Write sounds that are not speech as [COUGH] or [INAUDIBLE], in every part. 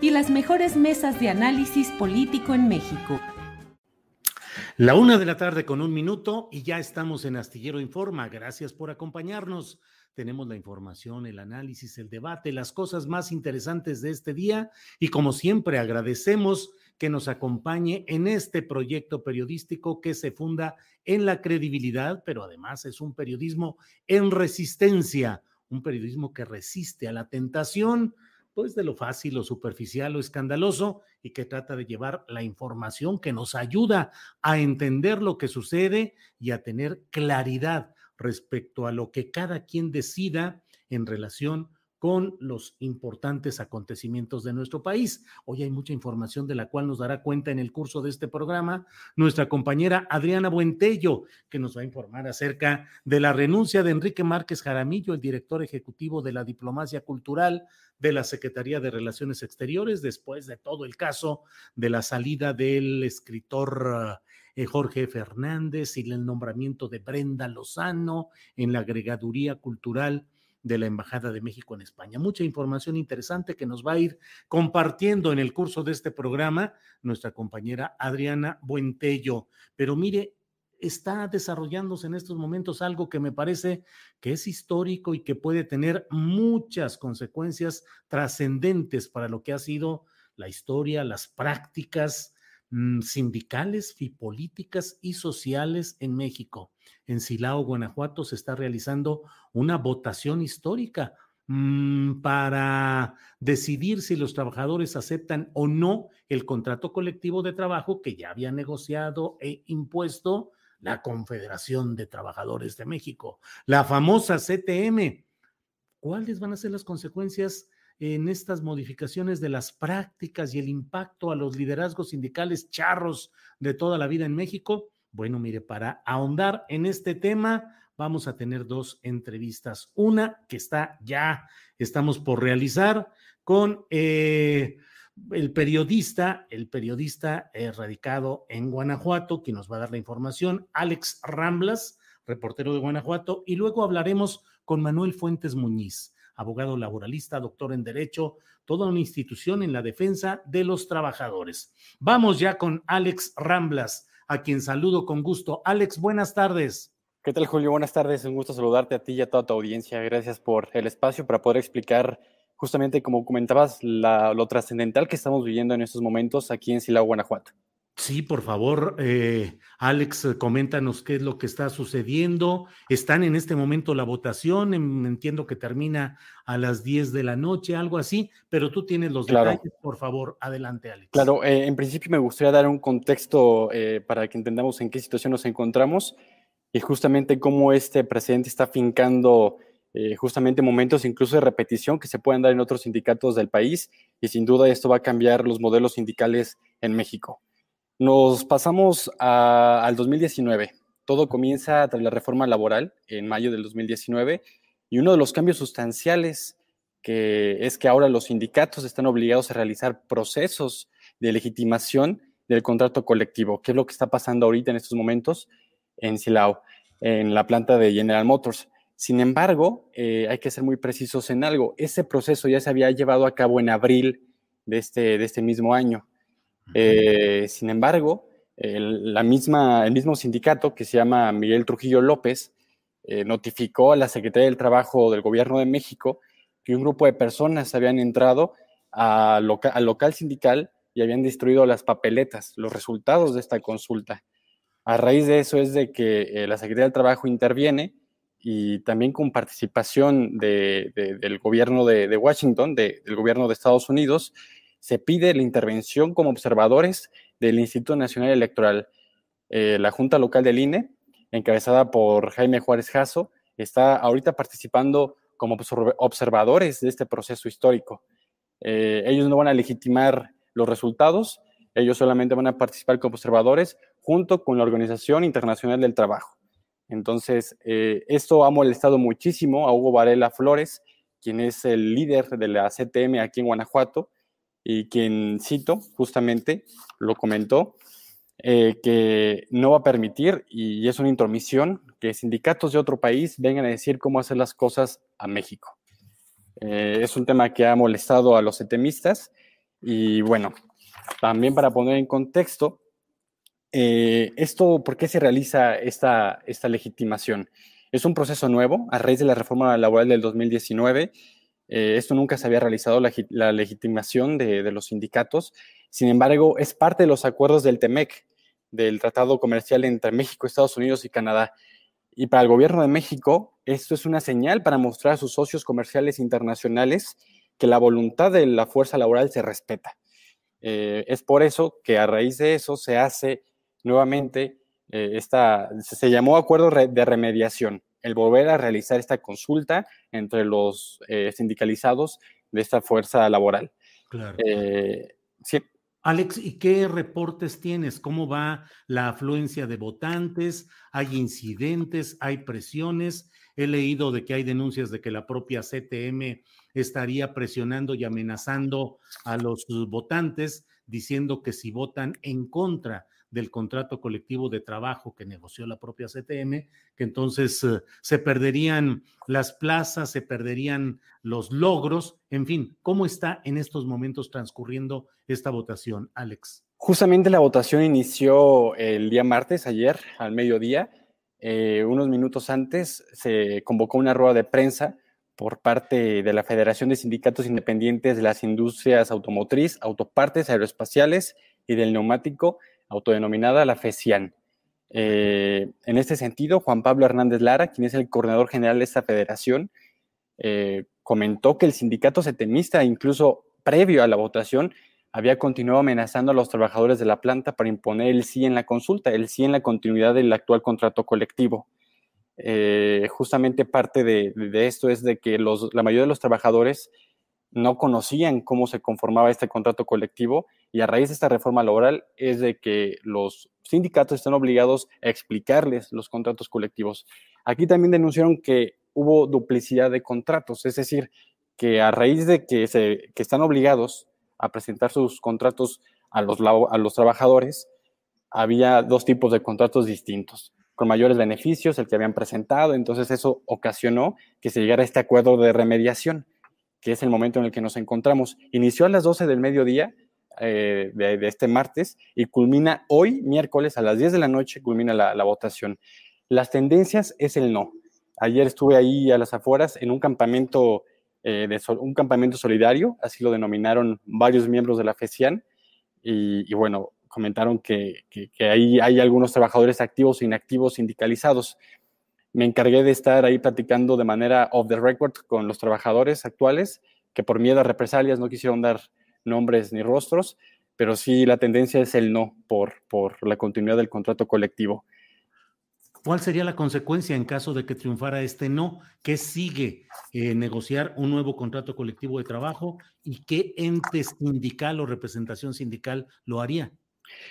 y las mejores mesas de análisis político en México. La una de la tarde con un minuto y ya estamos en Astillero Informa. Gracias por acompañarnos. Tenemos la información, el análisis, el debate, las cosas más interesantes de este día y como siempre agradecemos que nos acompañe en este proyecto periodístico que se funda en la credibilidad, pero además es un periodismo en resistencia, un periodismo que resiste a la tentación pues de lo fácil o superficial o escandaloso y que trata de llevar la información que nos ayuda a entender lo que sucede y a tener claridad respecto a lo que cada quien decida en relación con los importantes acontecimientos de nuestro país. Hoy hay mucha información de la cual nos dará cuenta en el curso de este programa nuestra compañera Adriana Buentello, que nos va a informar acerca de la renuncia de Enrique Márquez Jaramillo, el director ejecutivo de la diplomacia cultural de la Secretaría de Relaciones Exteriores, después de todo el caso de la salida del escritor eh, Jorge Fernández y el nombramiento de Brenda Lozano en la agregaduría cultural de la Embajada de México en España. Mucha información interesante que nos va a ir compartiendo en el curso de este programa nuestra compañera Adriana Buentello. Pero mire, está desarrollándose en estos momentos algo que me parece que es histórico y que puede tener muchas consecuencias trascendentes para lo que ha sido la historia, las prácticas mm, sindicales y políticas y sociales en México en Silao, Guanajuato, se está realizando una votación histórica mm, para decidir si los trabajadores aceptan o no el contrato colectivo de trabajo que ya había negociado e impuesto la Confederación de Trabajadores de México, la famosa CTM. ¿Cuáles van a ser las consecuencias en estas modificaciones de las prácticas y el impacto a los liderazgos sindicales charros de toda la vida en México? Bueno, mire, para ahondar en este tema, vamos a tener dos entrevistas. Una que está ya, estamos por realizar con eh, el periodista, el periodista radicado en Guanajuato, que nos va a dar la información, Alex Ramblas, reportero de Guanajuato, y luego hablaremos con Manuel Fuentes Muñiz, abogado laboralista, doctor en Derecho, toda una institución en la defensa de los trabajadores. Vamos ya con Alex Ramblas a quien saludo con gusto. Alex, buenas tardes. ¿Qué tal, Julio? Buenas tardes. Un gusto saludarte a ti y a toda tu audiencia. Gracias por el espacio para poder explicar justamente, como comentabas, lo trascendental que estamos viviendo en estos momentos aquí en Silao, Guanajuato. Sí, por favor, eh, Alex, coméntanos qué es lo que está sucediendo. Están en este momento la votación, entiendo que termina a las 10 de la noche, algo así, pero tú tienes los detalles, por favor, adelante, Alex. Claro, eh, en principio me gustaría dar un contexto eh, para que entendamos en qué situación nos encontramos y justamente cómo este presidente está fincando justamente momentos incluso de repetición que se pueden dar en otros sindicatos del país y sin duda esto va a cambiar los modelos sindicales en México. Nos pasamos al 2019. Todo comienza tras la reforma laboral en mayo del 2019 y uno de los cambios sustanciales es que ahora los sindicatos están obligados a realizar procesos de legitimación del contrato colectivo, que es lo que está pasando ahorita en estos momentos en Silao, en la planta de General Motors. Sin embargo, eh, hay que ser muy precisos en algo. Ese proceso ya se había llevado a cabo en abril de este, de este mismo año. Eh, sin embargo, el, la misma, el mismo sindicato que se llama Miguel Trujillo López eh, notificó a la Secretaría del Trabajo del Gobierno de México que un grupo de personas habían entrado al local sindical y habían destruido las papeletas, los resultados de esta consulta. A raíz de eso es de que eh, la Secretaría del Trabajo interviene y también con participación de, de, del gobierno de Washington, del gobierno de Estados Unidos, se pide la intervención como observadores del Instituto Nacional Electoral. Eh, la Junta Local del INE, encabezada por Jaime Juárez Jasso, está ahorita participando como observadores de este proceso histórico. Eh, ellos no van a legitimar los resultados, ellos solamente van a participar como observadores junto con la Organización Internacional del Trabajo. Entonces, eh, esto ha molestado muchísimo a Hugo Varela Flores, quien es el líder de la CTM aquí en Guanajuato y quien, cito, justamente lo comentó, eh, que no va a permitir, y es una intromisión, que sindicatos de otro país vengan a decir cómo hacer las cosas a México. Eh, es un tema que ha molestado a los CTMistas y bueno, también para poner en contexto, eh, esto, ¿por qué se realiza esta, esta legitimación? Es un proceso nuevo a raíz de la reforma laboral del 2019. Eh, esto nunca se había realizado, la, legitimación de, de, los sindicatos. Sin embargo, es parte de los acuerdos del TEMEC, del Tratado Comercial entre México, Estados Unidos y Canadá. Y para el gobierno de México, esto es una señal para mostrar a sus socios comerciales internacionales que la voluntad de la fuerza laboral se respeta. Eh, es por eso que a raíz de eso se hace nuevamente eh, esta, se llamó acuerdo de remediación, el volver a realizar esta consulta entre los eh, sindicalizados de esta fuerza laboral. Claro. Eh, sí. Alex, ¿y qué reportes tienes? ¿Cómo va la afluencia de votantes? ¿Hay incidentes? ¿Hay presiones? He leído de que hay denuncias de que la propia CTM estaría presionando y amenazando a los votantes, diciendo que si votan en contra del contrato colectivo de trabajo que negoció la propia CTM, que entonces uh, se perderían las plazas, se perderían los logros, en fin, ¿cómo está en estos momentos transcurriendo esta votación, Alex? Justamente la votación inició el día martes, ayer, al mediodía. Eh, unos minutos antes se convocó una rueda de prensa por parte de la Federación de Sindicatos Independientes de las Industrias Automotriz, Autopartes Aeroespaciales y del Neumático, autodenominada la FECIAN. Eh, en este sentido, Juan Pablo Hernández Lara, quien es el coordinador general de esta federación, eh, comentó que el sindicato setemista, incluso previo a la votación, había continuado amenazando a los trabajadores de la planta para imponer el sí en la consulta, el sí en la continuidad del actual contrato colectivo. Eh, justamente parte de, esto es de que la mayoría de los trabajadores no conocían cómo se conformaba este contrato colectivo y a raíz de esta reforma laboral es de que los sindicatos están obligados a explicarles los contratos colectivos. Aquí también denunciaron que hubo duplicidad de contratos, es decir, que a raíz de que, se, que están obligados a presentar sus contratos a los, a los trabajadores, había dos tipos de contratos distintos, con mayores beneficios, el que habían presentado, entonces eso ocasionó que se llegara a este acuerdo de remediación que es el momento en el que nos encontramos. Inició a las 12 del mediodía eh, de, este martes y culmina hoy, miércoles, a las 10 de la noche, culmina la, votación. Las tendencias es el no. Ayer estuve ahí a las afueras en un campamento, eh, de un campamento solidario, así lo denominaron varios miembros de la FECIAN, y, bueno, comentaron que, que, que ahí hay algunos trabajadores activos e inactivos sindicalizados me encargué de estar ahí platicando de manera off the record con los trabajadores actuales, que por miedo a represalias no quisieron dar nombres ni rostros, pero sí la tendencia es el no por, por la continuidad del contrato colectivo. ¿Cuál sería la consecuencia en caso de que triunfara este no? ¿Qué sigue? Eh, ¿Negociar un nuevo contrato colectivo de trabajo? ¿Y qué ente sindical o representación sindical lo haría?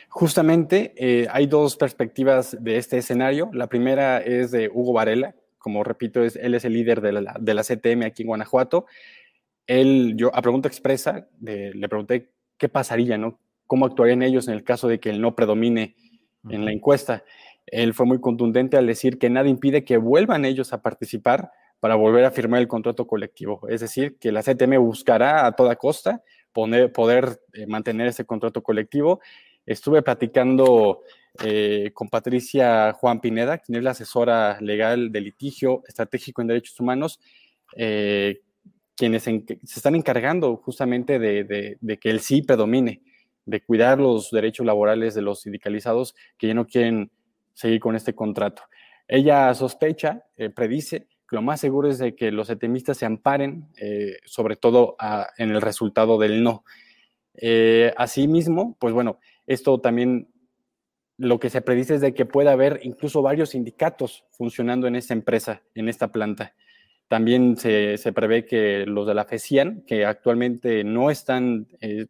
Justamente eh, hay dos perspectivas de este escenario. La primera es de Hugo Varela, como repito, es, él es el líder de la, de la CTM aquí en Guanajuato. Él, yo a pregunta expresa, de, le pregunté qué pasaría, ¿no? ¿Cómo actuarían ellos en el caso de que él no predomine en la encuesta? él fue muy contundente al decir que nada impide que vuelvan ellos a participar para volver a firmar el contrato colectivo. Es decir, que la CTM buscará a toda costa poder eh, mantener ese contrato colectivo. Estuve platicando eh, con Patricia Juan Pineda, quien es la asesora legal de litigio estratégico en derechos humanos, eh, quienes se están encargando justamente de, que el sí predomine, de cuidar los derechos laborales de los sindicalizados que ya no quieren seguir con este contrato. Ella sospecha, predice, lo más seguro es de que los etemistas se amparen, eh, sobre todo en el resultado del no. Eh, asimismo, pues bueno, esto también lo que se predice es de que pueda haber incluso varios sindicatos funcionando en esta empresa, en esta planta. También se, prevé que los de la FECIAN, que actualmente no están eh,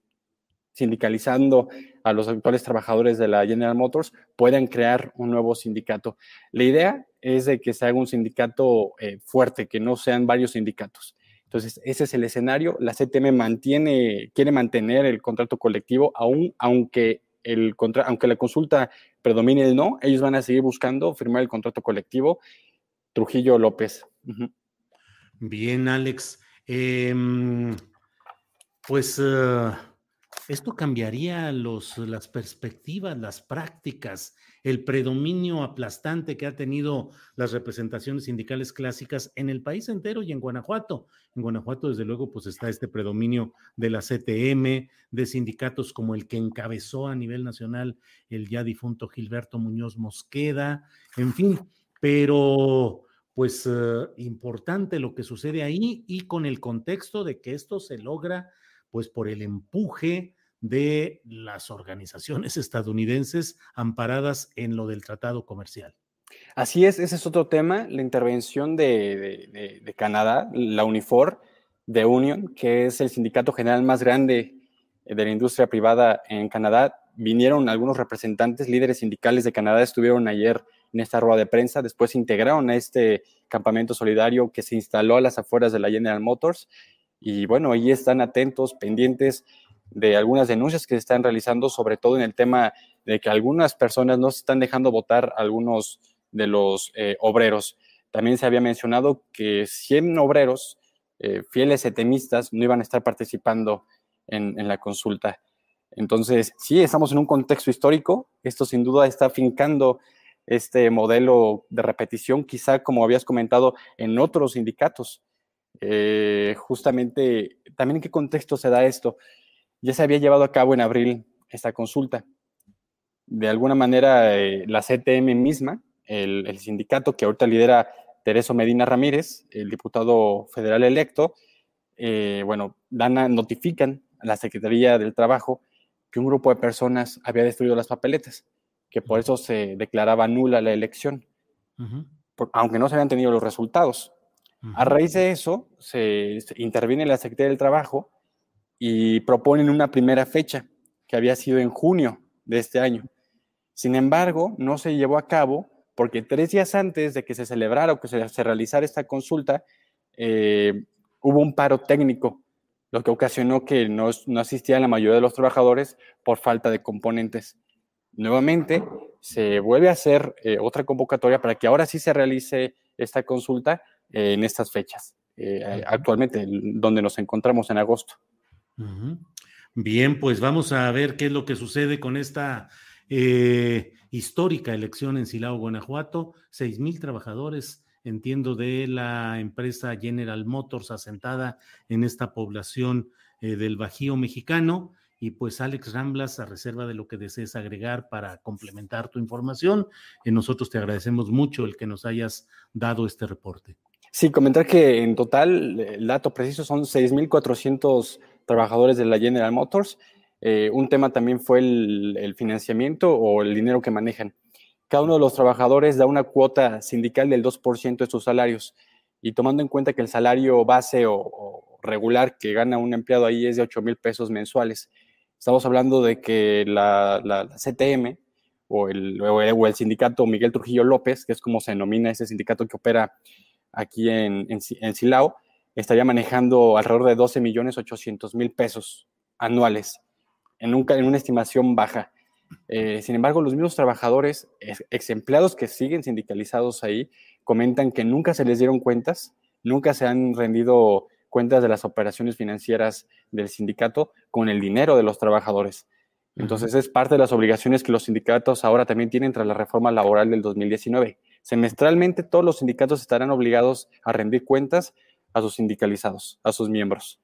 sindicalizando a los actuales trabajadores de la General Motors, puedan crear un nuevo sindicato. La idea es de que se haga un sindicato eh, fuerte, que no sean varios sindicatos. Entonces, ese es el escenario. La CTM mantiene, quiere mantener el contrato colectivo, aún, aunque, el aunque la consulta predomine el no, ellos van a seguir buscando firmar el contrato colectivo. Trujillo López. Bien, Alex. Em, pues eh, esto cambiaría los, las perspectivas, las prácticas, el predominio aplastante que ha tenido las representaciones sindicales clásicas en el país entero y en Guanajuato. En Guanajuato, desde luego, pues está este predominio de la CTM, de sindicatos como el que encabezó a nivel nacional el ya difunto Gilberto Muñoz Mosqueda, en fin, pero pues eh, importante lo que sucede ahí y con el contexto de que esto se logra pues por el empuje de las organizaciones estadounidenses amparadas en lo del tratado comercial. Así es, ese es otro tema, la intervención de, Canadá, la Unifor de Union, que es el sindicato general más grande de la industria privada en Canadá. Vinieron algunos representantes, líderes sindicales de Canadá, estuvieron ayer en esta rueda de prensa, después integraron a este campamento solidario que se instaló a las afueras de la General Motors. Y bueno, ahí están atentos, pendientes de algunas denuncias que se están realizando, sobre todo en el tema de que algunas personas no se están dejando votar algunos de los eh, obreros. También se había mencionado que 100 obreros eh, fieles etemistas no iban a estar participando en, en, la consulta. Entonces, sí, estamos en un contexto histórico. Esto sin duda está fincando este modelo de repetición, quizá como habías comentado, en otros sindicatos. Eh, justamente, también en qué contexto se da esto. Ya se había llevado a cabo en abril esta consulta. De alguna manera, eh, la CTM misma, el, sindicato que ahorita lidera Tereso Medina Ramírez, el diputado federal electo, eh, bueno, dan notifican a la Secretaría del Trabajo que un grupo de personas había destruido las papeletas, que por eso se declaraba nula la elección, aunque no se habían tenido los resultados. A raíz de eso, se, interviene la Secretaría del Trabajo y proponen una primera fecha, que había sido en junio de este año. Sin embargo, no se llevó a cabo porque tres días antes de que se celebrara o que se, realizara esta consulta, eh, hubo un paro técnico, lo que ocasionó que no, no asistieran la mayoría de los trabajadores por falta de componentes. Nuevamente, se vuelve a hacer eh, otra convocatoria para que ahora sí se realice esta consulta, eh, en estas fechas, actualmente, donde nos encontramos en agosto. Bien, pues vamos a ver qué es lo que sucede con esta eh, histórica elección en Silao, Guanajuato. Seis mil trabajadores, entiendo, de la empresa General Motors asentada en esta población del Bajío mexicano. Y pues Alex Ramblas, a reserva de lo que desees agregar para complementar tu información, nosotros te agradecemos mucho el que nos hayas dado este reporte. Sí, comentar que en total, el dato preciso son 6.400 trabajadores de la General Motors. Eh, un tema también fue el, financiamiento o el dinero que manejan. Cada uno de los trabajadores da una cuota sindical del 2% de sus salarios. Y tomando en cuenta que el salario base o, regular que gana un empleado ahí es de 8 mil pesos mensuales, estamos hablando de que la, CTM o el, o el sindicato Miguel Trujillo López, que es como se denomina ese sindicato que opera aquí en, en, Silao, estaría manejando alrededor de 12 millones 800 mil pesos anuales, en, un, en una estimación baja. Eh, sin embargo, los mismos trabajadores, ex empleados que siguen sindicalizados ahí, comentan que nunca se les dieron cuentas, nunca se han rendido cuentas de las operaciones financieras del sindicato con el dinero de los trabajadores. Entonces es parte de las obligaciones que los sindicatos ahora también tienen tras la reforma laboral del 2019. Semestralmente todos los sindicatos estarán obligados a rendir cuentas a sus sindicalizados, a sus miembros.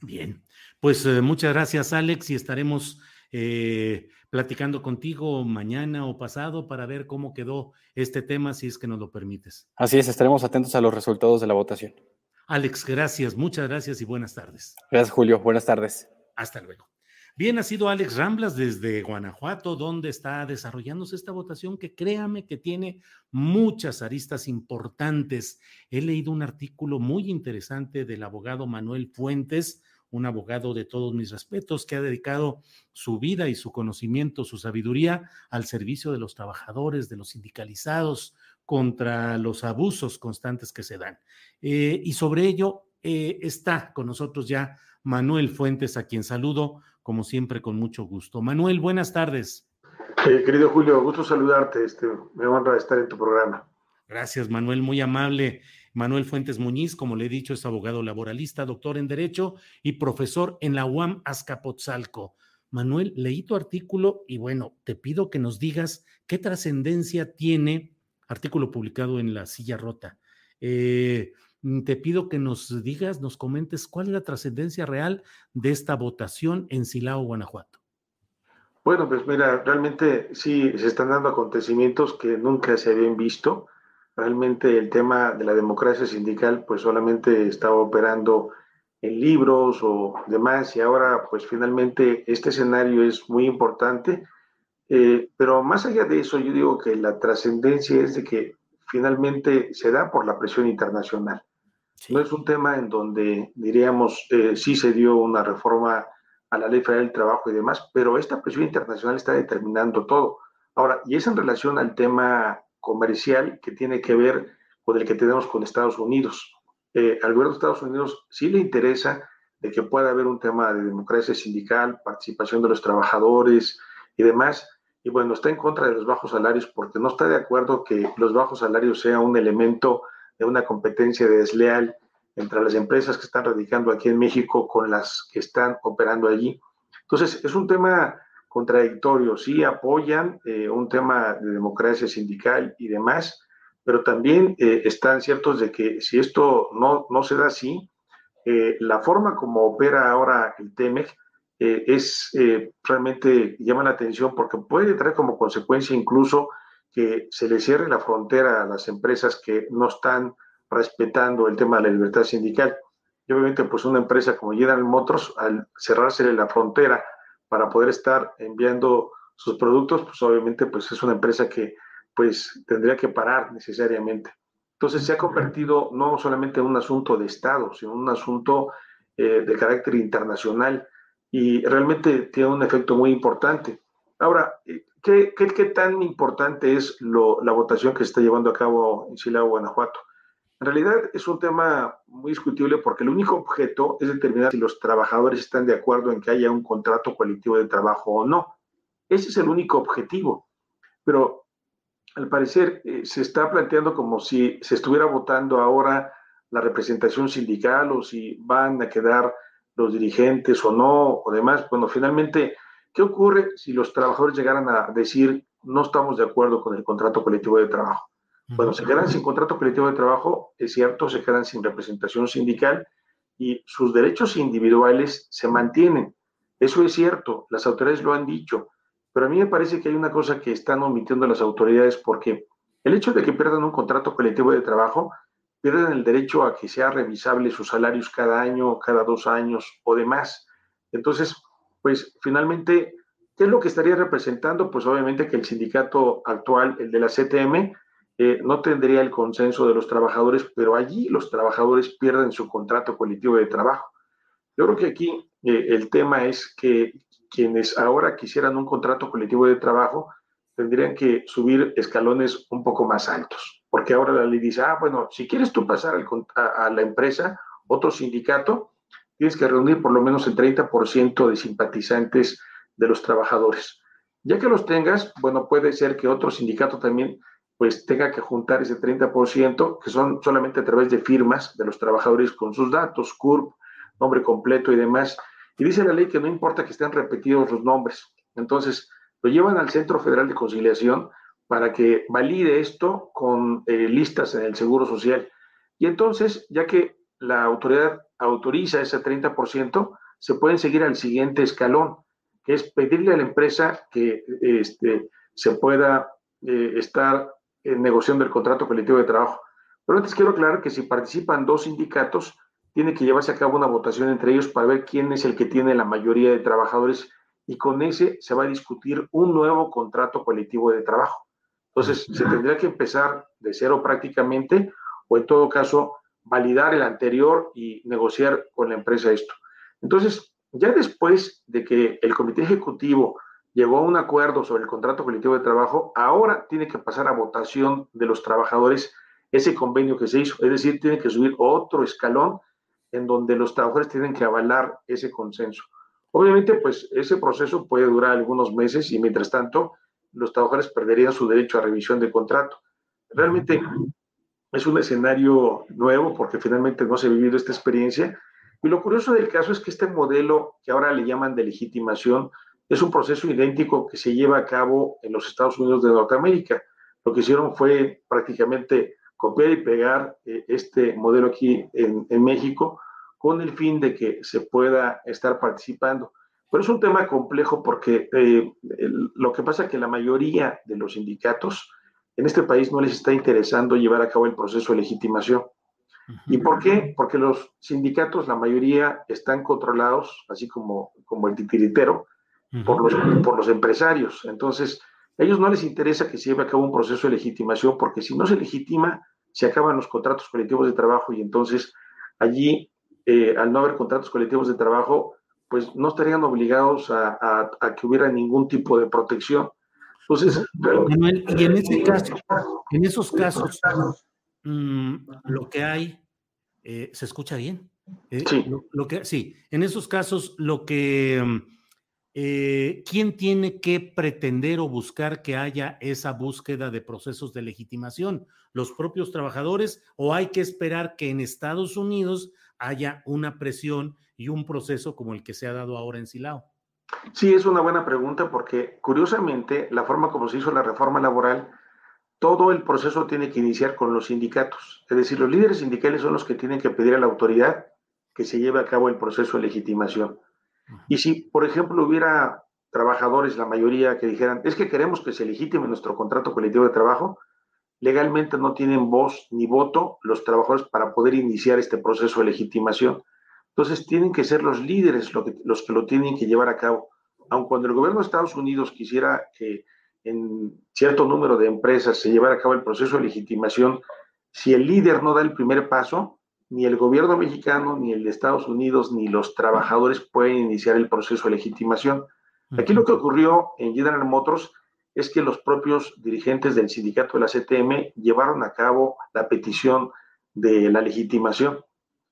Bien, pues eh, muchas gracias Alex y estaremos eh, platicando contigo mañana o pasado para ver cómo quedó este tema, si es que nos lo permites. Así es, estaremos atentos a los resultados de la votación. Alex, gracias, muchas gracias y buenas tardes. Gracias, Julio. Buenas tardes. Hasta luego. Bien, ha sido Alex Ramblas desde Guanajuato, donde está desarrollándose esta votación que créame que tiene muchas aristas importantes. He leído un artículo muy interesante del abogado Manuel Fuentes, un abogado de todos mis respetos, que ha dedicado su vida y su conocimiento, su sabiduría al servicio de los trabajadores, de los sindicalizados, contra los abusos constantes que se dan. Eh, y sobre ello eh, está con nosotros ya Manuel Fuentes, a quien saludo, como siempre, con mucho gusto. Manuel, buenas tardes. Eh, querido Julio, gusto saludarte. Este, me honra estar en tu programa. Gracias, Manuel, muy amable. Manuel Fuentes Muñiz, como le he dicho, es abogado laboralista, doctor en Derecho y profesor en la UAM Azcapotzalco. Manuel, leí tu artículo y bueno, te pido que nos digas qué trascendencia tiene artículo publicado en La Silla Rota. Eh, te pido que nos digas, nos comentes cuál es la trascendencia real de esta votación en Silao, Guanajuato. Bueno, pues mira, realmente sí se están dando acontecimientos que nunca se habían visto. Realmente el tema de la democracia sindical pues solamente estaba operando en libros o demás y ahora pues finalmente este escenario es muy importante eh, pero más allá de eso, yo digo que la trascendencia es de que finalmente se da por la presión internacional. No es un tema en donde diríamos eh, sí se dio una reforma a la ley federal del trabajo y demás, pero esta presión internacional está determinando todo. Ahora, y es en relación al tema comercial que tiene que ver con el que tenemos con Estados Unidos. Eh, al gobierno de Estados Unidos sí le interesa de que pueda haber un tema de democracia sindical, participación de los trabajadores y demás, y bueno, está en contra de los bajos salarios porque no está de acuerdo que los bajos salarios sea un elemento de una competencia desleal entre las empresas que están radicando aquí en México con las que están operando allí. Entonces, es un tema contradictorio. Sí apoyan eh, un tema de democracia sindical y demás, pero también eh, están ciertos de que si esto no, no se da así, eh, la forma como opera ahora el TEMEC eh, es eh, realmente llama la atención porque puede traer como consecuencia incluso que se le cierre la frontera a las empresas que no están respetando el tema de la libertad sindical. Y obviamente, pues una empresa como General Motors, al cerrársele la frontera para poder estar enviando sus productos, pues obviamente, pues es una empresa que pues tendría que parar necesariamente. Entonces se ha convertido no solamente en un asunto de Estado, sino un asunto eh, de carácter internacional y realmente tiene un efecto muy importante. Ahora, ¿qué, qué, qué tan importante es lo, la votación que se está llevando a cabo en Silao, Guanajuato? En realidad es un tema muy discutible porque el único objeto es determinar si los trabajadores están de acuerdo en que haya un contrato colectivo de trabajo o no. Ese es el único objetivo. Pero al parecer eh, se está planteando como si se estuviera votando ahora la representación sindical o si van a quedar los dirigentes o no, o demás. Bueno, finalmente, ¿qué ocurre si los trabajadores llegaran a decir no estamos de acuerdo con el contrato colectivo de trabajo? Bueno, se quedan sin contrato colectivo de trabajo, es cierto, se quedan sin representación sindical y sus derechos individuales se mantienen. Eso es cierto, las autoridades lo han dicho, pero a mí me parece que hay una cosa que están omitiendo las autoridades porque el hecho de que pierdan un contrato colectivo de trabajo pierden el derecho a que sea revisable sus salarios cada año, cada dos años o demás. Entonces, pues finalmente, ¿qué es lo que estaría representando? Pues obviamente que el sindicato actual, el de la CTM, eh, no tendría el consenso de los trabajadores, pero allí los trabajadores pierden su contrato colectivo de trabajo. Yo creo que aquí eh, el tema es que quienes ahora quisieran un contrato colectivo de trabajo tendrían que subir escalones un poco más altos porque ahora la ley dice, ah, bueno, si quieres tú pasar a, la empresa, otro sindicato, tienes que reunir por lo menos el 30% de simpatizantes de los trabajadores. Ya que los tengas, bueno, puede ser que otro sindicato también pues tenga que juntar ese 30%, que son solamente a través de firmas de los trabajadores con sus datos, CURP, nombre completo y demás. Y dice la ley que no importa que estén repetidos los nombres. Entonces, lo llevan al Centro Federal de Conciliación para que valide esto con eh, listas en el Seguro Social. Y entonces, ya que la autoridad autoriza ese 30%, se pueden seguir al siguiente escalón, que es pedirle a la empresa que este, se pueda eh, estar en negociando el contrato colectivo de trabajo. Pero antes quiero aclarar que si participan dos sindicatos, tiene que llevarse a cabo una votación entre ellos para ver quién es el que tiene la mayoría de trabajadores y con ese se va a discutir un nuevo contrato colectivo de trabajo. Entonces, se tendría que empezar de cero prácticamente o en todo caso validar el anterior y negociar con la empresa esto. Entonces, ya después de que el comité ejecutivo llegó a un acuerdo sobre el contrato colectivo de trabajo, ahora tiene que pasar a votación de los trabajadores ese convenio que se hizo, es decir, tiene que subir otro escalón en donde los trabajadores tienen que avalar ese consenso. Obviamente, pues ese proceso puede durar algunos meses y mientras tanto, los trabajadores perderían su derecho a revisión de contrato. Realmente es un escenario nuevo porque finalmente no se ha vivido esta experiencia. Y lo curioso del caso es que este modelo que ahora le llaman de legitimación es un proceso idéntico que se lleva a cabo en los Estados Unidos de Norteamérica. Lo que hicieron fue prácticamente copiar y pegar eh, este modelo aquí en, México con el fin de que se pueda estar participando. Pero es un tema complejo porque eh, lo que pasa es que la mayoría de los sindicatos en este país no les está interesando llevar a cabo el proceso de legitimación. ¿Y por qué? Porque los sindicatos, la mayoría, están controlados, así como, como el titiritero, por, los, por los empresarios. Entonces, a ellos no les interesa que se lleve a cabo un proceso de legitimación, porque si no se legitima, se acaban los contratos colectivos de trabajo y entonces allí, eh, al no haber contratos colectivos de trabajo, pues no estarían obligados a, a que hubiera ningún tipo de protección. Entonces, y en ese caso, en esos casos, mm, lo que hay, eh, ¿se escucha bien? Eh, sí. Lo, que, sí, en esos casos, lo que, mm, eh, ¿quién tiene que pretender o buscar que haya esa búsqueda de procesos de legitimación? ¿Los propios trabajadores o hay que esperar que en Estados Unidos haya una presión y un proceso como el que se ha dado ahora en Silao? Sí, es una buena pregunta porque curiosamente la forma como se hizo la reforma laboral, todo el proceso tiene que iniciar con los sindicatos. Es decir, los líderes sindicales son los que tienen que pedir a la autoridad que se lleve a cabo el proceso de legitimación. Y si, por ejemplo, hubiera trabajadores, la mayoría, que dijeran, es que queremos que se legitime nuestro contrato colectivo de trabajo, legalmente no tienen voz ni voto los trabajadores para poder iniciar este proceso de legitimación. Entonces tienen que ser los líderes los que lo tienen que llevar a cabo. Aun cuando el gobierno de Estados Unidos quisiera que en cierto número de empresas se llevara a cabo el proceso de legitimación, si el líder no da el primer paso, ni el gobierno mexicano, ni el de Estados Unidos, ni los trabajadores pueden iniciar el proceso de legitimación. Aquí lo que ocurrió en General Motors es que los propios dirigentes del sindicato de la CTM llevaron a cabo la petición de la legitimación.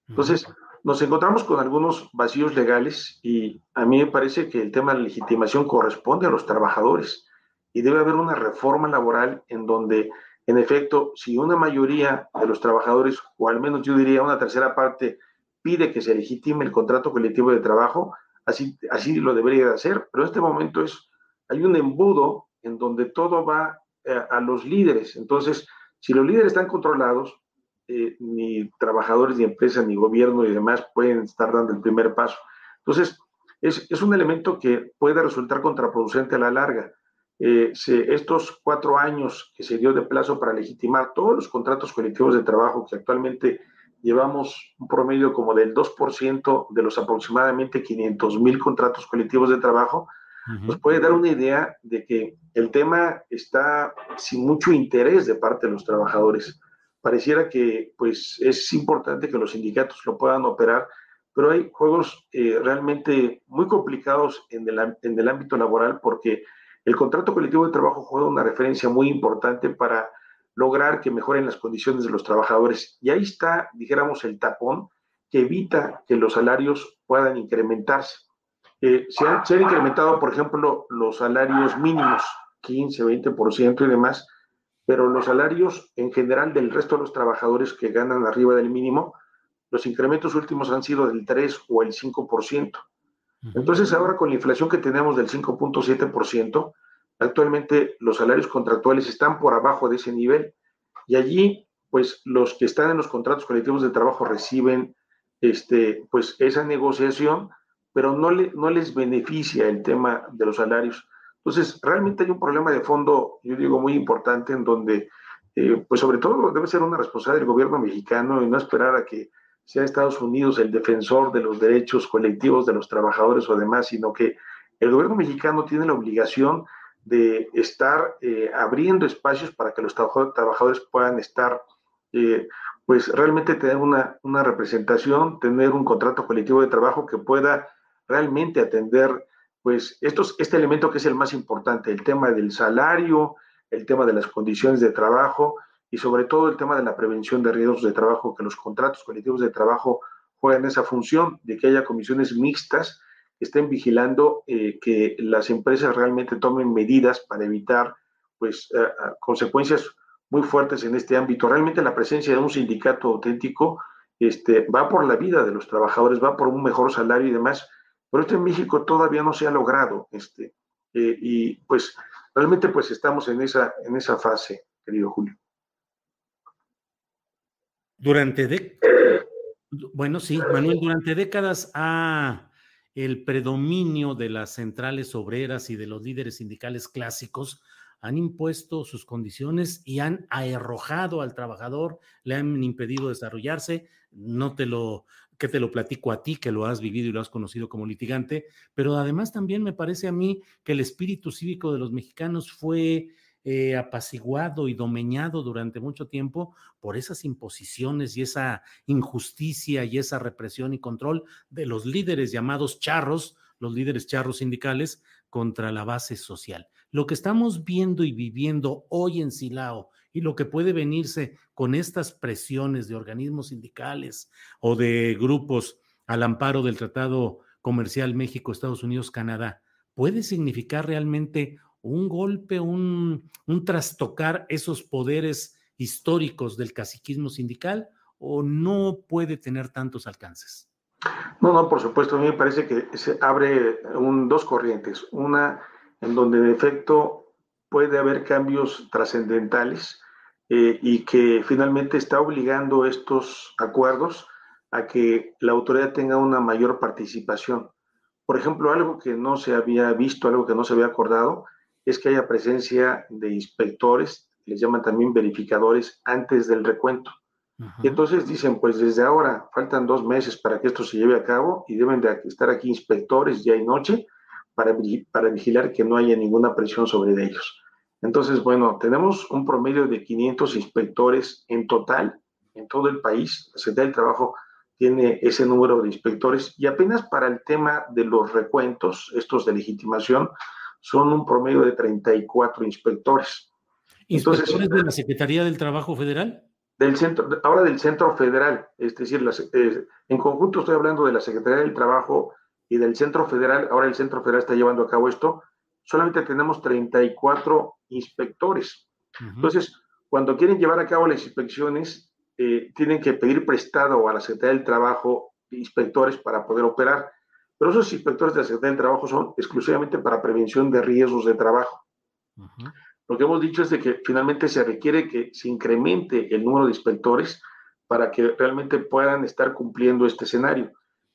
Entonces, nos encontramos con algunos vacíos legales y a mí me parece que el tema de la legitimación corresponde a los trabajadores y debe haber una reforma laboral en donde, en efecto, si una mayoría de los trabajadores, o al menos yo diría una tercera parte, pide que se legitime el contrato colectivo de trabajo, así, así lo debería de hacer, pero en este momento es, hay un embudo en donde todo va eh, a los líderes. Entonces, si los líderes están controlados, eh, ni trabajadores, ni empresas, ni gobierno y demás pueden estar dando el primer paso. Entonces, es, es un elemento que puede resultar contraproducente a la larga. Eh, estos cuatro años que se dio de plazo para legitimar todos los contratos colectivos de trabajo que actualmente llevamos un promedio como del 2% de los aproximadamente 500 mil contratos colectivos de trabajo, nos puede dar una idea de que el tema está sin mucho interés de parte de los trabajadores pareciera que pues es importante que los sindicatos lo puedan operar, pero hay juegos eh, realmente muy complicados en el, en el ámbito laboral porque el contrato colectivo de trabajo juega una referencia muy importante para lograr que mejoren las condiciones de los trabajadores. Y ahí está, dijéramos, el tapón que evita que los salarios puedan incrementarse. eh, se, han, se, han, incrementado, por ejemplo, los salarios mínimos, 15, 20% y demás, pero los salarios en general del resto de los trabajadores que ganan arriba del mínimo, los incrementos últimos han sido del 3 o el 5%. Entonces, ahora con la inflación que tenemos del 5.7%, actualmente los salarios contractuales están por abajo de ese nivel y allí, pues los que están en los contratos colectivos de trabajo reciben este, pues esa negociación, pero no, le, no les beneficia el tema de los salarios. Entonces, realmente hay un problema de fondo, yo digo, muy importante en donde, eh, pues sobre todo debe ser una responsabilidad del gobierno mexicano y no esperar a que sea Estados Unidos el defensor de los derechos colectivos de los trabajadores o demás, sino que el gobierno mexicano tiene la obligación de estar eh, abriendo espacios para que los trabajadores puedan estar, eh, pues realmente tener una, una, representación, tener un contrato colectivo de trabajo que pueda realmente atender, pues, estos, este elemento que es el más importante, el tema del salario, el tema de las condiciones de trabajo, y sobre todo el tema de la prevención de riesgos de trabajo, que los contratos colectivos de trabajo juegan esa función, de que haya comisiones mixtas que estén vigilando eh, que las empresas realmente tomen medidas para evitar pues eh, eh, consecuencias muy fuertes en este ámbito. Realmente la presencia de un sindicato auténtico este, va por la vida de los trabajadores, va por un mejor salario y demás, pero esto en México todavía no se ha logrado. Este, y pues realmente pues estamos en esa, en esa fase, querido Julio. Durante décadas, bueno, sí, Manuel, durante décadas ha el predominio de las centrales obreras y de los líderes sindicales clásicos han impuesto sus condiciones y han arrojado al trabajador, le han impedido desarrollarse. No te lo, que te lo platico a ti, que lo has vivido y lo has conocido como litigante, pero además también me parece a mí que el espíritu cívico de los mexicanos fue eh, apaciguado y domeñado durante mucho tiempo por esas imposiciones y esa injusticia y esa represión y control de los líderes llamados charros, los líderes charros sindicales, contra la base social. Lo que estamos viendo y viviendo hoy en Silao y lo que puede venirse con estas presiones de organismos sindicales o de grupos al amparo del Tratado Comercial México, Estados Unidos, Canadá, puede significar realmente un golpe, un, un trastocar esos poderes históricos del caciquismo sindical o no puede tener tantos alcances? No, no, por supuesto, a mí me parece que se abre un, dos corrientes. Una en donde en efecto puede haber cambios trascendentales eh, y que finalmente está obligando estos acuerdos a que la autoridad tenga una mayor participación. Por ejemplo, algo que no se había visto, algo que no se había acordado, es que haya presencia de inspectores, les llaman también verificadores, antes del recuento. Y entonces dicen, pues desde ahora faltan dos meses para que esto se lleve a cabo y deben de estar aquí inspectores día y noche para, para vigilar que no haya ninguna presión sobre ellos. Entonces, bueno, tenemos un promedio de 500 inspectores en total en todo el país. La Secretaría del Trabajo tiene ese número de inspectores y apenas para el tema de los recuentos, estos de legitimación, son un promedio de 34 inspectores. ¿Inspectores Entonces, de la Secretaría del Trabajo Federal? Del centro, ahora del Centro Federal, es decir, eh, en conjunto estoy hablando de la Secretaría del Trabajo y del Centro Federal, ahora el Centro Federal está llevando a cabo esto, solamente tenemos 34 inspectores. Entonces, cuando quieren llevar a cabo las inspecciones, eh, tienen que pedir prestado a la Secretaría del Trabajo inspectores para poder operar. Pero esos inspectores de la Secretaría del Trabajo son exclusivamente para prevención de riesgos de trabajo. Lo que hemos dicho es de que finalmente se requiere que se incremente el número de inspectores para que realmente puedan estar cumpliendo este escenario.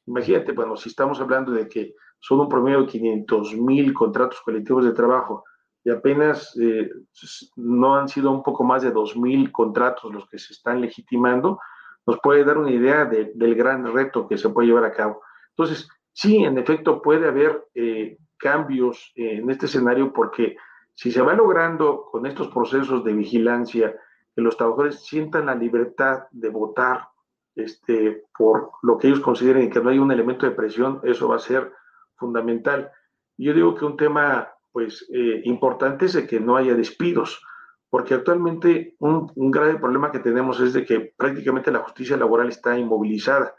Imagínate, bueno, si estamos hablando de que son un promedio de 500 mil contratos colectivos de trabajo y apenas eh, no han sido un poco más de 2 mil contratos los que se están legitimando, nos puede dar una idea del gran reto que se puede llevar a cabo. Entonces, sí, en efecto puede haber eh, cambios en este escenario porque si se va logrando con estos procesos de vigilancia que los trabajadores sientan la libertad de votar este, por lo que ellos consideren que no hay un elemento de presión, eso va a ser fundamental. Yo digo que un tema pues eh, importante es que no haya despidos, porque actualmente un, un grave problema que tenemos es de que prácticamente la justicia laboral está inmovilizada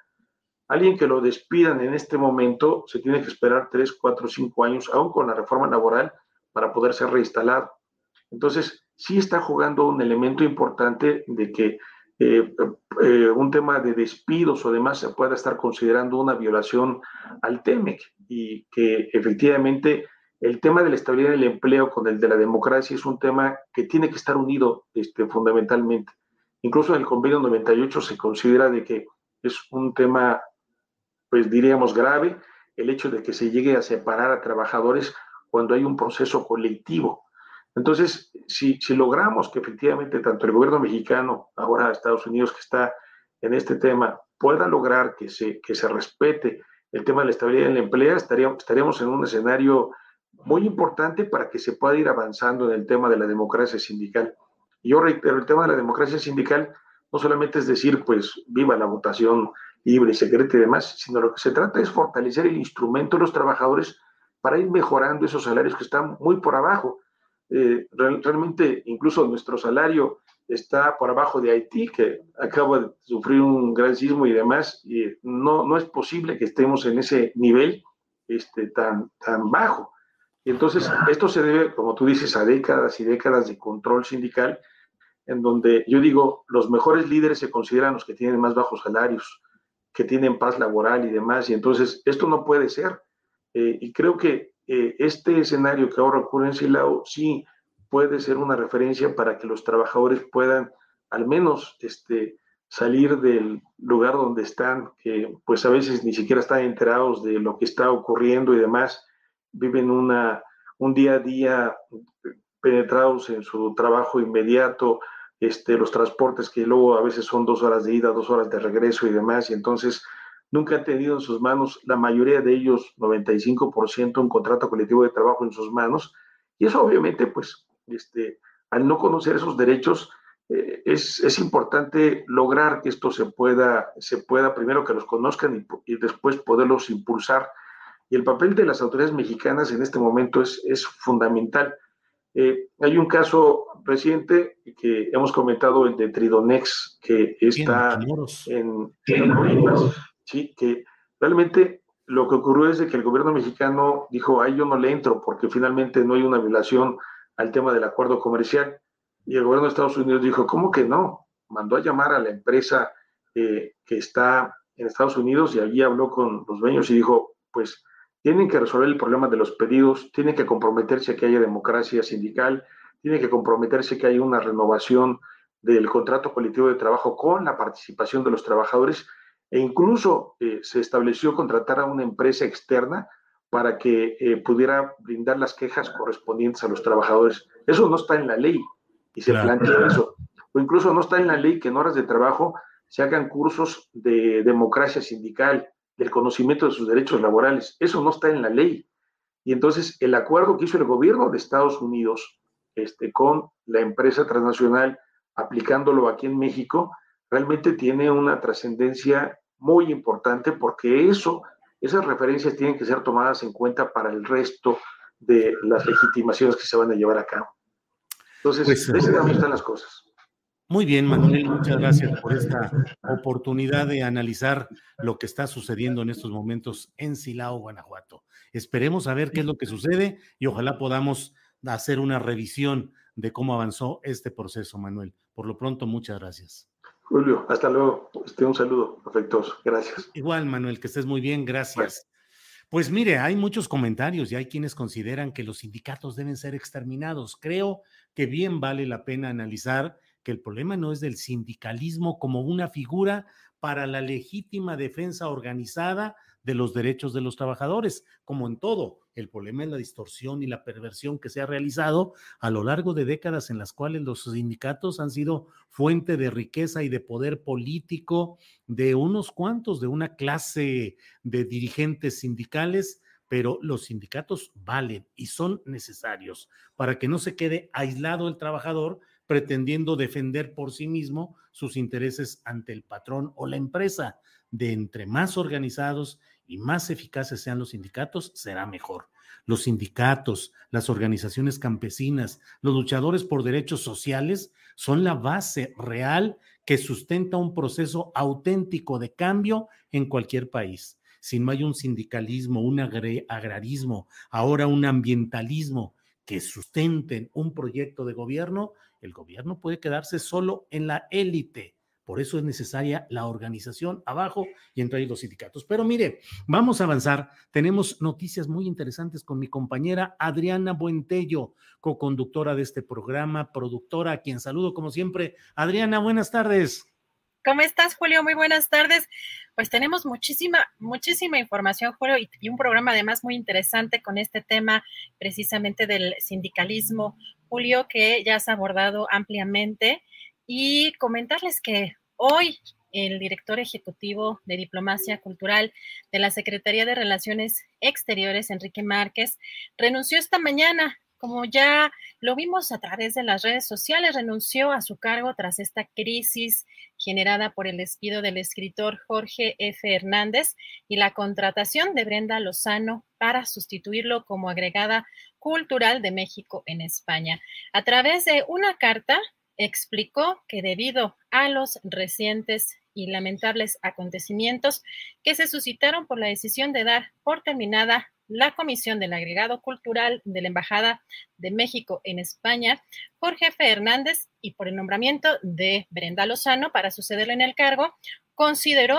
alguien que lo despidan en este momento se tiene que esperar tres, cuatro, cinco años, aún con la reforma laboral, para poder ser reinstalado. Entonces, sí está jugando un elemento importante de que eh, eh, un tema de despidos o demás se pueda estar considerando una violación al TEMEC y que efectivamente el tema de la estabilidad del empleo con el de la democracia es un tema que tiene que estar unido este, fundamentalmente. Incluso en el convenio 98 se considera de que es un tema, pues diríamos, grave el hecho de que se llegue a separar a trabajadores cuando hay un proceso colectivo. Entonces, si, si logramos que efectivamente tanto el gobierno mexicano, ahora Estados Unidos que está en este tema, pueda lograr que se, que se respete el tema de la estabilidad del empleo, estaríamos, estaríamos en un escenario muy importante para que se pueda ir avanzando en el tema de la democracia sindical. Yo reitero, el tema de la democracia sindical no solamente es decir, pues, viva la votación libre, secreta y demás, sino lo que se trata es fortalecer el instrumento de los trabajadores para ir mejorando esos salarios que están muy por abajo. Eh, realmente, incluso nuestro salario está por abajo de Haití, que acaba de sufrir un gran sismo y demás, y no, no es posible que estemos en ese nivel este, tan, tan bajo. Y entonces, esto se debe, como tú dices, a décadas y décadas de control sindical en donde yo digo, los mejores líderes se consideran los que tienen más bajos salarios, que tienen paz laboral y demás, y entonces esto no puede ser. Eh, y creo que eh, este escenario que ahora ocurre en Silao sí puede ser una referencia para que los trabajadores puedan al menos este, salir del lugar donde están, que pues a veces ni siquiera están enterados de lo que está ocurriendo y demás, viven una, un día a día penetrados en su trabajo inmediato, este, los transportes que luego a veces son dos horas de ida, dos horas de regreso y demás, y entonces nunca han tenido en sus manos, la mayoría de ellos, 95%, un contrato colectivo de trabajo en sus manos, y eso obviamente, pues, este, al no conocer esos derechos, eh, es, es, importante lograr que esto se pueda, se pueda primero que los conozcan y, y, después poderlos impulsar. Y el papel de las autoridades mexicanas en este momento es, es fundamental. Eh, hay un caso reciente que hemos comentado, el de Tridonex, que está en, sí, que realmente lo que ocurrió es que el gobierno mexicano dijo, ay, yo no le entro porque finalmente no hay una violación al tema del acuerdo comercial. Y el gobierno de Estados Unidos dijo, ¿cómo que no? Mandó a llamar a la empresa eh, que está en Estados Unidos y allí habló con los dueños y dijo, pues tienen que resolver el problema de los pedidos, tienen que comprometerse a que haya democracia sindical, tienen que comprometerse a que haya una renovación del contrato colectivo de trabajo con la participación de los trabajadores e incluso eh, se estableció contratar a una empresa externa para que eh, pudiera brindar las quejas correspondientes a los trabajadores. Eso no está en la ley y se plantea [LAUGHS] eso. O incluso no está en la ley que en horas de trabajo se hagan cursos de democracia sindical, del conocimiento de sus derechos laborales. Eso no está en la ley. Y entonces el acuerdo que hizo el gobierno de Estados Unidos este, con la empresa transnacional, aplicándolo aquí en México, realmente tiene una trascendencia muy importante porque eso, esas referencias tienen que ser tomadas en cuenta para el resto de las legitimaciones que se van a llevar a cabo. Entonces, pues, de ese lado están las cosas. Muy bien, Manuel, muchas gracias por esta oportunidad de analizar lo que está sucediendo en estos momentos en Silao, Guanajuato. Esperemos a ver qué es lo que sucede y ojalá podamos hacer una revisión de cómo avanzó este proceso, Manuel. Por lo pronto, muchas gracias. Julio, hasta luego. Este, un saludo afectuoso. Gracias. Igual, Manuel, que estés muy bien. Gracias. Pues mire, hay muchos comentarios y hay quienes consideran que los sindicatos deben ser exterminados. Creo que bien vale la pena analizar que el problema no es del sindicalismo como una figura para la legítima defensa organizada de los derechos de los trabajadores, como en todo. El problema es la distorsión y la perversión que se ha realizado a lo largo de décadas en las cuales los sindicatos han sido fuente de riqueza y de poder político de unos cuantos, de una clase de dirigentes sindicales pero los sindicatos valen y son necesarios para que no se quede aislado el trabajador pretendiendo defender por sí mismo sus intereses ante el patrón o la empresa. De entre más organizados y más eficaces sean los sindicatos, será mejor. Los sindicatos, las organizaciones campesinas, los luchadores por derechos sociales son la base real que sustenta un proceso auténtico de cambio en cualquier país. Si no hay un sindicalismo, un agrarismo, ahora un ambientalismo que sustenten un proyecto de gobierno, el gobierno puede quedarse solo en la élite por eso es necesaria la organización abajo y entre ahí los sindicatos. Pero mire, vamos a avanzar. Tenemos noticias muy interesantes con mi compañera Adriana Buentello, co-conductora de este programa, productora, a quien saludo como siempre. Adriana, buenas tardes. ¿Cómo estás, Julio? Muy buenas tardes. Pues tenemos muchísima, muchísima información, Julio, y, y, un programa además muy interesante con este tema precisamente del sindicalismo, Julio, que ya has abordado ampliamente y comentarles que hoy el director ejecutivo de Diplomacia Cultural de la Secretaría de Relaciones Exteriores, Enrique Márquez, renunció esta mañana. Como ya lo vimos a través de las redes sociales, renunció a su cargo tras esta crisis generada por el despido del escritor Jorge F. Hernández y la contratación de Brenda Lozano para sustituirlo como agregada cultural de México en España. A través de una carta, explicó que debido a los recientes y lamentables acontecimientos que se suscitaron por la decisión de dar por terminada la Comisión del Agregado Cultural de la Embajada de México en España, Jorge Fernández, y por el nombramiento de Brenda Lozano para sucederle en el cargo, consideró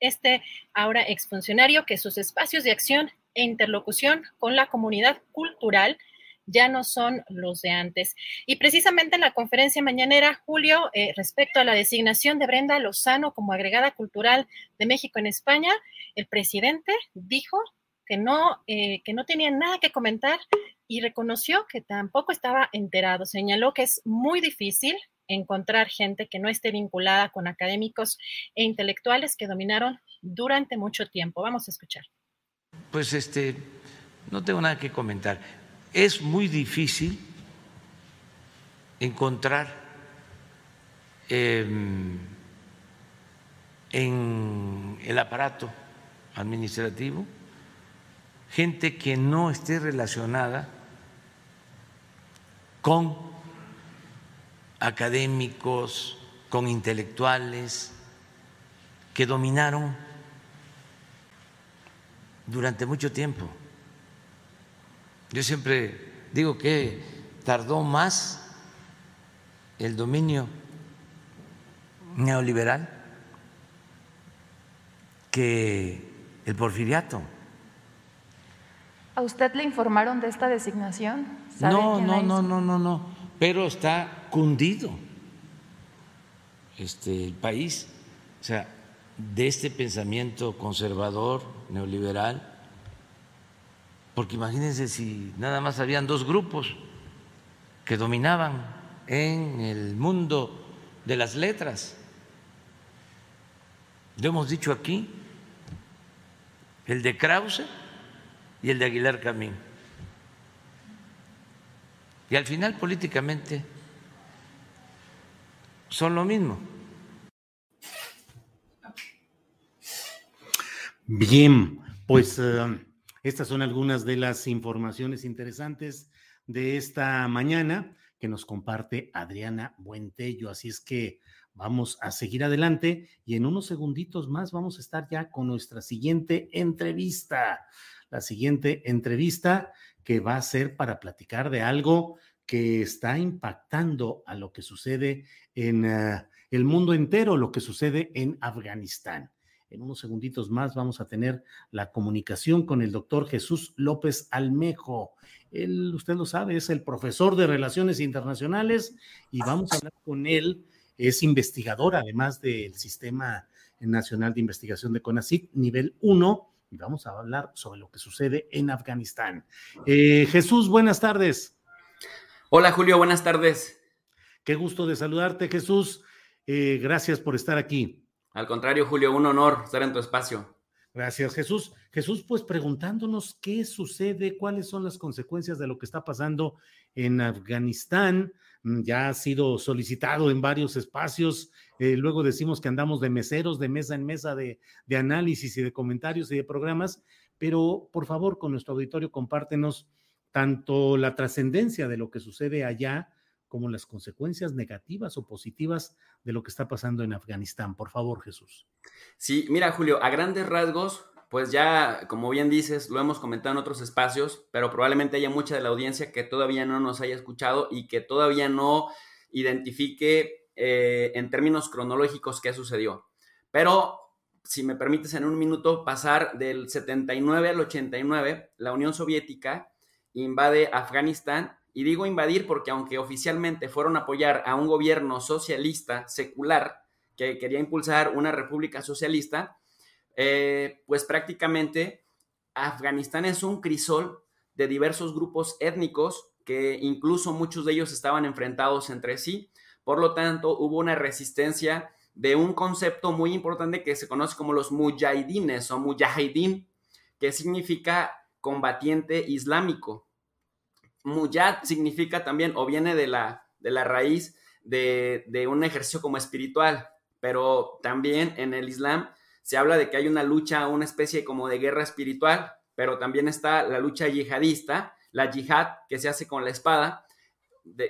este ahora exfuncionario que sus espacios de acción e interlocución con la comunidad cultural ya no son los de antes. Y precisamente en la conferencia mañanera, Julio, eh, respecto a la designación de Brenda Lozano como agregada cultural de México en España, el presidente dijo que no, eh, que no tenía nada que comentar y reconoció que tampoco estaba enterado. Señaló que es muy difícil encontrar gente que no esté vinculada con académicos e intelectuales que dominaron durante mucho tiempo. Vamos a escuchar. Pues este, no tengo nada que comentar es muy difícil encontrar em, en el aparato administrativo gente que no esté relacionada con académicos, con intelectuales que dominaron durante mucho tiempo yo siempre digo que tardó más el dominio neoliberal que el porfiriato. ¿A usted le informaron de esta designación? No, no, no, no, no, no, pero está cundido este, el país, o sea, de este pensamiento conservador, neoliberal, porque imagínense si nada más habían dos grupos que dominaban en el mundo de las letras. Lo hemos dicho aquí, el de Krause y el de Aguilar Camín. Y al final políticamente son lo mismo. Bien, pues... Eh, estas son algunas de las informaciones interesantes de esta mañana que nos comparte Adriana Buentello. Así es que vamos a seguir adelante y en unos segunditos más vamos a estar ya con nuestra siguiente entrevista. La siguiente entrevista que va a ser para platicar de algo que está impactando a lo que sucede en uh, el mundo entero, lo que sucede en Afganistán. En unos segunditos más vamos a tener la comunicación con el doctor Jesús López Almejo. Él, usted lo sabe, es el profesor de Relaciones Internacionales y vamos a hablar con él. Es investigador, además del Sistema Nacional de Investigación de CONACYT, nivel 1, y vamos a hablar sobre lo que sucede en Afganistán. Eh, Jesús, buenas tardes. Hola Julio, buenas tardes. Qué gusto de saludarte, Jesús. Eh, gracias por estar aquí. Al contrario, Julio, un honor estar en tu espacio. Gracias, Jesús. Jesús, pues preguntándonos qué sucede, cuáles son las consecuencias de lo que está pasando en Afganistán. Mm, ya ha sido solicitado en varios espacios. Eh, luego decimos que andamos de meseros, de mesa en mesa, de, de análisis y de comentarios y de programas. Pero por favor, con nuestro auditorio, compártenos tanto la trascendencia de lo que sucede allá como las consecuencias negativas o positivas de lo que está pasando en Afganistán. Por favor, Jesús. Sí, mira, Julio, a grandes rasgos, pues ya, como bien dices, lo hemos comentado en otros espacios, pero probablemente haya mucha de la audiencia que todavía no nos haya escuchado y que todavía no identifique eh, en términos cronológicos qué sucedió. Pero si me permites en un minuto pasar del 79 al 89, la Unión Soviética invade Afganistán y digo invadir porque aunque oficialmente fueron a apoyar a un gobierno socialista secular que quería impulsar una república socialista, eh, pues prácticamente Afganistán es un crisol de diversos grupos étnicos que incluso muchos de ellos estaban enfrentados entre sí. Por lo tanto, hubo una resistencia de un concepto muy importante que se conoce como los mujahidines o mujahidin, que significa combatiente islámico. Mujad significa también o viene de la, de la raíz de, de un ejercicio como espiritual, pero también en el Islam se habla de que hay una lucha, una especie como de guerra espiritual, pero también está la lucha yihadista, la yihad que se hace con la espada.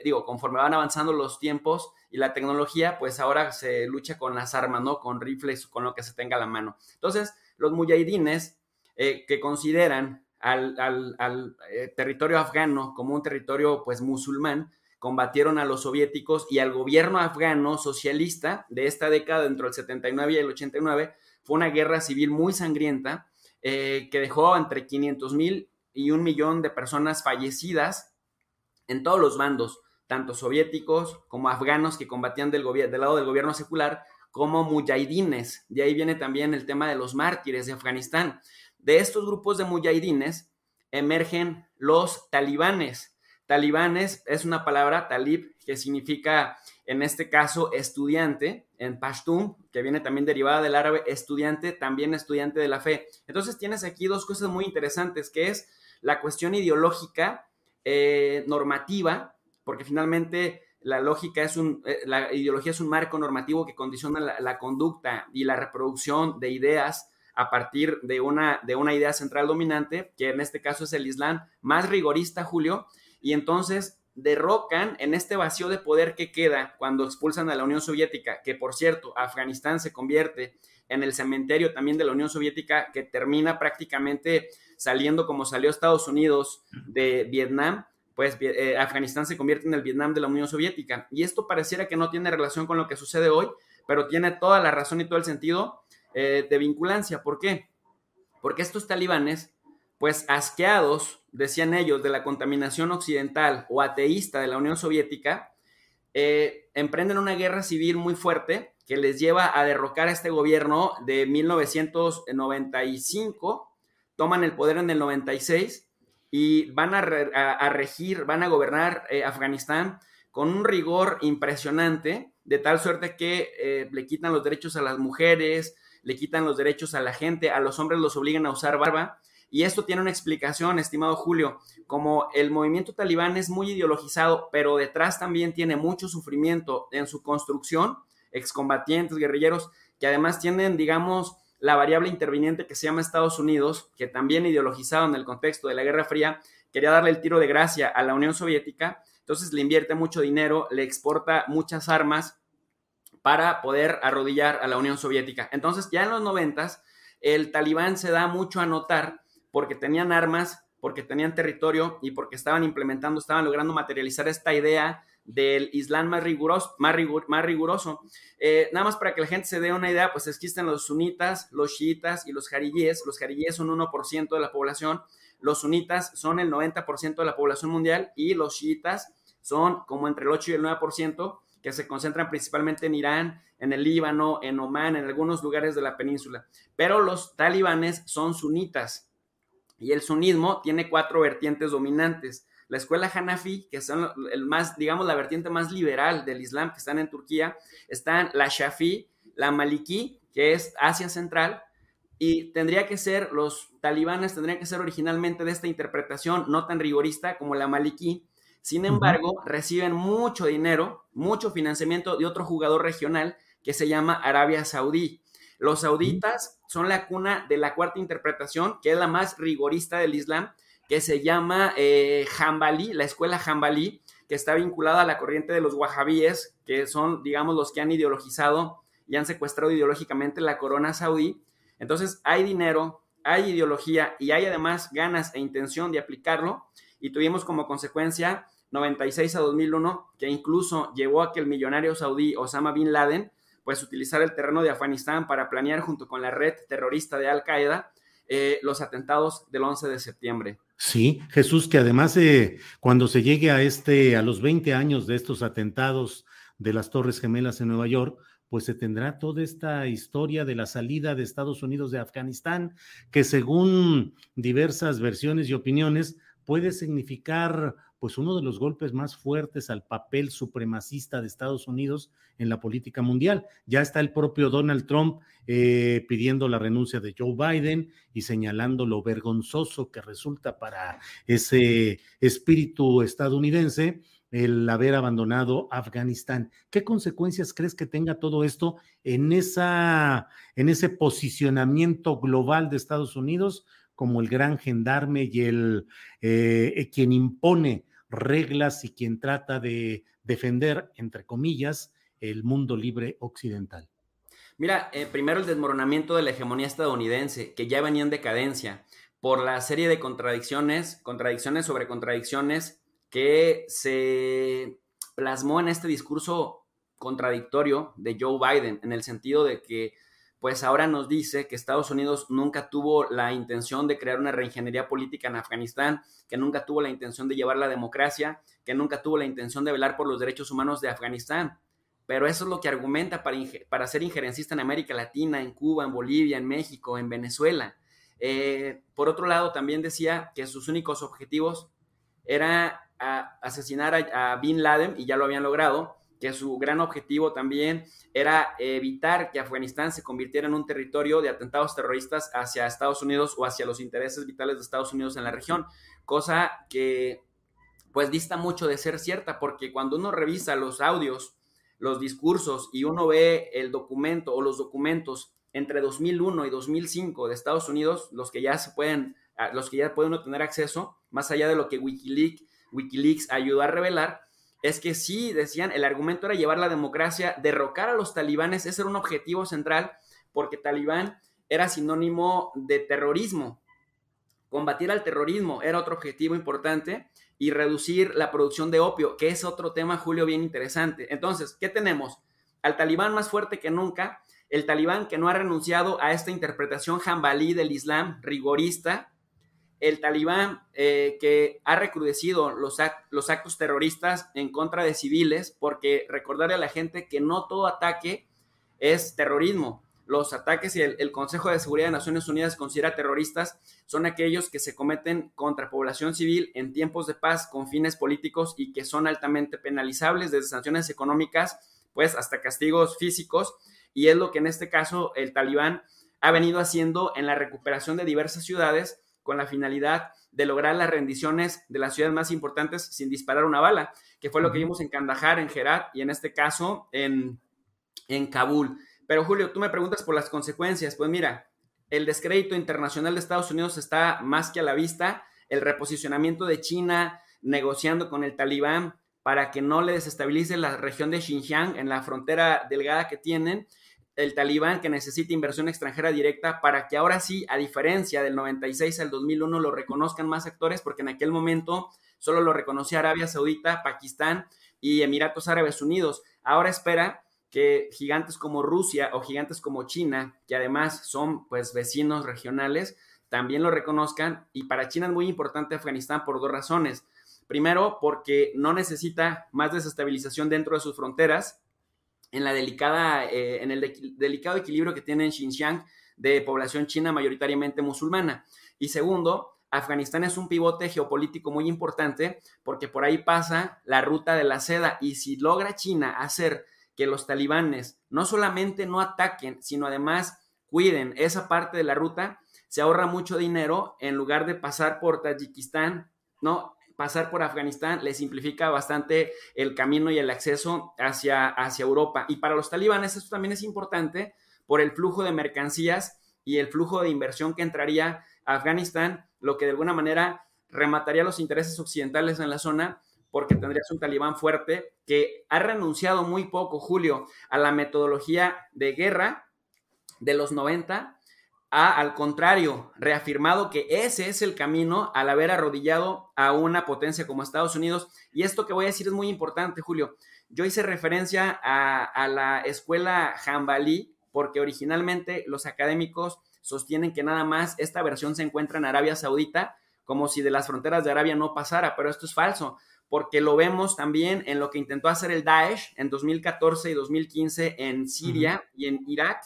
digo, conforme van avanzando los tiempos y la tecnología, pues ahora se lucha con las armas, ¿no? Con rifles, con lo que se tenga a la mano. Entonces, los mujahidines eh, que consideran al, eh, territorio afgano como un territorio pues musulmán, combatieron a los soviéticos y al gobierno afgano socialista de esta década, entre el 79 y el 89, fue una guerra civil muy sangrienta eh, que dejó entre 500 mil y un millón de personas fallecidas en todos los bandos, tanto soviéticos como afganos que combatían del, del lado del gobierno secular, como mujahidines. De ahí viene también el tema de los mártires de Afganistán. De estos grupos de mujahidines emergen los talibanes. Talibanes es una palabra talib que significa en este caso estudiante en Pashtun, que viene también derivada del árabe estudiante, también estudiante de la fe. Entonces tienes aquí dos cosas muy interesantes, que es la cuestión ideológica eh, normativa, porque finalmente la lógica es un, eh, la ideología es un marco normativo que condiciona la, conducta y la reproducción de ideas a partir de una, de una idea central dominante, que en este caso es el Islam más rigorista, Julio, y entonces derrocan en este vacío de poder que queda cuando expulsan a la Unión Soviética, que por cierto, Afganistán se convierte en el cementerio también de la Unión Soviética, que termina prácticamente saliendo como salió Estados Unidos de Vietnam, pues eh, Afganistán se convierte en el Vietnam de la Unión Soviética. Y esto pareciera que no tiene relación con lo que sucede hoy, pero tiene toda la razón y todo el sentido eh, de vinculancia. ¿Por qué? Porque estos talibanes, pues asqueados, decían ellos, de la contaminación occidental o ateísta de la Unión Soviética, eh, emprenden una guerra civil muy fuerte que les lleva a derrocar a este gobierno de 1995 toman el poder en el 96 y van a, regir, van a gobernar eh, Afganistán con un rigor impresionante, de tal suerte que le quitan los derechos a las mujeres, le quitan los derechos a la gente, a los hombres los obligan a usar barba. Y esto tiene una explicación, estimado Julio, como el movimiento talibán es muy ideologizado, pero detrás también tiene mucho sufrimiento en su construcción, excombatientes, guerrilleros, que además tienen, digamos, la variable interviniente que se llama Estados Unidos, que también ideologizado en el contexto de la Guerra Fría, quería darle el tiro de gracia a la Unión Soviética, entonces le invierte mucho dinero, le exporta muchas armas para poder arrodillar a la Unión Soviética. Entonces ya en los noventas, el talibán se da mucho a notar porque tenían armas, porque tenían territorio y porque estaban implementando, estaban logrando materializar esta idea del Islam más riguroso. Más, riguroso. Eh, nada más para que la gente se dé una idea, pues existen los sunitas, los chiitas y los jarilíes. Los jarilíes son 1% de la población, los sunitas son el 90% de la población mundial y los chiitas son como entre el 8 y el 9% que se concentran principalmente en Irán, en el Líbano, en Omán, en algunos lugares de la península. Pero los talibanes son sunitas y el sunismo tiene cuatro vertientes dominantes la escuela Hanafi, que son el más, digamos, la vertiente más liberal del Islam que están en Turquía, están la Shafi, la Maliki, que es Asia Central, y tendría que ser, los talibanes tendrían que ser originalmente de esta interpretación no tan rigorista como la Maliki. Sin embargo, reciben mucho dinero, mucho financiamiento de otro jugador regional que se llama Arabia Saudí. Los sauditas son la cuna de la cuarta interpretación, que es la más rigorista del Islam, que se llama eh, la escuela Jambalí, que está vinculada a la corriente de los wahabíes, que son, digamos, los que han ideologizado y han secuestrado ideológicamente la corona saudí. Entonces hay dinero, hay ideología y hay además ganas e intención de aplicarlo y tuvimos como consecuencia 96 a 2001 que incluso llevó a que el millonario saudí Osama Bin Laden pues utilizar el terreno de Afganistán para planear junto con la red terrorista de Al Qaeda eh, los atentados del 11 de septiembre. Sí, Jesús, que además de cuando se llegue a este, a los 20 años de estos atentados de las Torres Gemelas en Nueva York, pues se tendrá toda esta historia de la salida de Estados Unidos de Afganistán, que según diversas versiones y opiniones puede significar pues uno de los golpes más fuertes al papel supremacista de Estados Unidos en la política mundial. Ya está el propio Donald Trump eh, pidiendo la renuncia de Joe Biden y señalando lo vergonzoso que resulta para ese espíritu estadounidense el haber abandonado Afganistán. ¿Qué consecuencias crees que tenga todo esto en, esa, en ese posicionamiento global de Estados Unidos como el gran gendarme y el eh, quien impone reglas y quien trata de defender, entre comillas, el mundo libre occidental? Mira, eh, primero el desmoronamiento de la hegemonía estadounidense, que ya venía en decadencia, por la serie de contradicciones, contradicciones sobre contradicciones que se plasmó en este discurso contradictorio de Joe Biden, en el sentido de que pues ahora nos dice que Estados Unidos nunca tuvo la intención de crear una reingeniería política en Afganistán, que nunca tuvo la intención de llevar la democracia, que nunca tuvo la intención de velar por los derechos humanos de Afganistán. Pero eso es lo que argumenta para, para ser injerencista en América Latina, en Cuba, en Bolivia, en México, en Venezuela. Eh, por otro lado, también decía que sus únicos objetivos era asesinar a Bin Laden, y ya lo habían logrado, que su gran objetivo también era evitar que Afganistán se convirtiera en un territorio de atentados terroristas hacia Estados Unidos o hacia los intereses vitales de Estados Unidos en la región, cosa que pues dista mucho de ser cierta, porque cuando uno revisa los audios, los discursos y uno ve el documento o los documentos entre 2001 y 2005 de Estados Unidos, los que ya se pueden, los que ya pueden tener acceso, más allá de lo que Wikileaks, Wikileaks ayudó a revelar, es que sí, decían, el argumento era llevar la democracia, derrocar a los talibanes, ese era un objetivo central, porque talibán era sinónimo de terrorismo. Combatir al terrorismo era otro objetivo importante y reducir la producción de opio, que es otro tema, Julio, bien interesante. Entonces, ¿qué tenemos? Al talibán más fuerte que nunca, el talibán que no ha renunciado a esta interpretación jambalí del Islam rigorista, el talibán eh, que ha recrudecido los, los, actos terroristas en contra de civiles, porque recordarle a la gente que no todo ataque es terrorismo. Los ataques y el, Consejo de Seguridad de Naciones Unidas considera terroristas son aquellos que se cometen contra población civil en tiempos de paz con fines políticos y que son altamente penalizables desde sanciones económicas, pues hasta castigos físicos. Y es lo que en este caso el talibán ha venido haciendo en la recuperación de diversas ciudades con la finalidad de lograr las rendiciones de las ciudades más importantes sin disparar una bala, que fue lo que vimos en Kandahar, en Herat y en este caso en, en Kabul. Pero Julio, tú me preguntas por las consecuencias. Pues mira, el descrédito internacional de Estados Unidos está más que a la vista, el reposicionamiento de China negociando con el talibán para que no le desestabilice la región de Xinjiang en la frontera delgada que tienen el talibán que necesita inversión extranjera directa para que ahora sí, a diferencia del 96 al 2001, lo reconozcan más actores, porque en aquel momento solo lo reconocía Arabia Saudita, Pakistán y Emiratos Árabes Unidos. Ahora espera que gigantes como Rusia o gigantes como China, que además son pues vecinos regionales, también lo reconozcan. Y para China es muy importante Afganistán por dos razones. Primero, porque no necesita más desestabilización dentro de sus fronteras en la delicada, eh, en el delicado equilibrio que tiene en Xinjiang de población china mayoritariamente musulmana. Y segundo, Afganistán es un pivote geopolítico muy importante porque por ahí pasa la ruta de la seda y si logra China hacer que los talibanes no solamente no ataquen, sino además cuiden esa parte de la ruta, se ahorra mucho dinero en lugar de pasar por Tayikistán, ¿no? Pasar por Afganistán le simplifica bastante el camino y el acceso hacia, hacia Europa. Y para los talibanes esto también es importante por el flujo de mercancías y el flujo de inversión que entraría a Afganistán, lo que de alguna manera remataría los intereses occidentales en la zona, porque tendrías un talibán fuerte que ha renunciado muy poco, Julio, a la metodología de guerra de los 90 ha, al contrario, reafirmado que ese es el camino al haber arrodillado a una potencia como Estados Unidos. Y esto que voy a decir es muy importante, Julio. Yo hice referencia a, a la escuela Jambalí porque originalmente los académicos sostienen que nada más esta versión se encuentra en Arabia Saudita, como si de las fronteras de Arabia no pasara, pero esto es falso, porque lo vemos también en lo que intentó hacer el Daesh en 2014 y 2015 en Siria y en Irak,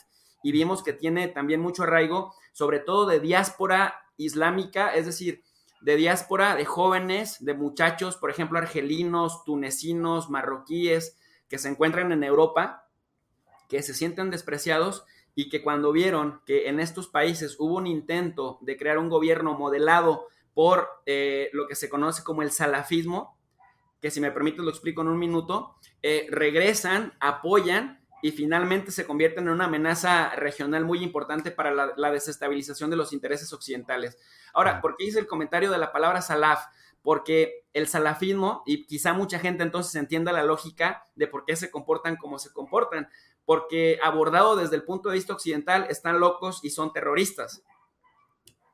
y vimos que tiene también mucho arraigo, sobre todo de diáspora islámica, es decir, de diáspora de jóvenes, de muchachos, por ejemplo, argelinos, tunecinos, marroquíes, que se encuentran en Europa, que se sienten despreciados y que cuando vieron que en estos países hubo un intento de crear un gobierno modelado por eh, lo que se conoce como el salafismo, que si me permite lo explico en un minuto, eh, regresan, apoyan y finalmente se convierten en una amenaza regional muy importante para la, desestabilización de los intereses occidentales. Ahora, ¿por qué hice el comentario de la palabra salaf? Porque el salafismo, y quizá mucha gente entonces entienda la lógica de por qué se comportan como se comportan, porque abordado desde el punto de vista occidental están locos y son terroristas.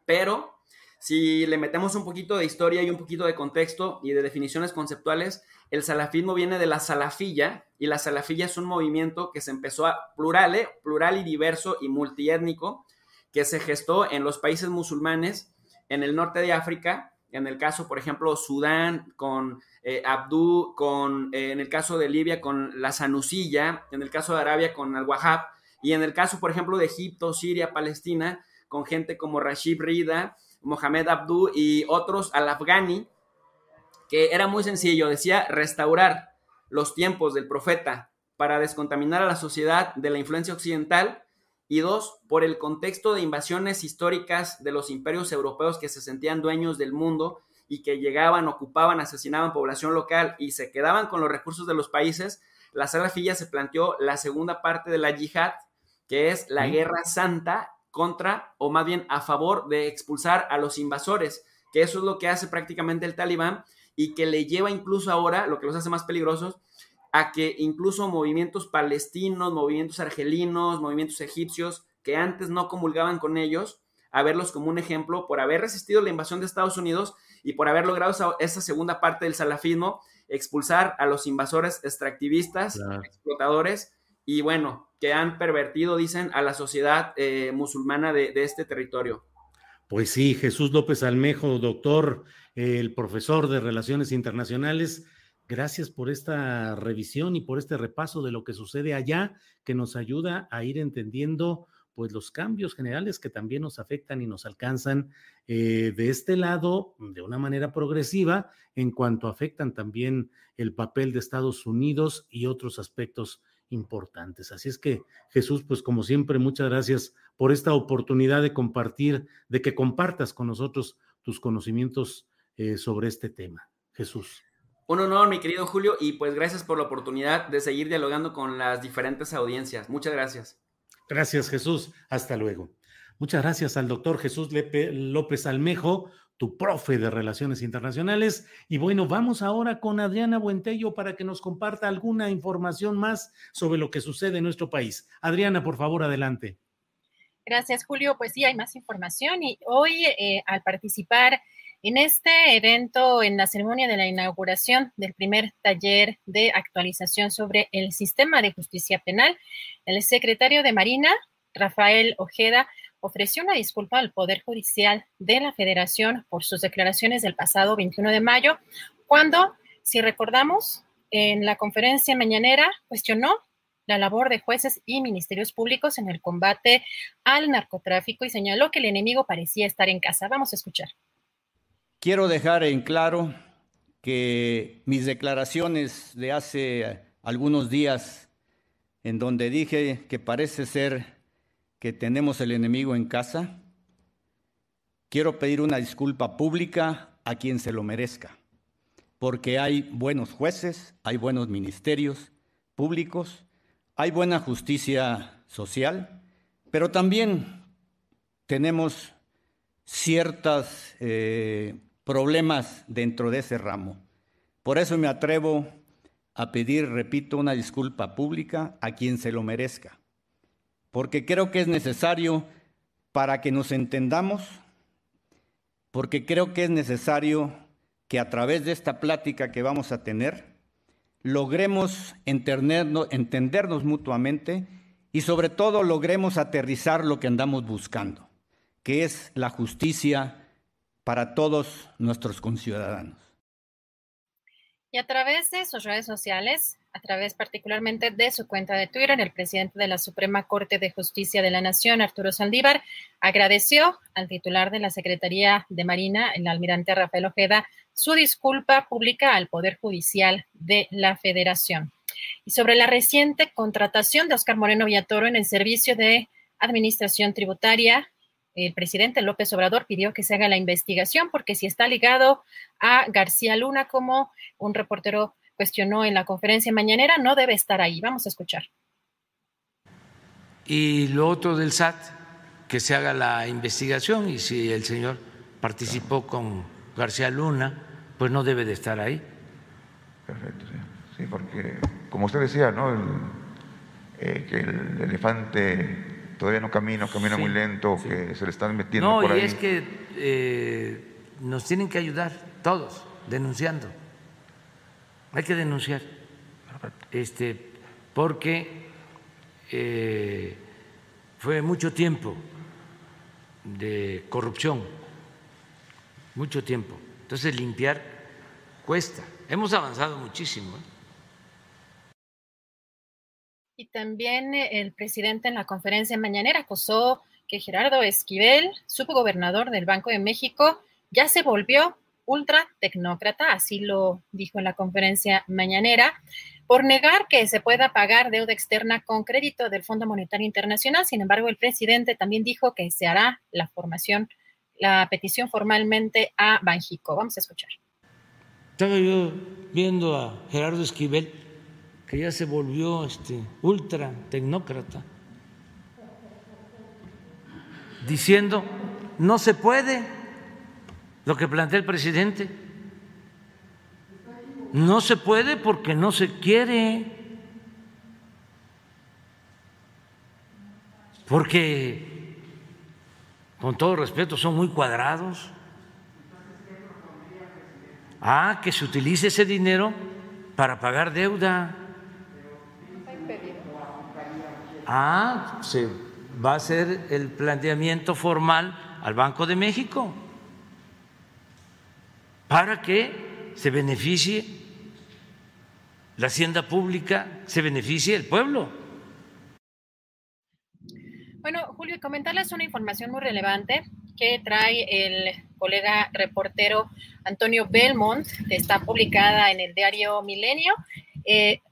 Pero si le metemos un poquito de historia y un poquito de contexto y de definiciones conceptuales, el salafismo viene de la salafilla y la salafilla es un movimiento que se empezó a plural, ¿eh? plural y diverso y multiétnico, que se gestó en los países musulmanes en el norte de África, en el caso, por ejemplo, Sudán con eh, Abdú, con, eh, en el caso de Libia con la Sanusilla, en el caso de Arabia con Al-Wahhab, y en el caso, por ejemplo, de Egipto, Siria, Palestina, con gente como Rashid Rida, Mohamed Abdú y otros al-Afghani, que era muy sencillo, decía restaurar los tiempos del profeta para descontaminar a la sociedad de la influencia occidental y dos, por el contexto de invasiones históricas de los imperios europeos que se sentían dueños del mundo y que llegaban, ocupaban, asesinaban población local y se quedaban con los recursos de los países, la Salafilla se planteó la segunda parte de la yihad, que es la guerra santa contra, o más bien a favor de expulsar a los invasores, que eso es lo que hace prácticamente el talibán y que le lleva incluso ahora, lo que los hace más peligrosos, a que incluso movimientos palestinos, movimientos argelinos, movimientos egipcios, que antes no comulgaban con ellos, a verlos como un ejemplo por haber resistido la invasión de Estados Unidos y por haber logrado esa, segunda parte del salafismo, expulsar a los invasores extractivistas, explotadores, y bueno, que han pervertido, dicen, a la sociedad eh, musulmana de, este territorio. Pues sí, Jesús López Almejo, doctor, el profesor de Relaciones Internacionales, gracias por esta revisión y por este repaso de lo que sucede allá, que nos ayuda a ir entendiendo pues los cambios generales que también nos afectan y nos alcanzan eh, de este lado de una manera progresiva en cuanto afectan también el papel de Estados Unidos y otros aspectos importantes. Así es que Jesús, pues como siempre, muchas gracias por esta oportunidad de compartir, de que compartas con nosotros tus conocimientos eh, sobre este tema. Jesús. Un honor, mi querido Julio, y pues gracias por la oportunidad de seguir dialogando con las diferentes audiencias. Muchas gracias. Gracias, Jesús. Hasta luego. Muchas gracias al doctor Jesús López Almejo, tu profe de Relaciones Internacionales. Y bueno, vamos ahora con Adriana Buentello para que nos comparta alguna información más sobre lo que sucede en nuestro país. Adriana, por favor, adelante. Gracias, Julio. Pues sí, hay más información y hoy eh, al participar en este evento, en la ceremonia de la inauguración del primer taller de actualización sobre el sistema de justicia penal, el secretario de Marina, Rafael Ojeda, ofreció una disculpa al Poder Judicial de la Federación por sus declaraciones del pasado 21 de mayo, cuando, si recordamos, en la conferencia mañanera cuestionó la labor de jueces y ministerios públicos en el combate al narcotráfico y señaló que el enemigo parecía estar en casa. Vamos a escuchar. Quiero dejar en claro que mis declaraciones de hace algunos días, en donde dije que parece ser que tenemos el enemigo en casa, quiero pedir una disculpa pública a quien se lo merezca, porque hay buenos jueces, hay buenos ministerios públicos, hay buena justicia social, pero también tenemos ciertos eh, problemas dentro de ese ramo. Por eso me atrevo a pedir, repito, una disculpa pública a quien se lo merezca, porque creo que es necesario para que nos entendamos, porque creo que es necesario que a través de esta plática que vamos a tener, logremos entendernos, entendernos mutuamente y sobre todo logremos aterrizar lo que andamos buscando, que es la justicia para todos nuestros conciudadanos. Y a través de sus redes sociales, a través particularmente de su cuenta de Twitter, el presidente de la Suprema Corte de Justicia de la Nación, Arturo Saldívar, agradeció al titular de la Secretaría de Marina, el almirante Rafael Ojeda, su disculpa pública al Poder Judicial de la Federación. Y sobre la reciente contratación de Oscar Moreno Villatoro en el Servicio de Administración Tributaria, el presidente López Obrador pidió que se haga la investigación porque si está ligado a García Luna, como un reportero cuestionó en la conferencia mañanera, no debe estar ahí. Vamos a escuchar. Y lo otro del SAT, que se haga la investigación y si el señor participó con García Luna, pues no debe de estar ahí. Perfecto, sí. Sí, porque como usted decía, ¿no? Eh, que el elefante todavía no camina, camina muy lento, que se le están metiendo por ahí. No, y es que eh, nos tienen que ayudar todos denunciando. Hay que denunciar, este, porque eh, fue mucho tiempo de corrupción, mucho tiempo. Entonces limpiar cuesta. Hemos avanzado muchísimo. ¿eh? Y también eh, el presidente en la conferencia mañanera acusó que Gerardo Esquivel, subgobernador del Banco de México, ya se volvió ultra tecnócrata, así lo dijo en la conferencia mañanera, por negar que se pueda pagar deuda externa con crédito del Fondo Monetario Internacional. Sin embargo, el presidente también dijo que se hará la formación, la petición formalmente a Banjico. Vamos a escuchar. Estaba yo viendo a Gerardo Esquivel que ya se volvió este, ultra tecnócrata, diciendo, no se puede lo que plantea el presidente, no se puede porque no se quiere, porque, con todo respeto, son muy cuadrados. Ah, que se utilice ese dinero para pagar deuda. Ah, se va a hacer el planteamiento formal al Banco de México para que se beneficie la hacienda pública, se beneficie el pueblo. Bueno, Julio, comentarles una información muy relevante que trae el colega reportero Antonio Belmont, que está publicada en el diario Milenio. Eh,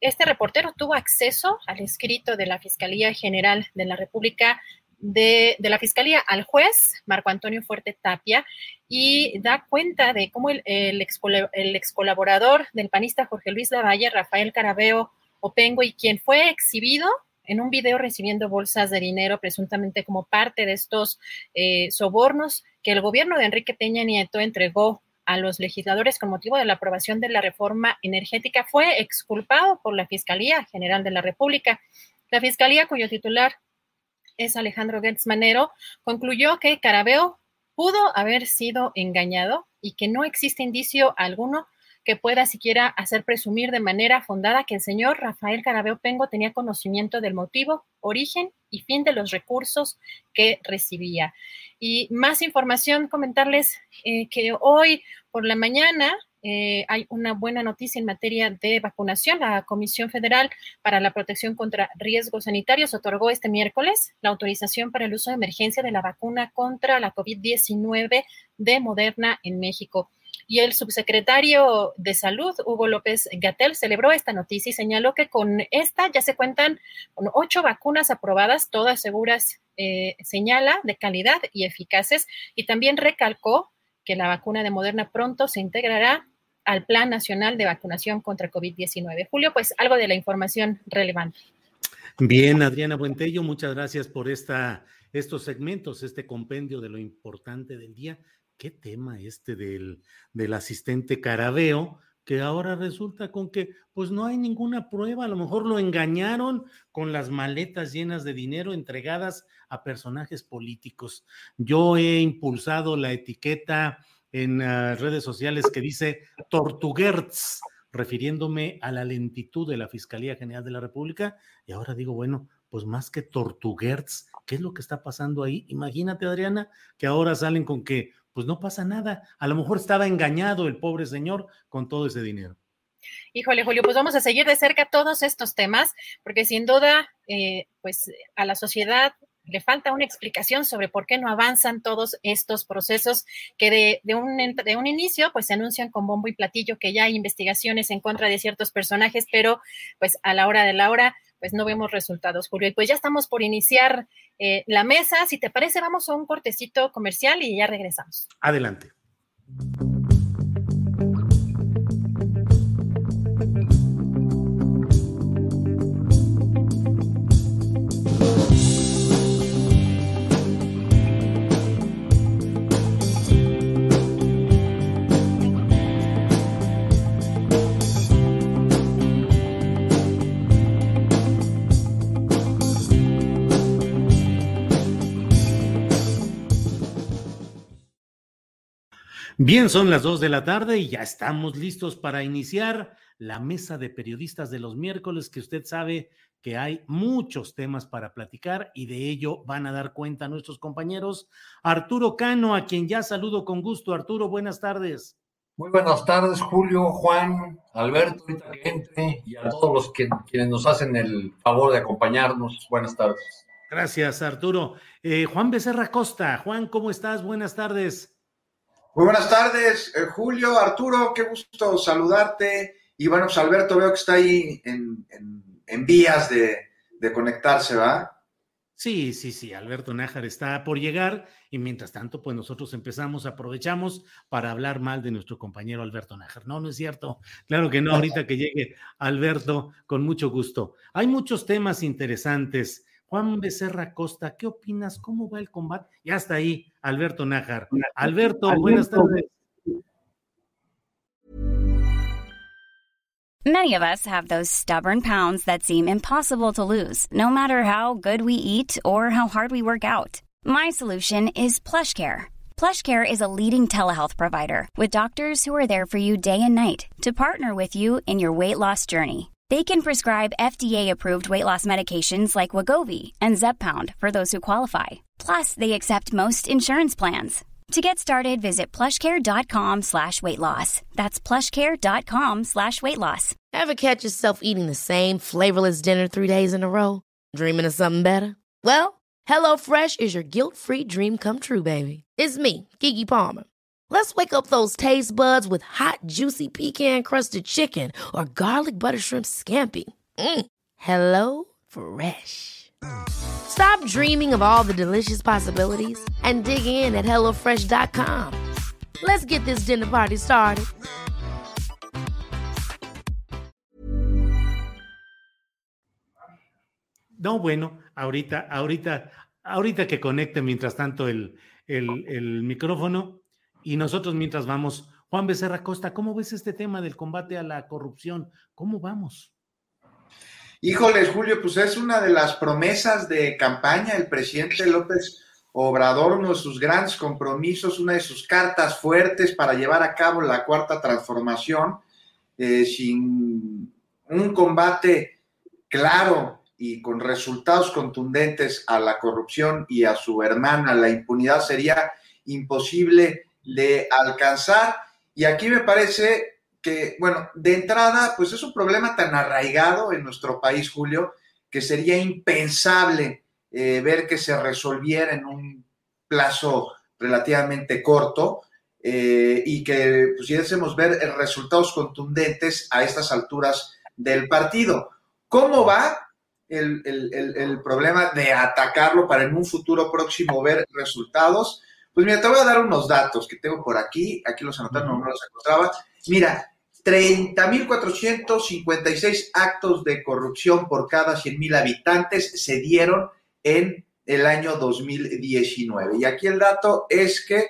este reportero tuvo acceso al escrito de la Fiscalía General de la República, de, la Fiscalía al juez Marco Antonio Fuerte Tapia, y da cuenta de cómo el, el, ex, el colaborador del panista Jorge Luis Lavalle, Rafael Carabeo Opengo, y quien fue exhibido en un video recibiendo bolsas de dinero presuntamente como parte de estos eh, sobornos que el gobierno de Enrique Peña Nieto entregó a los legisladores con motivo de la aprobación de la reforma energética fue exculpado por la Fiscalía General de la República. La Fiscalía, cuyo titular es Alejandro Gertz Manero, concluyó que Carabeo pudo haber sido engañado y que no existe indicio alguno que pueda siquiera hacer presumir de manera fundada que el señor Rafael Carabeo Pengo tenía conocimiento del motivo, origen y fin de los recursos que recibía. Y más información, comentarles eh, que hoy por la mañana eh, hay una buena noticia en materia de vacunación. La Comisión Federal para la Protección contra Riesgos Sanitarios otorgó este miércoles la autorización para el uso de emergencia de la vacuna contra la COVID-19 de Moderna en México. Y el subsecretario de Salud, Hugo López Gatel, celebró esta noticia y señaló que con esta ya se cuentan con ocho vacunas aprobadas, todas seguras, eh, señala, de calidad y eficaces. Y también recalcó que la vacuna de Moderna pronto se integrará al Plan Nacional de Vacunación contra COVID-19. Julio, pues algo de la información relevante. Bien, Adriana Buentello, muchas gracias por esta, estos segmentos, este compendio de lo importante del día qué tema este del, del asistente Carabeo, que ahora resulta con que pues no hay ninguna prueba, a lo mejor lo engañaron con las maletas llenas de dinero entregadas a personajes políticos. Yo he impulsado la etiqueta en uh, redes sociales que dice Tortuguerts, refiriéndome a la lentitud de la Fiscalía General de la República, y ahora digo, bueno, pues más que Tortuguerts, ¿qué es lo que está pasando ahí? Imagínate, Adriana, que ahora salen con que pues no pasa nada. A lo mejor estaba engañado el pobre señor con todo ese dinero. Híjole, Julio, pues vamos a seguir de cerca todos estos temas, porque sin duda, eh, pues a la sociedad le falta una explicación sobre por qué no avanzan todos estos procesos que de, un inicio pues se anuncian con bombo y platillo que ya hay investigaciones en contra de ciertos personajes, pero pues a la hora de la hora pues no vemos resultados, Julio. Y pues ya estamos por iniciar eh, la mesa. Si te parece, vamos a un cortecito comercial y ya regresamos. Adelante. Bien, son las dos de la tarde y ya estamos listos para iniciar la mesa de periodistas de los miércoles, que usted sabe que hay muchos temas para platicar y de ello van a dar cuenta nuestros compañeros. Arturo Cano, a quien ya saludo con gusto. Arturo, buenas tardes. Muy buenas tardes, Julio, Juan, Alberto, gente y a todos los que, quienes nos hacen el favor de acompañarnos. Buenas tardes. Gracias, Arturo. Eh, Juan Becerra Costa. Juan, ¿cómo estás? Buenas tardes. Muy buenas tardes, eh, Julio, Arturo, qué gusto saludarte. Y bueno, pues Alberto veo que está ahí en, en, vías de, de, conectarse, ¿va? Sí, sí, sí, Alberto Nájar está por llegar y mientras tanto, pues nosotros empezamos, aprovechamos para hablar mal de nuestro compañero Alberto Nájar. No, no es cierto. Claro que no, ahorita que llegue Alberto, con mucho gusto. Hay muchos temas interesantes. Juan Becerra Costa, ¿qué opinas? ¿Cómo va el combate? Ya está ahí, Alberto Nájar. Alberto, buenas tardes. Many of us have those stubborn pounds that seem impossible to lose, no matter how good we eat or how hard we work out. My solution is PlushCare. PlushCare is a leading telehealth provider with doctors who are there for you day and night to partner with you in your weight loss journey. They can prescribe FDA-approved weight loss medications like Wagovi and Zepbound for those who qualify. Plus, they accept most insurance plans. To get started, visit plushcare.com slash weight loss. That's plushcare.com slash weight loss. Ever catch yourself eating the same flavorless dinner three days in a row? Dreaming of something better? Well, HelloFresh is your guilt-free dream come true, baby. It's me, Kiki Palmer. Let's wake up those taste buds with hot, juicy pecan crusted chicken or garlic butter shrimp scampi. Mm. Hello Fresh. Stop dreaming of all the delicious possibilities and dig in at HelloFresh.com. Let's get this dinner party started. No, bueno, ahorita, ahorita, ahorita que conecte mientras tanto el, el, el micrófono. Y nosotros mientras vamos, Juan Becerra Costa, ¿cómo ves este tema del combate a la corrupción? ¿Cómo vamos? Híjoles, Julio, pues es una de las promesas de campaña. El presidente López Obrador, uno de sus grandes compromisos, una de sus cartas fuertes para llevar a cabo la cuarta transformación, eh, sin un combate claro y con resultados contundentes a la corrupción y a su hermana, la impunidad, sería imposible de alcanzar. Y aquí me parece que, bueno, de entrada, pues es un problema tan arraigado en nuestro país, Julio, que sería impensable eh, ver que se resolviera en un plazo relativamente corto eh, y que pudiésemos ver resultados contundentes a estas alturas del partido. ¿Cómo va el, el problema de atacarlo para en un futuro próximo ver resultados? Pues mira, te voy a dar unos datos que tengo por aquí. Aquí los anotaron, no los encontraba. Mira, 30.456 actos de corrupción por cada 100.000 habitantes se dieron en el año 2019. Y aquí el dato es que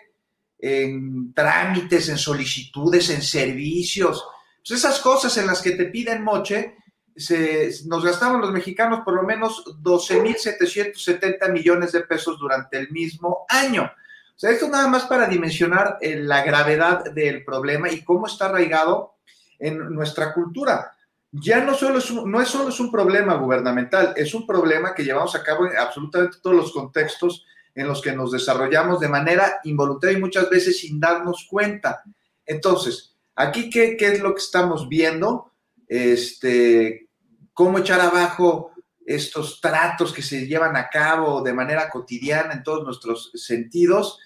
en trámites, en solicitudes, en servicios, Pues esas cosas en las que te piden moche, se, nos gastamos los mexicanos por lo menos 12.770 millones de pesos durante el mismo año. O sea, esto nada más para dimensionar eh, la gravedad del problema y cómo está arraigado en nuestra cultura. Ya no, solo es no es solo es un problema gubernamental, es un problema que llevamos a cabo en absolutamente todos los contextos en los que nos desarrollamos de manera involuntaria y muchas veces sin darnos cuenta. Entonces, aquí, ¿qué, qué es lo que estamos viendo? Este, cómo echar abajo estos tratos que se llevan a cabo de manera cotidiana en todos nuestros sentidos,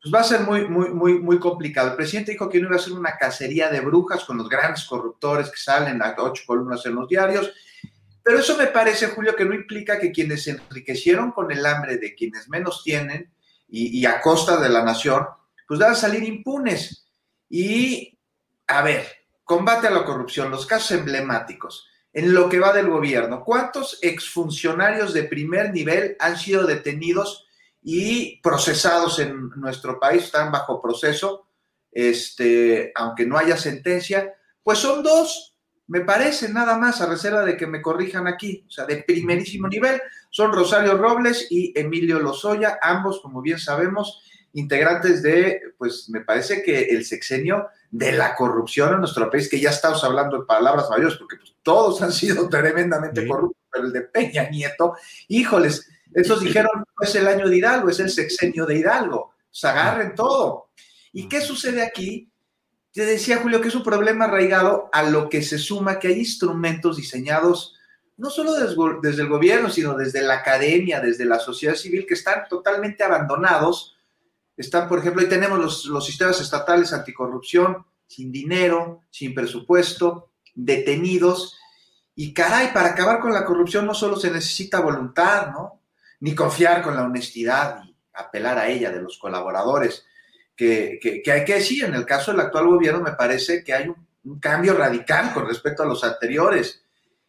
pues va a ser muy, muy, muy, muy complicado. El presidente dijo que no iba a ser una cacería de brujas con los grandes corruptores que salen a ocho columnas en los diarios, pero eso me parece, Julio, que no implica que quienes se enriquecieron con el hambre de quienes menos tienen y, y a costa de la nación, pues van a salir impunes. Y, a ver, combate a la corrupción, los casos emblemáticos en lo que va del gobierno. ¿Cuántos exfuncionarios de primer nivel han sido detenidos y procesados en nuestro país? Están bajo proceso, este, aunque no haya sentencia. Pues son dos, me parece, nada más, a reserva de que me corrijan aquí, o sea, de primerísimo nivel. Son Rosario Robles y Emilio Lozoya, ambos, como bien sabemos, integrantes de, pues me parece que el sexenio de la corrupción en nuestro país, que ya estamos hablando de palabras mayores, porque pues, todos han sido [LAUGHS] tremendamente corruptos, pero el de Peña Nieto, híjoles, esos dijeron, no es el año de Hidalgo, es el sexenio de Hidalgo, se agarren todo. ¿Y qué sucede aquí? Te decía Julio que es un problema arraigado a lo que se suma que hay instrumentos diseñados no solo desde, desde el gobierno, sino desde la academia, desde la sociedad civil, que están totalmente abandonados están, por ejemplo, ahí tenemos los, los sistemas estatales anticorrupción, sin dinero, sin presupuesto, detenidos. Y caray, para acabar con la corrupción no solo se necesita voluntad, ¿no? Ni confiar con la honestidad y apelar a ella de los colaboradores. Que, hay que decir, en el caso del actual gobierno me parece que hay un, un, cambio radical con respecto a los anteriores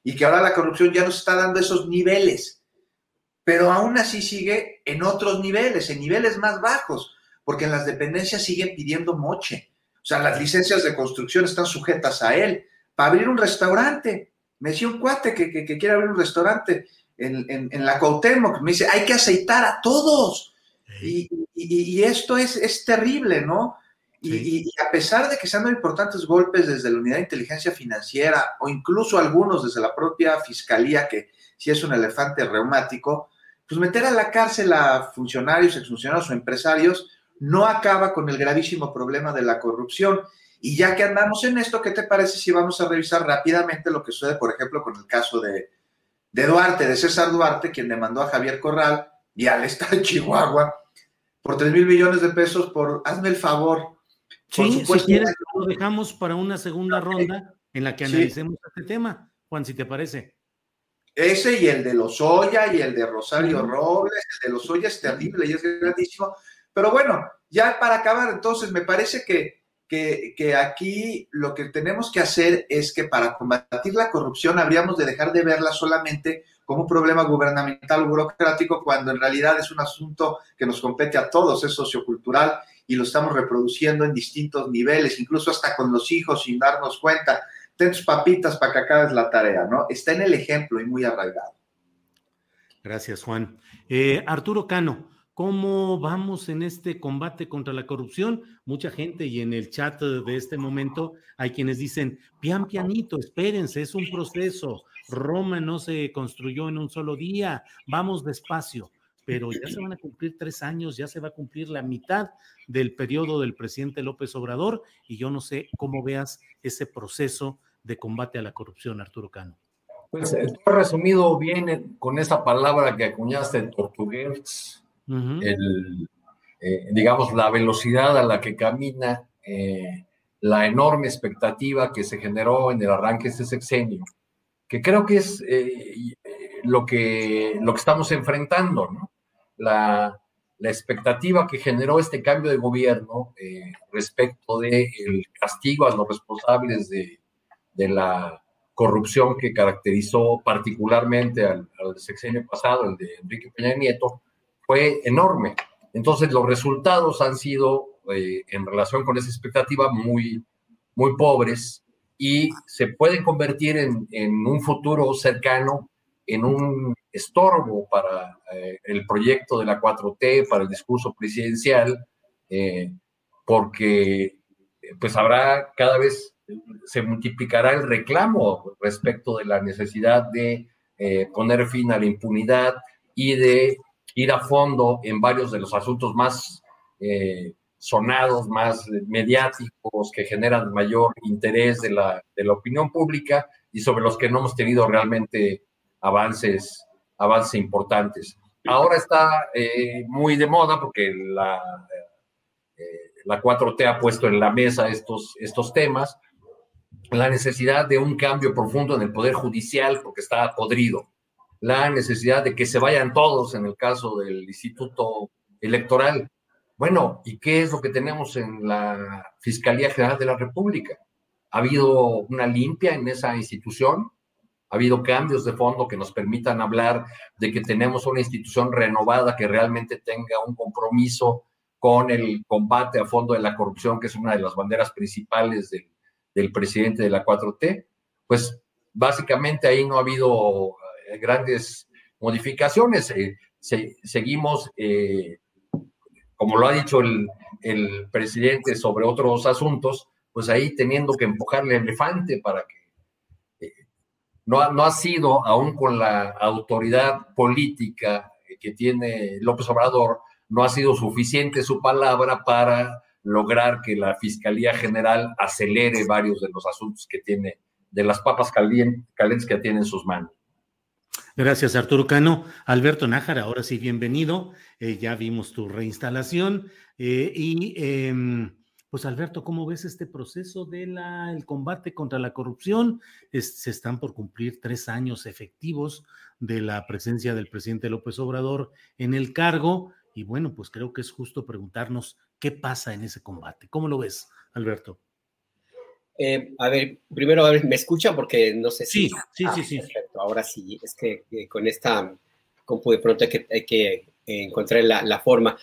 y que ahora la corrupción ya nos está dando esos niveles, pero aún así sigue en otros niveles, en niveles más bajos porque en las dependencias siguen pidiendo moche. O sea, las licencias de construcción están sujetas a él. Para abrir un restaurante, me decía un cuate que, quiere abrir un restaurante en, la Cuauhtémoc, me dice, hay que aceitar a todos. Y, esto es, es, terrible, ¿no? Y, a pesar de que se han dado importantes golpes desde la Unidad de Inteligencia Financiera o incluso algunos desde la propia Fiscalía, que si es un elefante reumático, pues meter a la cárcel a funcionarios, exfuncionarios o empresarios, no acaba con el gravísimo problema de la corrupción. Y ya que andamos en esto, ¿qué te parece si vamos a revisar rápidamente lo que sucede, por ejemplo, con el caso de, Duarte, de César Duarte, quien demandó a Javier Corral y al Estado de Chihuahua por 3 mil millones de pesos por, hazme el favor. Sí, si quieres, lo dejamos para una segunda ronda en la que analicemos este tema, Juan, si te parece. Ese y el de Lozoya y el de Rosario Robles, el de Lozoya es terrible y es grandísimo, pero bueno, ya para acabar, entonces me parece que, que, aquí lo que tenemos que hacer es que para combatir la corrupción habríamos de dejar de verla solamente como un problema gubernamental o burocrático, cuando en realidad es un asunto que nos compete a todos, es sociocultural y lo estamos reproduciendo en distintos niveles, incluso hasta con los hijos sin darnos cuenta. Ten tus papitas para que acabes la tarea, ¿no? Está en el ejemplo y muy arraigado. Gracias, Juan. Eh, Arturo Cano, ¿Cómo vamos en este combate contra la corrupción? Mucha gente y en el chat de este momento hay quienes dicen, pian pianito, espérense, es un proceso. Roma no se construyó en un solo día, vamos despacio. Pero ya se van a cumplir tres años, ya se va a cumplir la mitad del periodo del presidente López Obrador y yo no sé cómo veas ese proceso de combate a la corrupción, Arturo Cano. Pues he resumido bien con esa palabra que acuñaste portugués, el, eh, digamos, la velocidad a la que camina, eh, la enorme expectativa que se generó en el arranque de este sexenio, que creo que es eh, lo, que, lo que estamos enfrentando, ¿no? La, la expectativa que generó este cambio de gobierno respecto del el castigo a los responsables de, de, la corrupción que caracterizó particularmente al, al, sexenio pasado, el de Enrique Peña Nieto, fue enorme. Entonces los resultados han sido, eh, en relación con esa expectativa, muy, muy pobres y se pueden convertir en, en un futuro cercano en un estorbo para eh, el proyecto de la 4T, para el discurso presidencial, eh, porque pues habrá cada vez, se multiplicará el reclamo respecto de la necesidad de poner fin a la impunidad y de ir a fondo en varios de los asuntos más sonados, más mediáticos, que generan mayor interés de la, de la opinión pública y sobre los que no hemos tenido realmente avances, avances importantes. Ahora está eh, muy de moda porque la, eh, la 4T ha puesto en la mesa estos, estos temas, la necesidad de un cambio profundo en el Poder Judicial porque está podrido, la necesidad de que se vayan todos en el caso del Instituto Electoral. Bueno, ¿y qué es lo que tenemos en la Fiscalía General de la República? ¿Ha habido una limpia en esa institución? Ha habido cambios de fondo que nos permitan hablar de que tenemos una institución renovada que realmente tenga un compromiso con el combate a fondo de la corrupción, que es una de las banderas principales del, presidente de la 4T. Pues básicamente ahí no ha habido grandes modificaciones. Eh, seguimos, eh, como lo ha dicho el, el presidente sobre otros asuntos, pues ahí teniendo que empujarle el elefante para que no ha, no ha sido, aún con la autoridad política que tiene López Obrador, no ha sido suficiente su palabra para lograr que la Fiscalía General acelere varios de los asuntos que tiene, de las papas calientes que tiene en sus manos. Gracias, Arturo Cano. Alberto Nájara, ahora sí, bienvenido. Eh, ya vimos tu reinstalación eh, y em, pues Alberto, ¿cómo ves este proceso del combate contra la corrupción? se están por cumplir tres años efectivos de la presencia del presidente López Obrador en el cargo y bueno, pues creo que es justo preguntarnos qué pasa en ese combate. ¿Cómo lo ves, Alberto? Eh, a ver, primero, a ver, ¿me escucha? Porque no sé si... Sí, sí, sí, sí. Perfecto, ahora sí, es que eh, con esta compu de pronto hay que, hay que eh, encontrar la, forma.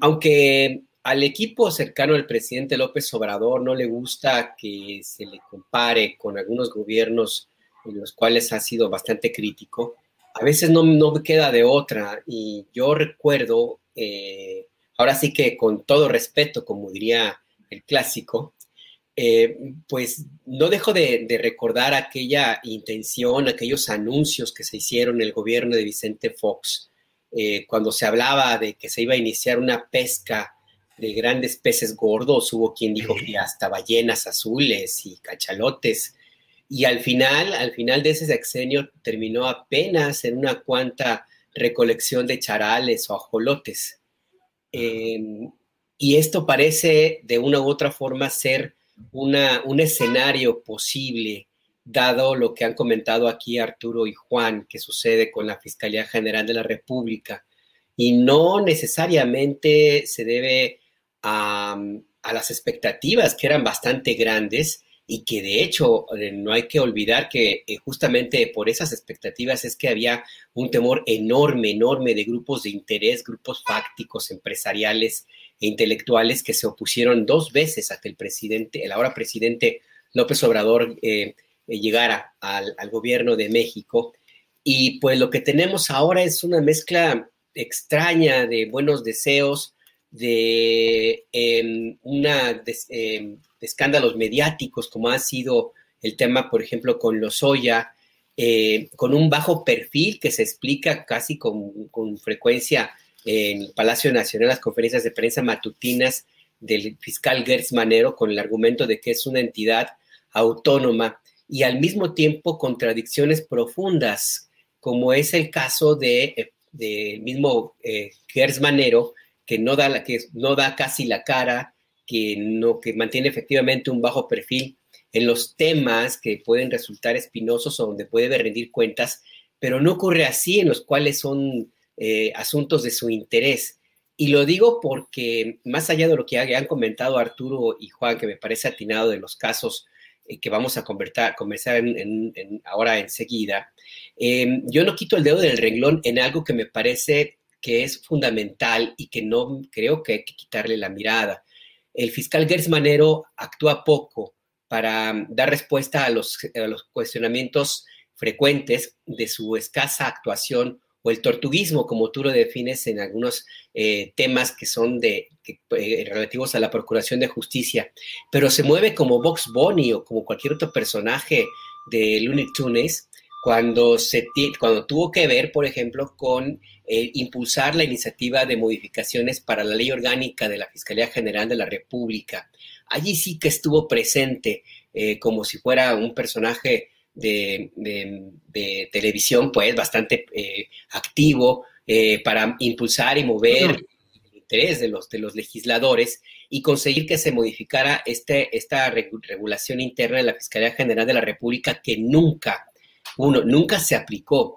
aunque al equipo cercano al presidente López Obrador no le gusta que se le compare con algunos gobiernos en los cuales ha sido bastante crítico. A veces no, no queda de otra y yo recuerdo, eh, ahora sí que con todo respeto, como diría el clásico, eh, pues no dejo de, recordar aquella intención, aquellos anuncios que se hicieron en el gobierno de Vicente Fox, eh, cuando se hablaba de que se iba a iniciar una pesca de grandes peces gordos, hubo quien dijo que hasta ballenas azules y cachalotes. Y al final, al final de ese sexenio terminó apenas en una cuanta recolección de charales o ajolotes. Em, y esto parece de una u otra forma ser una, un escenario posible, dado lo que han comentado aquí Arturo y Juan, que sucede con la Fiscalía General de la República. Y no necesariamente se debe a, las expectativas que eran bastante grandes y que de hecho eh, no hay que olvidar que eh, justamente por esas expectativas es que había un temor enorme, enorme de grupos de interés, grupos fácticos, empresariales e intelectuales que se opusieron dos veces a que el presidente, el ahora presidente López Obrador eh, llegara al, gobierno de México. Y pues lo que tenemos ahora es una mezcla extraña de buenos deseos, de, em, una, em, escándalos mediáticos, como ha sido el tema, por ejemplo, con Lozoya, eh, con un bajo perfil que se explica casi con, con, frecuencia en Palacio Nacional, las conferencias de prensa matutinas del fiscal Gertz Manero, con el argumento de que es una entidad autónoma y al mismo tiempo contradicciones profundas, como es el caso de, del mismo eh, Gertz Manero, que no da, la, que no da casi la cara, que, no, que mantiene efectivamente un bajo perfil en los temas que pueden resultar espinosos o donde puede rendir cuentas, pero no ocurre así en los cuales son eh, asuntos de su interés. Y lo digo porque, más allá de lo que han comentado Arturo y Juan, que me parece atinado de los casos eh, que vamos a conversar, en, ahora enseguida, eh, yo no quito el dedo del renglón en algo que me parece que es fundamental y que no creo que hay que quitarle la mirada. El fiscal Gers actúa poco para dar respuesta a los cuestionamientos frecuentes de su escasa actuación o el tortuguismo, como tú lo defines en algunos eh, temas que son de, eh, relativos a la Procuración de Justicia, pero se mueve como Vox Bunny o como cualquier otro personaje de Looney Tunes cuando, se, cuando tuvo que ver, por ejemplo, con eh, impulsar la iniciativa de modificaciones para la ley orgánica de la Fiscalía General de la República. Allí sí que estuvo presente como si fuera un personaje de, televisión, pues bastante eh, activo eh, para impulsar y mover el interés de los, de los legisladores y conseguir que se modificara este, esta regulación interna de la Fiscalía General de la República que nunca, uno, nunca se aplicó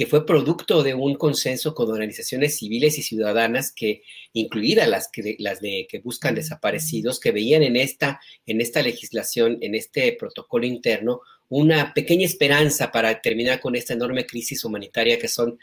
que fue producto de un consenso con organizaciones civiles y ciudadanas que, incluidas las que, las de, que buscan desaparecidos, que veían en esta, en esta legislación, en este protocolo interno, una pequeña esperanza para terminar con esta enorme crisis humanitaria que son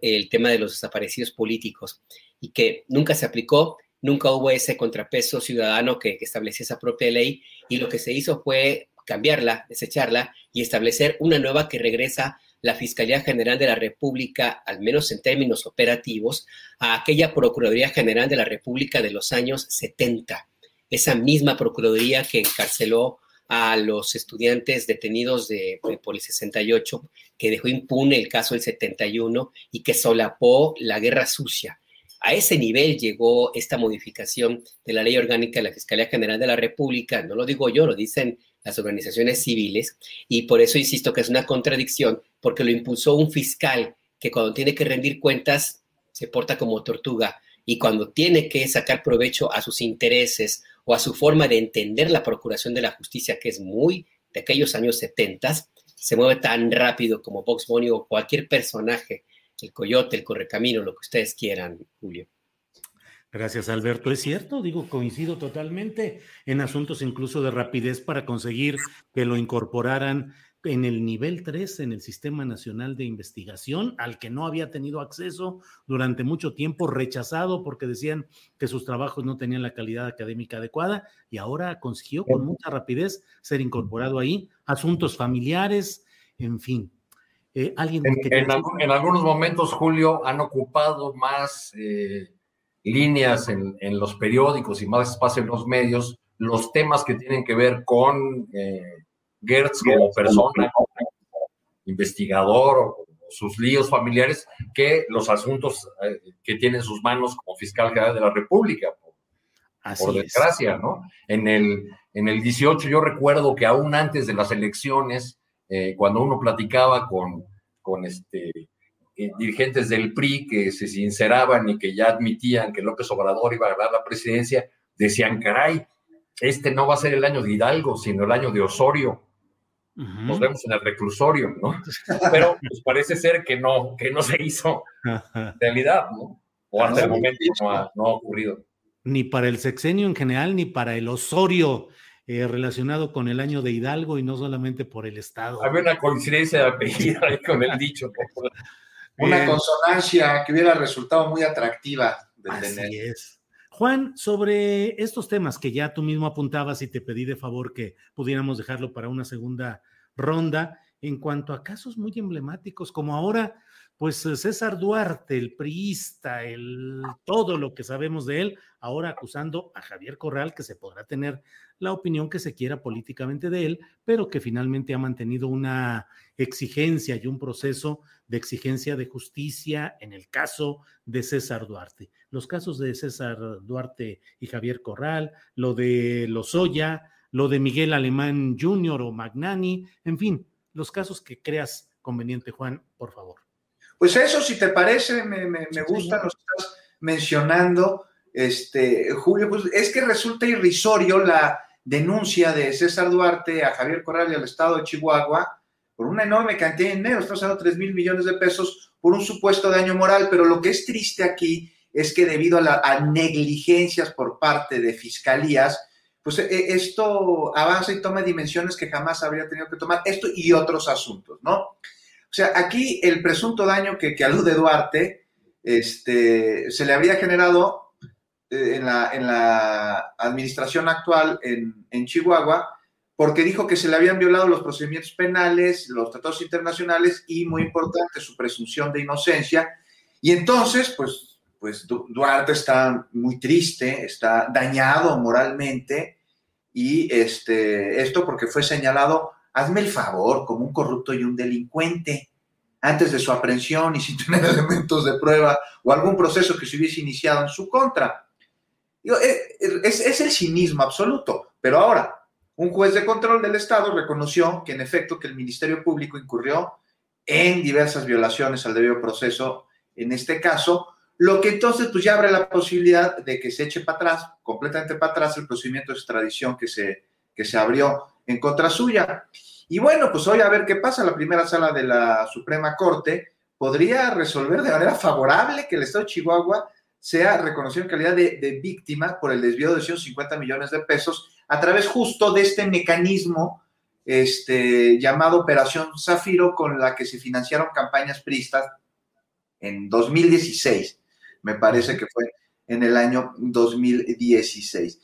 el tema de los desaparecidos políticos y que nunca se aplicó, nunca hubo ese contrapeso ciudadano que, que esa propia ley y lo que se hizo fue cambiarla, desecharla y establecer una nueva que regresa la Fiscalía General de la República, al menos en términos operativos, a aquella Procuraduría General de la República de los años 70. Esa misma Procuraduría que encarceló a los estudiantes detenidos de, por el 68, que dejó impune el caso del 71 y que solapó la guerra sucia. A ese nivel llegó esta modificación de la ley orgánica de la Fiscalía General de la República, no lo digo yo, lo dicen las organizaciones civiles, y por eso insisto que es una contradicción, porque lo impulsó un fiscal que cuando tiene que rendir cuentas se porta como tortuga. Y cuando tiene que sacar provecho a sus intereses o a su forma de entender la procuración de la justicia, que es muy de aquellos años 70, se mueve tan rápido como Box Bunny o cualquier personaje, el coyote, el correcamino, lo que ustedes quieran, Julio. Gracias, Alberto. Es cierto, digo, coincido totalmente en asuntos incluso de rapidez para conseguir que lo incorporaran en el nivel 3 en el Sistema Nacional de Investigación, al que no había tenido acceso durante mucho tiempo, rechazado porque decían que sus trabajos no tenían la calidad académica adecuada y ahora consiguió con mucha rapidez ser incorporado ahí. Asuntos familiares, en fin. Eh, ¿alguien en, algunos momentos, Julio, han ocupado más... Eh, líneas en, los periódicos y más espacio en los medios, los temas que tienen que ver con eh, Gertz como persona, como investigador o sus líos familiares, que los asuntos eh, que tiene en sus manos como fiscal general de la República, por, desgracia, ¿no? En el, en el 18 yo recuerdo que aún antes de las elecciones, eh, cuando uno platicaba con, con este eh, dirigentes del PRI que se sinceraban y que ya admitían que López Obrador iba a ganar la presidencia, decían, caray, este no va a ser el año de Hidalgo, sino el año de Osorio. Nos vemos en el reclusorio, ¿no? Pero pues parece ser que no, que no se hizo realidad, ¿no? O hasta el momento no ha, ocurrido. Ni para el sexenio en general, ni para el Osorio. Eh, relacionado con el año de Hidalgo y no solamente por el Estado. Había una coincidencia de apellido ahí con el dicho. Una consonancia que hubiera resultado muy atractiva de Así es. Juan, sobre estos temas que ya tú mismo apuntabas y te pedí de favor que pudiéramos dejarlo para una segunda ronda, en cuanto a casos muy emblemáticos, como ahora pues eh, César Duarte, el priista, el todo lo que sabemos de él, ahora acusando a Javier Corral, que se podrá tener la opinión que se quiera políticamente de él, pero que finalmente ha mantenido una exigencia y un proceso de exigencia de justicia en el caso de César Duarte. Los casos de César Duarte y Javier Corral, lo de Lozoya, lo de Miguel Alemán Jr. o Magnani, en fin, los casos que creas conveniente, Juan, por favor. Pues eso, si te parece, me, me, me gusta, lo estás mencionando, este, Julio, pues es que resulta irrisorio la denuncia de César Duarte a Javier Corral y al Estado de Chihuahua por una enorme cantidad de dinero, estamos hablando de 3 mil millones de pesos por un supuesto daño moral, pero lo que es triste aquí es que debido a, la, a negligencias por parte de fiscalías, pues e, esto avanza y toma dimensiones que jamás habría tenido que tomar, esto y otros asuntos, ¿no? O sea, aquí el presunto daño que, que alude Duarte este, se le habría generado eh, en, la, en, la, administración actual en, en, Chihuahua porque dijo que se le habían violado los procedimientos penales, los tratados internacionales y, muy importante, su presunción de inocencia. Y entonces, pues, pues Duarte está muy triste, está dañado moralmente y este, esto porque fue señalado, hazme el favor, como un corrupto y un delincuente antes de su aprehensión y sin [LAUGHS] tener elementos de prueba o algún proceso que se hubiese iniciado en su contra. Eh, es, es el cinismo absoluto. Pero ahora, un juez de control del Estado reconoció que en efecto que el Ministerio Público incurrió en diversas violaciones al debido proceso en este caso, lo que entonces pues ya abre la posibilidad de que se eche para atrás, completamente para atrás el procedimiento de extradición que se, que se abrió en contra suya. Y bueno, pues hoy a ver qué pasa. La primera sala de la Suprema Corte podría resolver de manera favorable que el Estado de Chihuahua sea reconocido en calidad de, víctima por el desvío de 150 millones de pesos a través justo de este mecanismo este, llamado Operación Zafiro, con la que se financiaron campañas pristas en 2016, me parece que fue en el año 2016.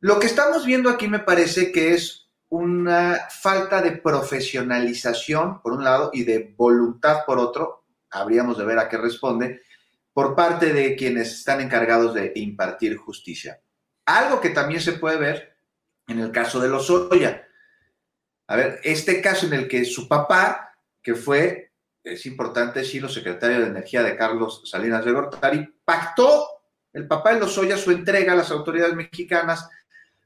Lo que estamos viendo aquí me parece que es una falta de profesionalización, por un lado, y de voluntad, por otro, habríamos de ver a qué responde, por parte de quienes están encargados de impartir justicia. Algo que también se puede ver en el caso de Lozoya. A ver, este caso en el que su papá, que fue, es importante decirlo, secretario de Energía de Carlos Salinas de Gortari, pactó el papá de Lozoya su entrega a las autoridades mexicanas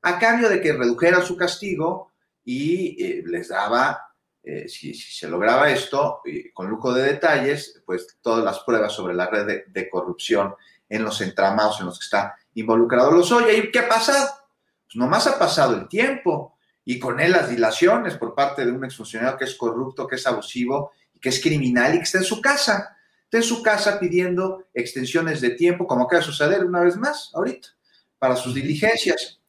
a cambio de que redujeran su castigo y eh, les daba eh, si, se lograba esto, con lujo de detalles, pues todas las pruebas sobre la red de, corrupción en los entramados en los que está involucrado Lozoya. ¿Y qué ha pasado? Pues nomás ha pasado el tiempo y con él las dilaciones por parte de un exfuncionario que es corrupto, que es abusivo que es criminal y que está en su casa. Está en su casa pidiendo extensiones de tiempo, como acaba de suceder una vez más ahorita, para sus diligencias.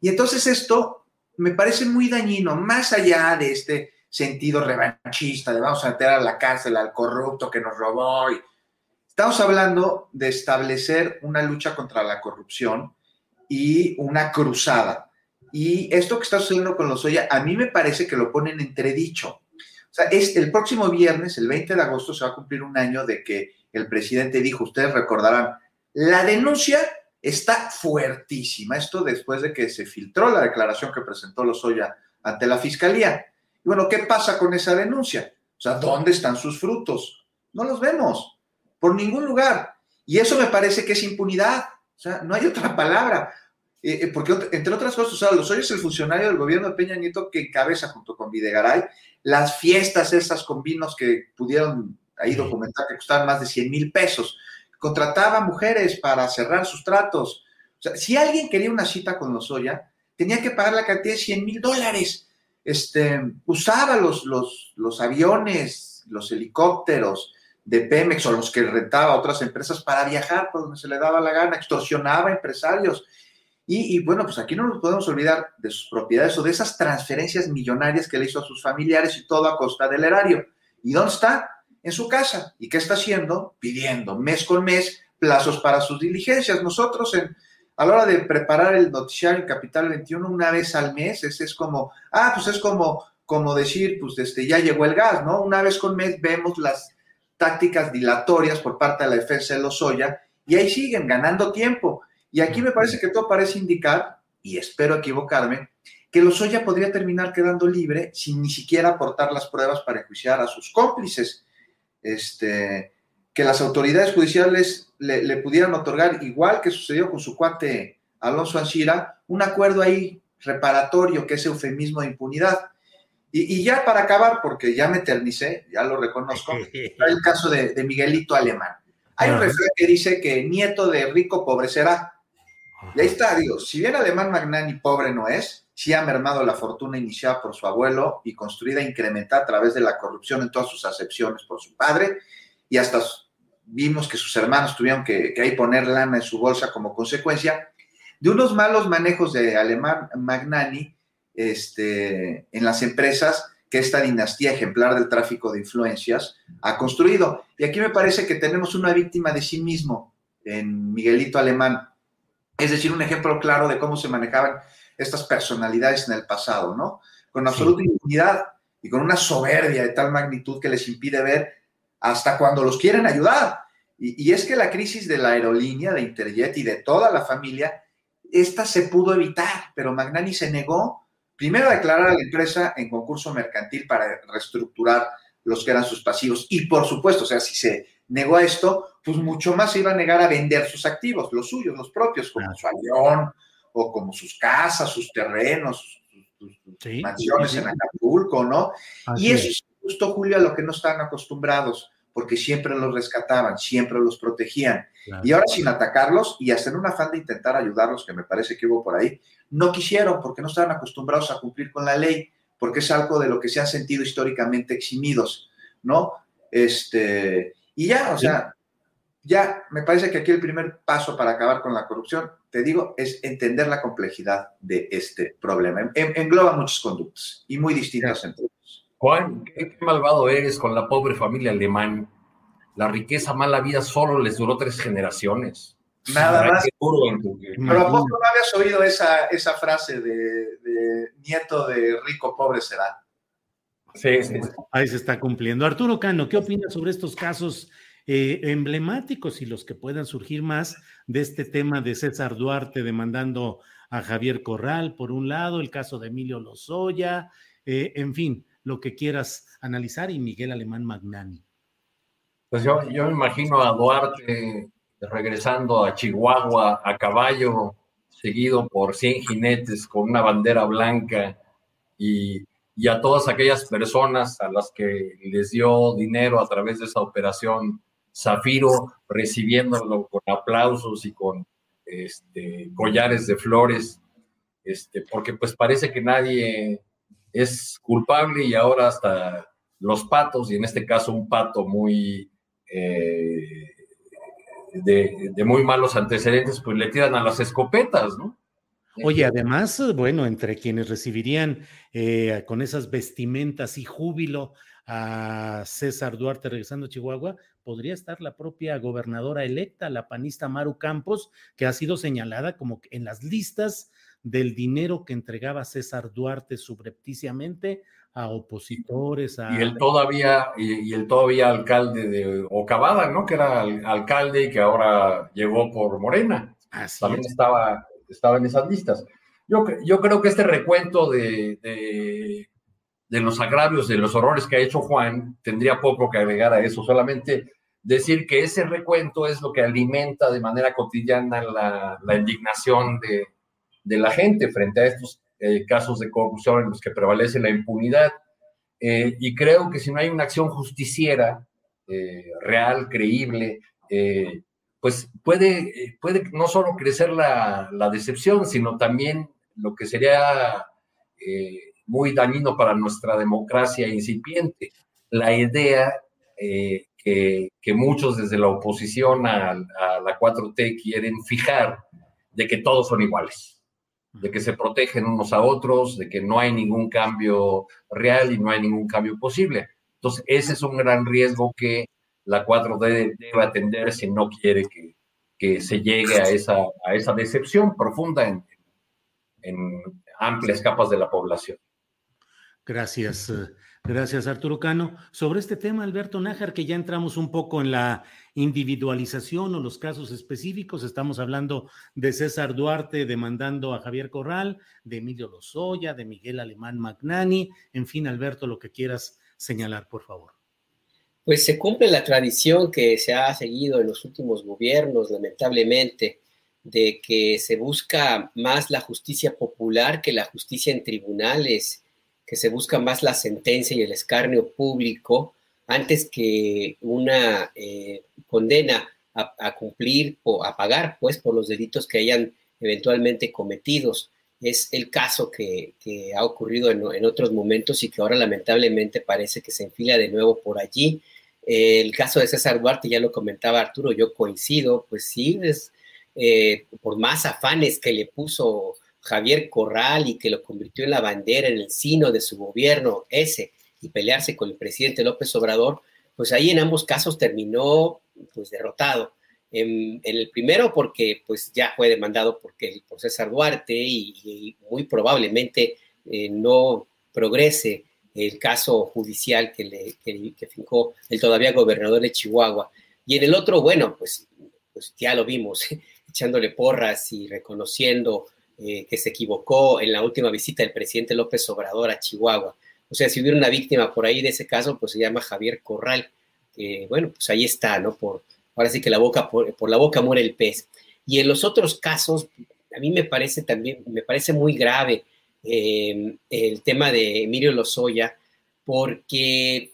Y entonces esto me parece muy dañino, más allá de este sentido revanchista, de vamos a meter a la cárcel al corrupto que nos robó. Estamos hablando de establecer una lucha contra la corrupción y una cruzada. Y esto que está sucediendo con los Oya, a mí me parece que lo ponen entredicho. Es, el próximo viernes, el 20 de agosto, se va a cumplir un año de que el presidente dijo, ustedes recordarán, la denuncia está fuertísima. Esto después de que se filtró la declaración que presentó Lozoya ante la fiscalía bueno, ¿qué pasa con esa denuncia? O sea, ¿dónde están sus frutos? No los vemos, por ningún lugar. Y eso me parece que es impunidad. O sea, no hay otra palabra. Eh, eh, porque, entre otras cosas, o sea, los es el funcionario del gobierno de Peña Nieto que encabeza junto con Videgaray las fiestas esas con vinos que pudieron ahí documentar que costaban más de 100 mil pesos. Contrataba mujeres para cerrar sus tratos. O sea, si alguien quería una cita con Lozoya, tenía que pagar la cantidad de 100 mil dólares este, usaba los, los, aviones, los helicópteros de Pemex o los que rentaba a otras empresas para viajar por donde se le daba la gana, extorsionaba a empresarios. Y, bueno, pues aquí no nos podemos olvidar de sus propiedades o de esas transferencias millonarias que le hizo a sus familiares y todo a costa del erario. ¿Y dónde está? En su casa. ¿Y qué está haciendo? Pidiendo mes con mes plazos para sus diligencias. Nosotros en, a la hora de preparar el noticiario Capital 21 una vez al mes, es, es como, ah, pues es como, como decir, pues este, ya llegó el gas, ¿no? Una vez con mes vemos las tácticas dilatorias por parte de la defensa de Lozoya y ahí siguen ganando tiempo. Y aquí me parece que todo parece indicar, y espero equivocarme, que Lozoya podría terminar quedando libre sin ni siquiera aportar las pruebas para enjuiciar a sus cómplices. Este, que las autoridades judiciales le, pudieran otorgar, igual que sucedió con su cuate Alonso Anchira, un acuerdo ahí reparatorio, que es eufemismo de impunidad. Y, ya para acabar, porque ya me eternicé, ya lo reconozco, [LAUGHS] el caso de, Miguelito Alemán. Hay un refrán que dice que nieto de rico pobre será. Y ahí está, digo, si bien Alemán Magnani pobre no es, sí ha mermado la fortuna iniciada por su abuelo y construida e incrementada a través de la corrupción en todas sus acepciones por su padre y hasta vimos que sus hermanos tuvieron que, ahí poner lana en su bolsa como consecuencia de unos malos manejos de Alemán Magnani este, en las empresas que esta dinastía ejemplar del tráfico de influencias ha construido. Y aquí me parece que tenemos una víctima de sí mismo en Miguelito Alemán. Es decir, un ejemplo claro de cómo se manejaban estas personalidades en el pasado, ¿no? Con absoluta impunidad y con una soberbia de tal magnitud que les impide ver hasta cuando los quieren ayudar. Y, es que la crisis de la aerolínea, de Interjet y de toda la familia, esta se pudo evitar, pero Magnani se negó primero a declarar a la empresa en concurso mercantil para reestructurar los que eran sus pasivos. Y por supuesto, o sea, si se negó a esto, pues mucho más se iba a negar a vender sus activos, los suyos, los propios, como su avión o como sus casas, sus terrenos, sus, mansiones en Acapulco, ¿no? y eso es justo, Julio, a lo que no estaban acostumbrados, porque siempre los rescataban, siempre los protegían. Y ahora sin atacarlos y en un afán de intentar ayudarlos, que me parece que hubo por ahí, no quisieron porque no estaban acostumbrados a cumplir con la ley, porque es algo de lo que se han sentido históricamente eximidos, ¿no? Este, y ya, o sea, ya me parece que aquí el primer paso para acabar con la corrupción, te digo, es entender la complejidad de este problema. engloba muchas conductas y muy distintas entre ellos. Juan, qué malvado eres con la pobre familia alemán. La riqueza mala vida solo les duró tres generaciones. Nada más. Pero ¿a poco no habías oído esa, esa frase de, nieto de rico pobre será? Sí, sí, Ahí se está cumpliendo. Arturo Cano, ¿qué opinas sobre estos casos eh, emblemáticos y los que puedan surgir más de este tema de César Duarte demandando a Javier Corral, por un lado, el caso de Emilio Lozoya, eh, en fin, lo que quieras analizar, y Miguel Alemán Magnani? Pues yo, yo me imagino a Duarte regresando a Chihuahua a caballo, seguido por 100 jinetes con una bandera blanca y, y, a todas aquellas personas a las que les dio dinero a través de esa operación Zafiro, recibiéndolo con aplausos y con este, collares de flores, este, porque pues parece que nadie es culpable y ahora hasta los patos, y en este caso un pato muy... Eh, de, muy malos antecedentes, pues le tiran a las escopetas, ¿no? Oye, además, bueno, entre quienes recibirían eh, con esas vestimentas y júbilo a César Duarte regresando a Chihuahua, podría estar la propia gobernadora electa, la panista Maru Campos, que ha sido señalada como en las listas del dinero que entregaba César Duarte subrepticiamente a opositores. A... Y él todavía, y, el todavía alcalde de Ocabada, ¿no? Que era alcalde y que ahora llegó por Morena. También estaba, estaba en esas listas. Yo, yo creo que este recuento de, de, de, los agravios, de los horrores que ha hecho Juan, tendría poco que agregar a eso, solamente decir que ese recuento es lo que alimenta de manera cotidiana la, la indignación de, de la gente frente a estos eh, casos de corrupción en los que prevalece la impunidad. Eh, y creo que si no hay una acción justiciera, eh, real, creíble, pues puede, puede no solo crecer la, la, decepción, sino también lo que sería muy dañino para nuestra democracia incipiente, la idea que, que, muchos desde la oposición a, a la 4T quieren fijar de que todos son iguales de que se protegen unos a otros, de que no hay ningún cambio real y no hay ningún cambio posible. Entonces, ese es un gran riesgo que la 4D debe atender si no quiere que, que se llegue a esa, a esa decepción profunda en, en amplias capas de la población. Gracias. Gracias, Arturo Cano. Sobre este tema, Alberto Nájar, que ya entramos un poco en la individualización o los casos específicos, estamos hablando de César Duarte demandando a Javier Corral, de Emilio Lozoya, de Miguel Alemán Magnani, en fin, Alberto, lo que quieras señalar, por favor. Pues se cumple la tradición que se ha seguido en los últimos gobiernos, lamentablemente, de que se busca más la justicia popular que la justicia en tribunales que se busca más la sentencia y el escarnio público antes que una eh, condena a, cumplir o a pagar, pues, por los delitos que hayan eventualmente cometidos. Es el caso que, ha ocurrido en, otros momentos y que ahora lamentablemente parece que se enfila de nuevo por allí. el caso de César Duarte, ya lo comentaba Arturo, yo coincido, pues sí, es, eh, por más afanes que le puso Javier Corral y que lo convirtió en la bandera en el sino de su gobierno ese y pelearse con el presidente López Obrador, pues ahí en ambos casos terminó pues derrotado. En, el primero porque pues ya fue demandado porque, por César Duarte y, muy probablemente eh, no progrese el caso judicial que, le, que, fincó el todavía gobernador de Chihuahua. Y en el otro, bueno, pues, pues ya lo vimos, [LAUGHS] echándole porras y reconociendo eh, que se equivocó en la última visita del presidente López Obrador a Chihuahua. O sea, si hubiera una víctima por ahí de ese caso, pues se llama Javier Corral. que bueno, pues ahí está, ¿no? Por, ahora sí que la boca, por, la boca muere el pez. Y en los otros casos, a mí me parece también, me parece muy grave eh, el tema de Emilio Lozoya, porque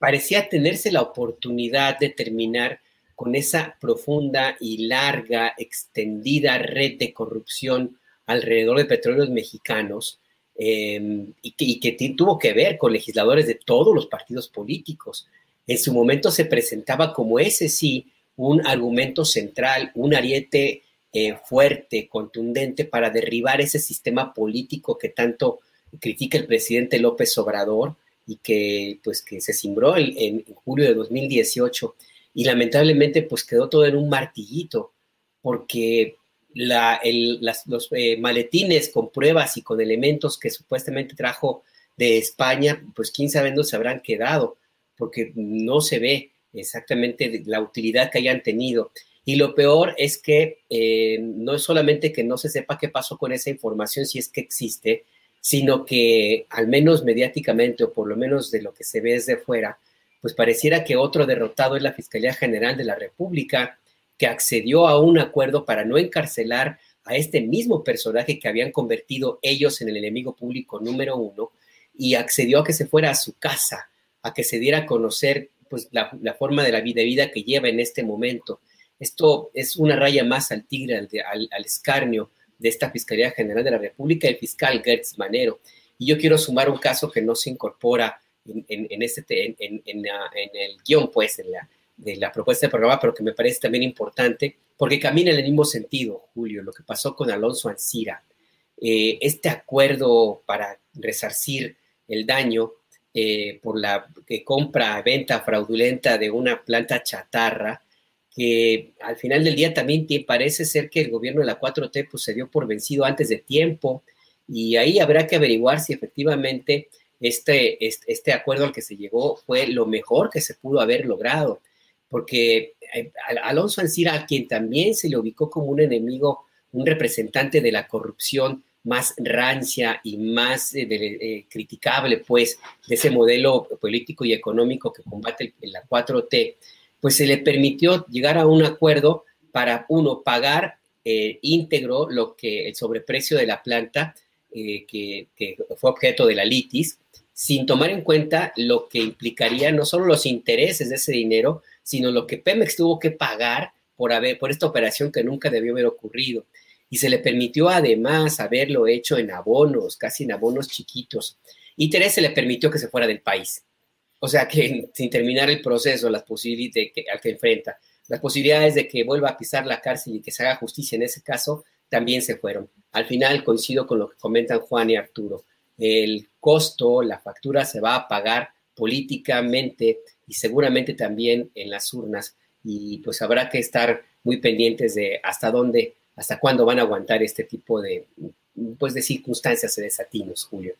parecía tenerse la oportunidad de terminar con esa profunda y larga, extendida red de corrupción alrededor de petróleos mexicanos em, y, que, tuvo que ver con legisladores de todos los partidos políticos. En su momento se presentaba como ese sí un argumento central, un ariete eh, fuerte, contundente para derribar ese sistema político que tanto critica el presidente López Obrador y que pues que se cimbró en, en julio de 2018 y lamentablemente pues quedó todo en un martillito porque los eh, maletines con pruebas y con elementos que supuestamente trajo de España, pues quién sabe dónde se habrán quedado, porque no se ve exactamente la utilidad que hayan tenido. Y lo peor es que eh, no es solamente que no se sepa qué pasó con esa información, si es que existe, sino que al menos mediáticamente o por lo menos de lo que se ve desde fuera, pues pareciera que otro derrotado es la Fiscalía General de la República, que accedió a un acuerdo para no encarcelar a este mismo personaje que habían convertido ellos en el enemigo público número uno y accedió a que se fuera a su casa, a que se diera a conocer pues, la, forma de la vida, de vida que lleva en este momento. Esto es una raya más al tigre, al, al, escarnio de esta Fiscalía General de la República, el fiscal Gertz Manero. Y yo quiero sumar un caso que no se incorpora en, en, este, en, en el guion, pues, en la, de la propuesta de programa, pero que me parece también importante, porque camina en el mismo sentido, Julio, lo que pasó con Alonso Ancira. Eh, este acuerdo para resarcir el daño eh, por la compra, venta fraudulenta de una planta chatarra, que al final del día también parece ser que el gobierno de la 4T pues, se dio por vencido antes de tiempo, y ahí habrá que averiguar si efectivamente este, este, este acuerdo al que se llegó fue lo mejor que se pudo haber logrado porque eh, Alonso Ancira, a quien también se le ubicó como un enemigo, un representante de la corrupción más rancia y más eh, eh, criticable, pues, de ese modelo político y económico que combate la 4T, pues se le permitió llegar a un acuerdo para, uno, pagar íntegro lo que el sobreprecio de la planta que, que, fue objeto de la litis, sin tomar en cuenta lo que implicaría no solo los intereses de ese dinero, sino lo que Pemex tuvo que pagar por, haber, por esta operación que nunca debió haber ocurrido. Y se le permitió además haberlo hecho en abonos, casi en abonos chiquitos. Y Teresa le permitió que se fuera del país. O sea que sin terminar el proceso, las posibilidades que, al que enfrenta, las posibilidades de que vuelva a pisar la cárcel y que se haga justicia en ese caso, también se fueron. Al final coincido con lo que comentan Juan y Arturo. El costo, la factura se va a pagar políticamente y seguramente también en las urnas. Y pues habrá que estar muy pendientes de hasta dónde, hasta cuándo van a aguantar este tipo de, pues de circunstancias y desatinos, Julio.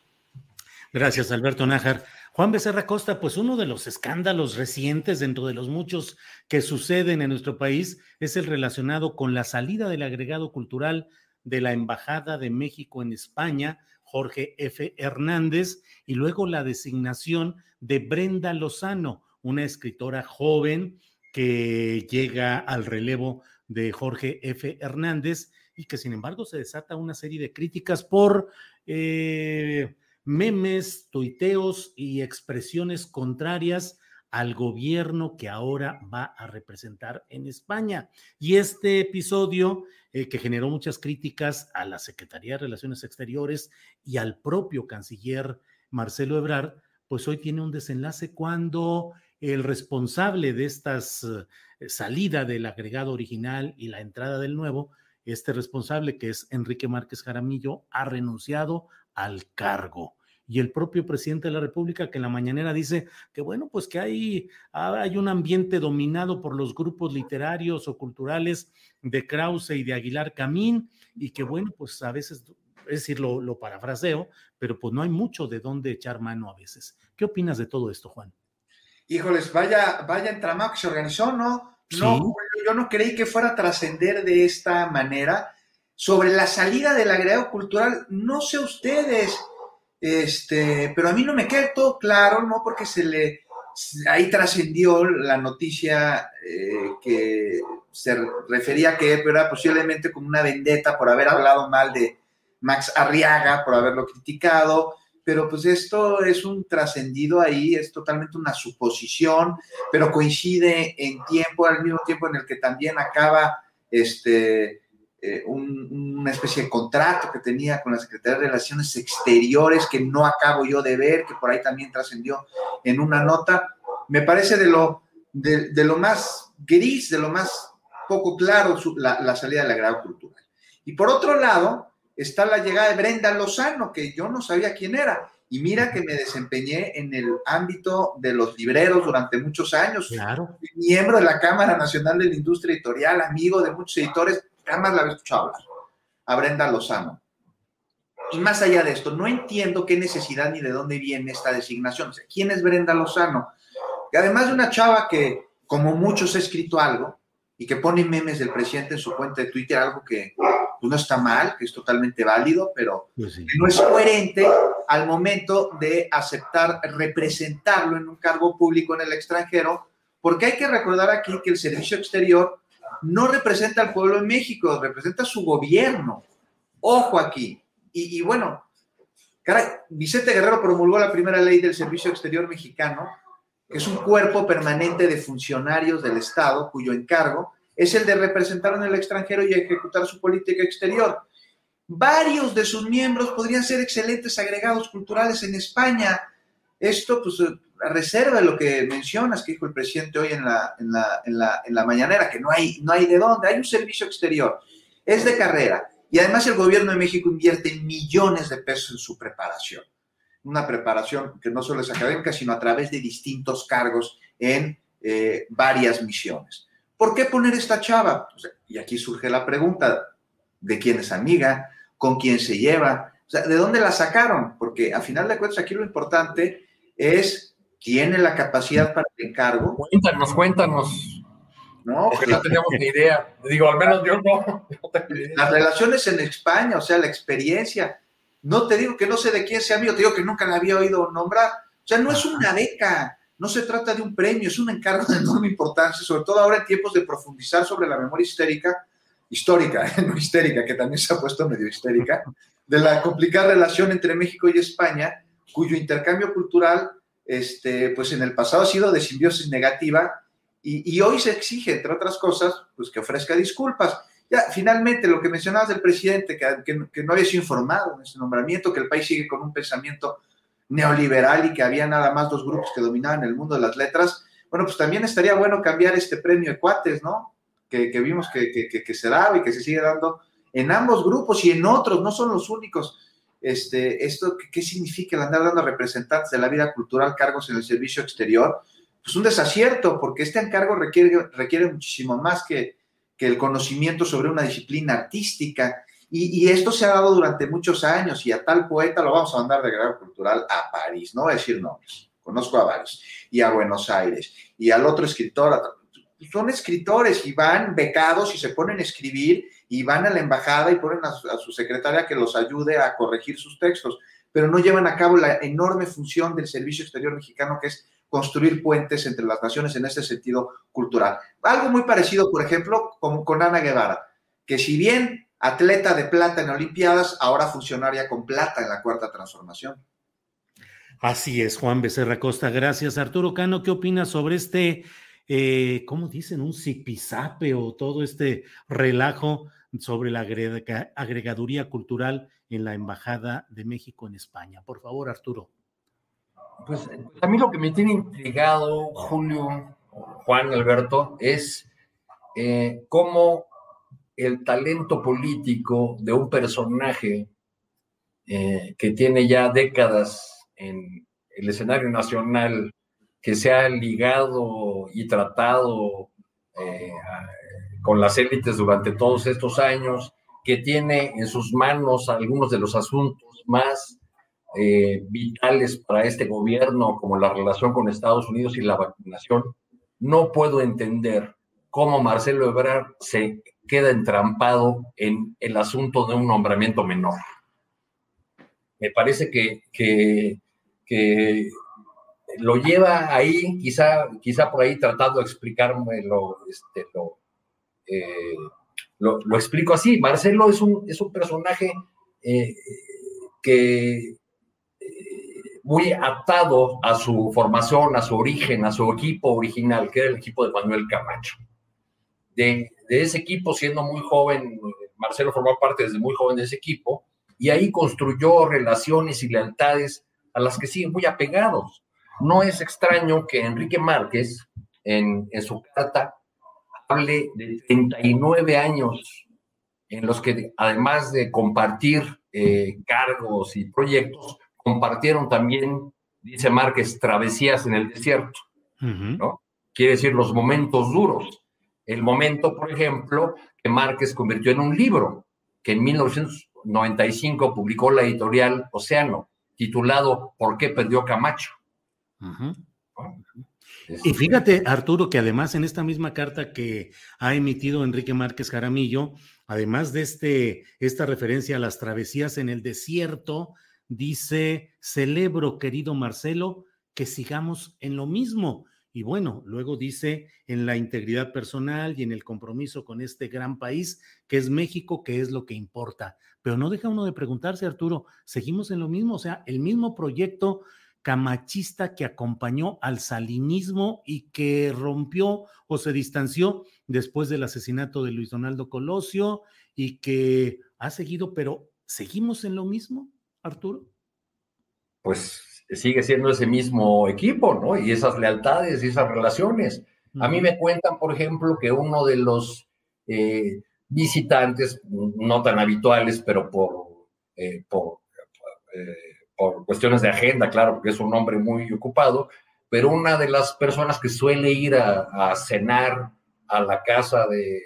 Gracias, Alberto Nájar. Juan Becerra Costa, pues uno de los escándalos recientes dentro de los muchos que suceden en nuestro país es el relacionado con la salida del agregado cultural de la Embajada de México en España, Jorge F. Hernández, y luego la designación de Brenda Lozano, una escritora joven que llega al relevo de Jorge F. Hernández y que sin embargo se desata una serie de críticas por eh, memes, tuiteos y expresiones contrarias al gobierno que ahora va a representar en España. Y este episodio, eh, que generó muchas críticas a la Secretaría de Relaciones Exteriores y al propio canciller Marcelo Ebrard, pues hoy tiene un desenlace cuando el responsable de esta eh, salida del agregado original y la entrada del nuevo, este responsable que es Enrique Márquez Jaramillo, ha renunciado al cargo. Y el propio presidente de la República que en la mañanera dice que bueno, pues que hay, hay un ambiente dominado por los grupos literarios o culturales de Krause y de Aguilar Camín y que bueno, pues a veces, es decir, lo, lo parafraseo, pero pues no hay mucho de dónde echar mano a veces. ¿Qué opinas de todo esto, Juan? Híjoles, vaya, vaya entramado que se organizó, ¿no? No, yo no creí que fuera a trascender de esta manera. Sobre la salida del agregado cultural, no sé ustedes, este, pero a mí no me queda todo claro, ¿no? Porque se le, ahí trascendió la noticia eh, que se refería a que era posiblemente como una vendetta por haber hablado mal de Max Arriaga, por haberlo criticado pero pues esto es un trascendido ahí, es totalmente una suposición, pero coincide en tiempo, al mismo tiempo en el que también acaba este, eh, una especie de contrato que tenía con la Secretaría de Relaciones Exteriores que no acabo yo de ver, que por ahí también trascendió en una nota. Me parece de lo, de, lo más gris, de lo más poco claro la, la salida del agrado cultural. Y por otro lado, está la llegada de Brenda Lozano, que yo no sabía quién era. Y mira que me desempeñé en el ámbito de los libreros durante muchos años. Claro. Miembro de la Cámara Nacional de la Industria Editorial, amigo de muchos editores, jamás la había escuchado hablar. A Brenda Lozano. Y más allá de esto, no entiendo qué necesidad ni de dónde viene esta designación. ¿Quién es Brenda Lozano? Que además de una chava que, como muchos, ha escrito algo y que pone memes del presidente en su cuenta de Twitter, algo que pues, no está mal, que es totalmente válido, pero pues no es coherente al momento de aceptar representarlo en un cargo público en el extranjero, porque hay que recordar aquí que el servicio exterior no representa al pueblo de México, representa a su gobierno. Ojo aquí. Y, bueno, caray, Vicente Guerrero promulgó la primera ley del servicio exterior mexicano, que es un cuerpo permanente de funcionarios del Estado cuyo encargo es el de representar en el extranjero y ejecutar su política exterior. Varios de sus miembros podrían ser excelentes agregados culturales en España. Esto, pues, reserva lo que mencionas, que dijo el presidente hoy en la, en mañanera, que no hay, no hay de dónde, hay un servicio exterior, es de carrera. Y además el gobierno de México invierte millones de pesos en su preparación. Una preparación que no solo es académica, sino a través de distintos cargos en eh, varias misiones. ¿Por qué poner esta chava? y aquí surge la pregunta, ¿de quién es amiga? ¿Con quién se lleva? ¿de dónde la sacaron? Porque a final de cuentas aquí lo importante es, ¿tiene la capacidad para el encargo? Cuéntanos, cuéntanos. No, que no tenemos ni idea. Digo, al menos yo no. [LAUGHS] Las relaciones en España, o sea, la experiencia. No te digo que no sé de quién sea amigo, te digo que nunca la había oído nombrar. O sea, no es una beca, no se trata de un premio, es un encargo de enorme importancia, sobre todo ahora en tiempos de profundizar sobre la memoria histérica, histórica, [LAUGHS] no histérica, que también se ha puesto medio histérica, de la complicada relación entre México y España, cuyo intercambio cultural, este, pues en el pasado ha sido de simbiosis negativa y, hoy se exige, entre otras cosas, pues que ofrezca disculpas. Ya, finalmente, lo que mencionabas del presidente, que, que, que no había sido informado en ese nombramiento, que el país sigue con un pensamiento neoliberal y que había nada más dos grupos que dominaban el mundo de las letras, bueno, pues también estaría bueno cambiar este premio de ¿no? Que, vimos que, que, se daba y que se sigue dando en ambos grupos y en otros, no son los únicos. Este, esto, ¿qué, significa el andar dando representantes de la vida cultural cargos en el servicio exterior? Pues un desacierto, porque este encargo requiere, requiere muchísimo más que, que el conocimiento sobre una disciplina artística y, esto se ha dado durante muchos años y a tal poeta lo vamos a mandar de grado cultural a París, no voy a decir nombres, conozco a varios, y a Buenos Aires, y al otro escritor, son escritores y van becados y se ponen a escribir y van a la embajada y ponen a su, secretaria que los ayude a corregir sus textos, pero no llevan a cabo la enorme función del Servicio Exterior Mexicano que es construir puentes entre las naciones en ese sentido cultural. Algo muy parecido, por ejemplo, con, con Ana Guevara, que si bien atleta de plata en Olimpiadas, ahora funcionaria con plata en la cuarta transformación. Así es, Juan Becerra Costa. Gracias. Arturo Cano, ¿qué opinas sobre este, eh, ¿cómo dicen? Un zipizape o todo este relajo sobre la agregaduría cultural en la Embajada de México en España? Por favor, Arturo. Pues a mí lo que me tiene intrigado, Julio, Juan Alberto, es eh, cómo el talento político de un personaje eh, que tiene ya décadas en el escenario nacional que se ha ligado y tratado eh, con las élites durante todos estos años, que tiene en sus manos algunos de los asuntos más eh, vitales para este gobierno, como la relación con Estados Unidos y la vacunación, no puedo entender cómo Marcelo Ebrard se queda entrampado en el asunto de un nombramiento menor. Me parece que, que, lo lleva ahí, quizá, quizá por ahí tratando de explicarme este, eh, lo, explico así. Marcelo es un, es un personaje eh, que muy atado a su formación, a su origen, a su equipo original, que era el equipo de Manuel Camacho. De, ese equipo, siendo muy joven, Marcelo formó parte desde muy joven de ese equipo, y ahí construyó relaciones y lealtades a las que siguen muy apegados. No es extraño que Enrique Márquez, en, su carta, hable de 39 años en los que, además de compartir eh, cargos y proyectos, compartieron también, dice Márquez, travesías en el desierto, ¿no? Quiere decir los momentos duros. El momento, por ejemplo, que Márquez convirtió en un libro, que en 1995 publicó la editorial Océano, titulado ¿Por qué perdió Camacho? Y fíjate, Arturo, que además en esta misma carta que ha emitido Enrique Márquez Jaramillo, además de este, esta referencia a las travesías en el desierto, dice, celebro, querido Marcelo, que sigamos en lo mismo. Y bueno, luego dice en la integridad personal y en el compromiso con este gran país que es México, que es lo que importa. Pero no deja uno de preguntarse, Arturo, seguimos en lo mismo, o sea, el mismo proyecto camachista que acompañó al salinismo y que rompió o se distanció después del asesinato de Luis Donaldo Colosio y que ha seguido, pero ¿seguimos en lo mismo? Arturo? Pues sigue siendo ese mismo equipo, ¿no? Y esas lealtades y esas relaciones. A mí me cuentan, por ejemplo, que uno de los eh, visitantes, no tan habituales, pero por, eh, por, eh, por, cuestiones de agenda, claro, porque es un hombre muy ocupado, pero una de las personas que suele ir a, cenar a la casa de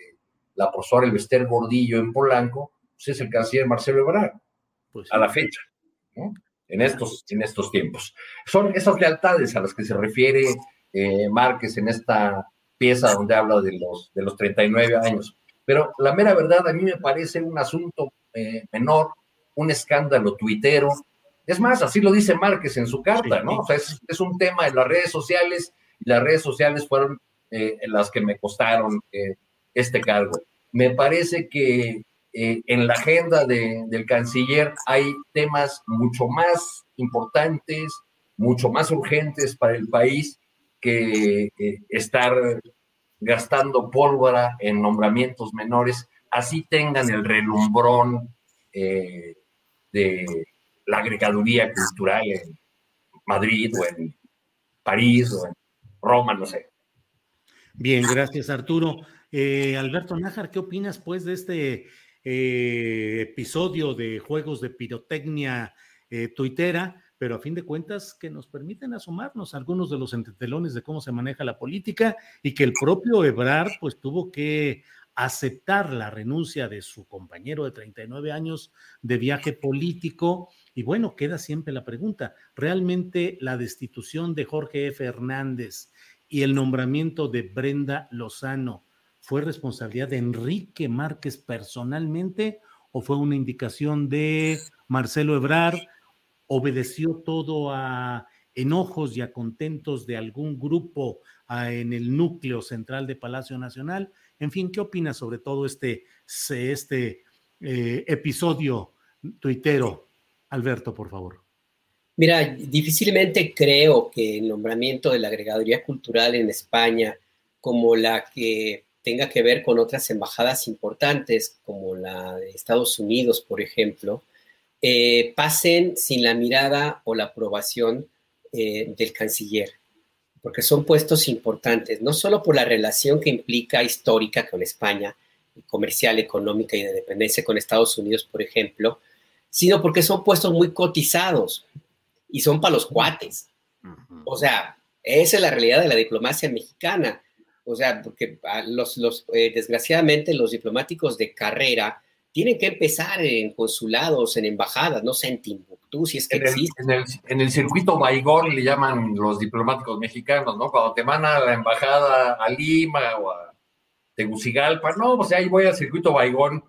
la profesora Elvester Gordillo en Polanco, pues es el canciller Marcelo Ebrard, pues a la fecha en, estos, en estos tiempos. Son esas lealtades a las que se refiere eh, Márquez en esta pieza donde habla de los, de los 39 años. Pero la mera verdad a mí me parece un asunto eh, menor, un escándalo tuitero. Es más, así lo dice Márquez en su carta, ¿no? O sea, es, un tema de las redes sociales y las redes sociales fueron eh, las que me costaron este cargo. Me parece que eh, en la agenda del canciller hay temas mucho más importantes, mucho más urgentes para el país que estar gastando pólvora en nombramientos menores, así tengan el relumbrón eh, de la agregaduría cultural en Madrid o en París o en Roma, no sé. Bien, gracias Arturo. Eh, Alberto Nájar, ¿qué opinas pues de este eh, episodio de juegos de pirotecnia eh, tuitera, pero a fin de cuentas que nos permiten asomarnos algunos de los entretelones de cómo se maneja la política y que el propio Ebrard pues tuvo que aceptar la renuncia de su compañero de 39 años de viaje político. Y bueno, queda siempre la pregunta, ¿realmente la destitución de Jorge F. Hernández y el nombramiento de Brenda Lozano ¿Fue responsabilidad de Enrique Márquez personalmente o fue una indicación de Marcelo Ebrar? ¿Obedeció todo a enojos y a contentos de algún grupo en el núcleo central de Palacio Nacional? En fin, ¿qué opinas sobre todo este, este eh, episodio tuitero? Alberto, por favor. Mira, difícilmente creo que el nombramiento de la agregaduría cultural en España, como la que tenga que ver con otras embajadas importantes, como la de Estados Unidos, por ejemplo, eh, pasen sin la mirada o la aprobación eh, del canciller, porque son puestos importantes, no solo por la relación que implica histórica con España, comercial, económica y de dependencia con Estados Unidos, por ejemplo, sino porque son puestos muy cotizados. y son para los cuates. O sea, esa es la realidad de la diplomacia mexicana. O sea, porque los, los eh, desgraciadamente los diplomáticos de carrera tienen que empezar en consulados, en embajadas, no sé, en Timbuktu, si es que en el, existe. En el, en el circuito Baigón le llaman los diplomáticos mexicanos, ¿no? Cuando te mandan a la embajada a Lima o a Tegucigalpa, no, pues ahí voy al circuito Baigón.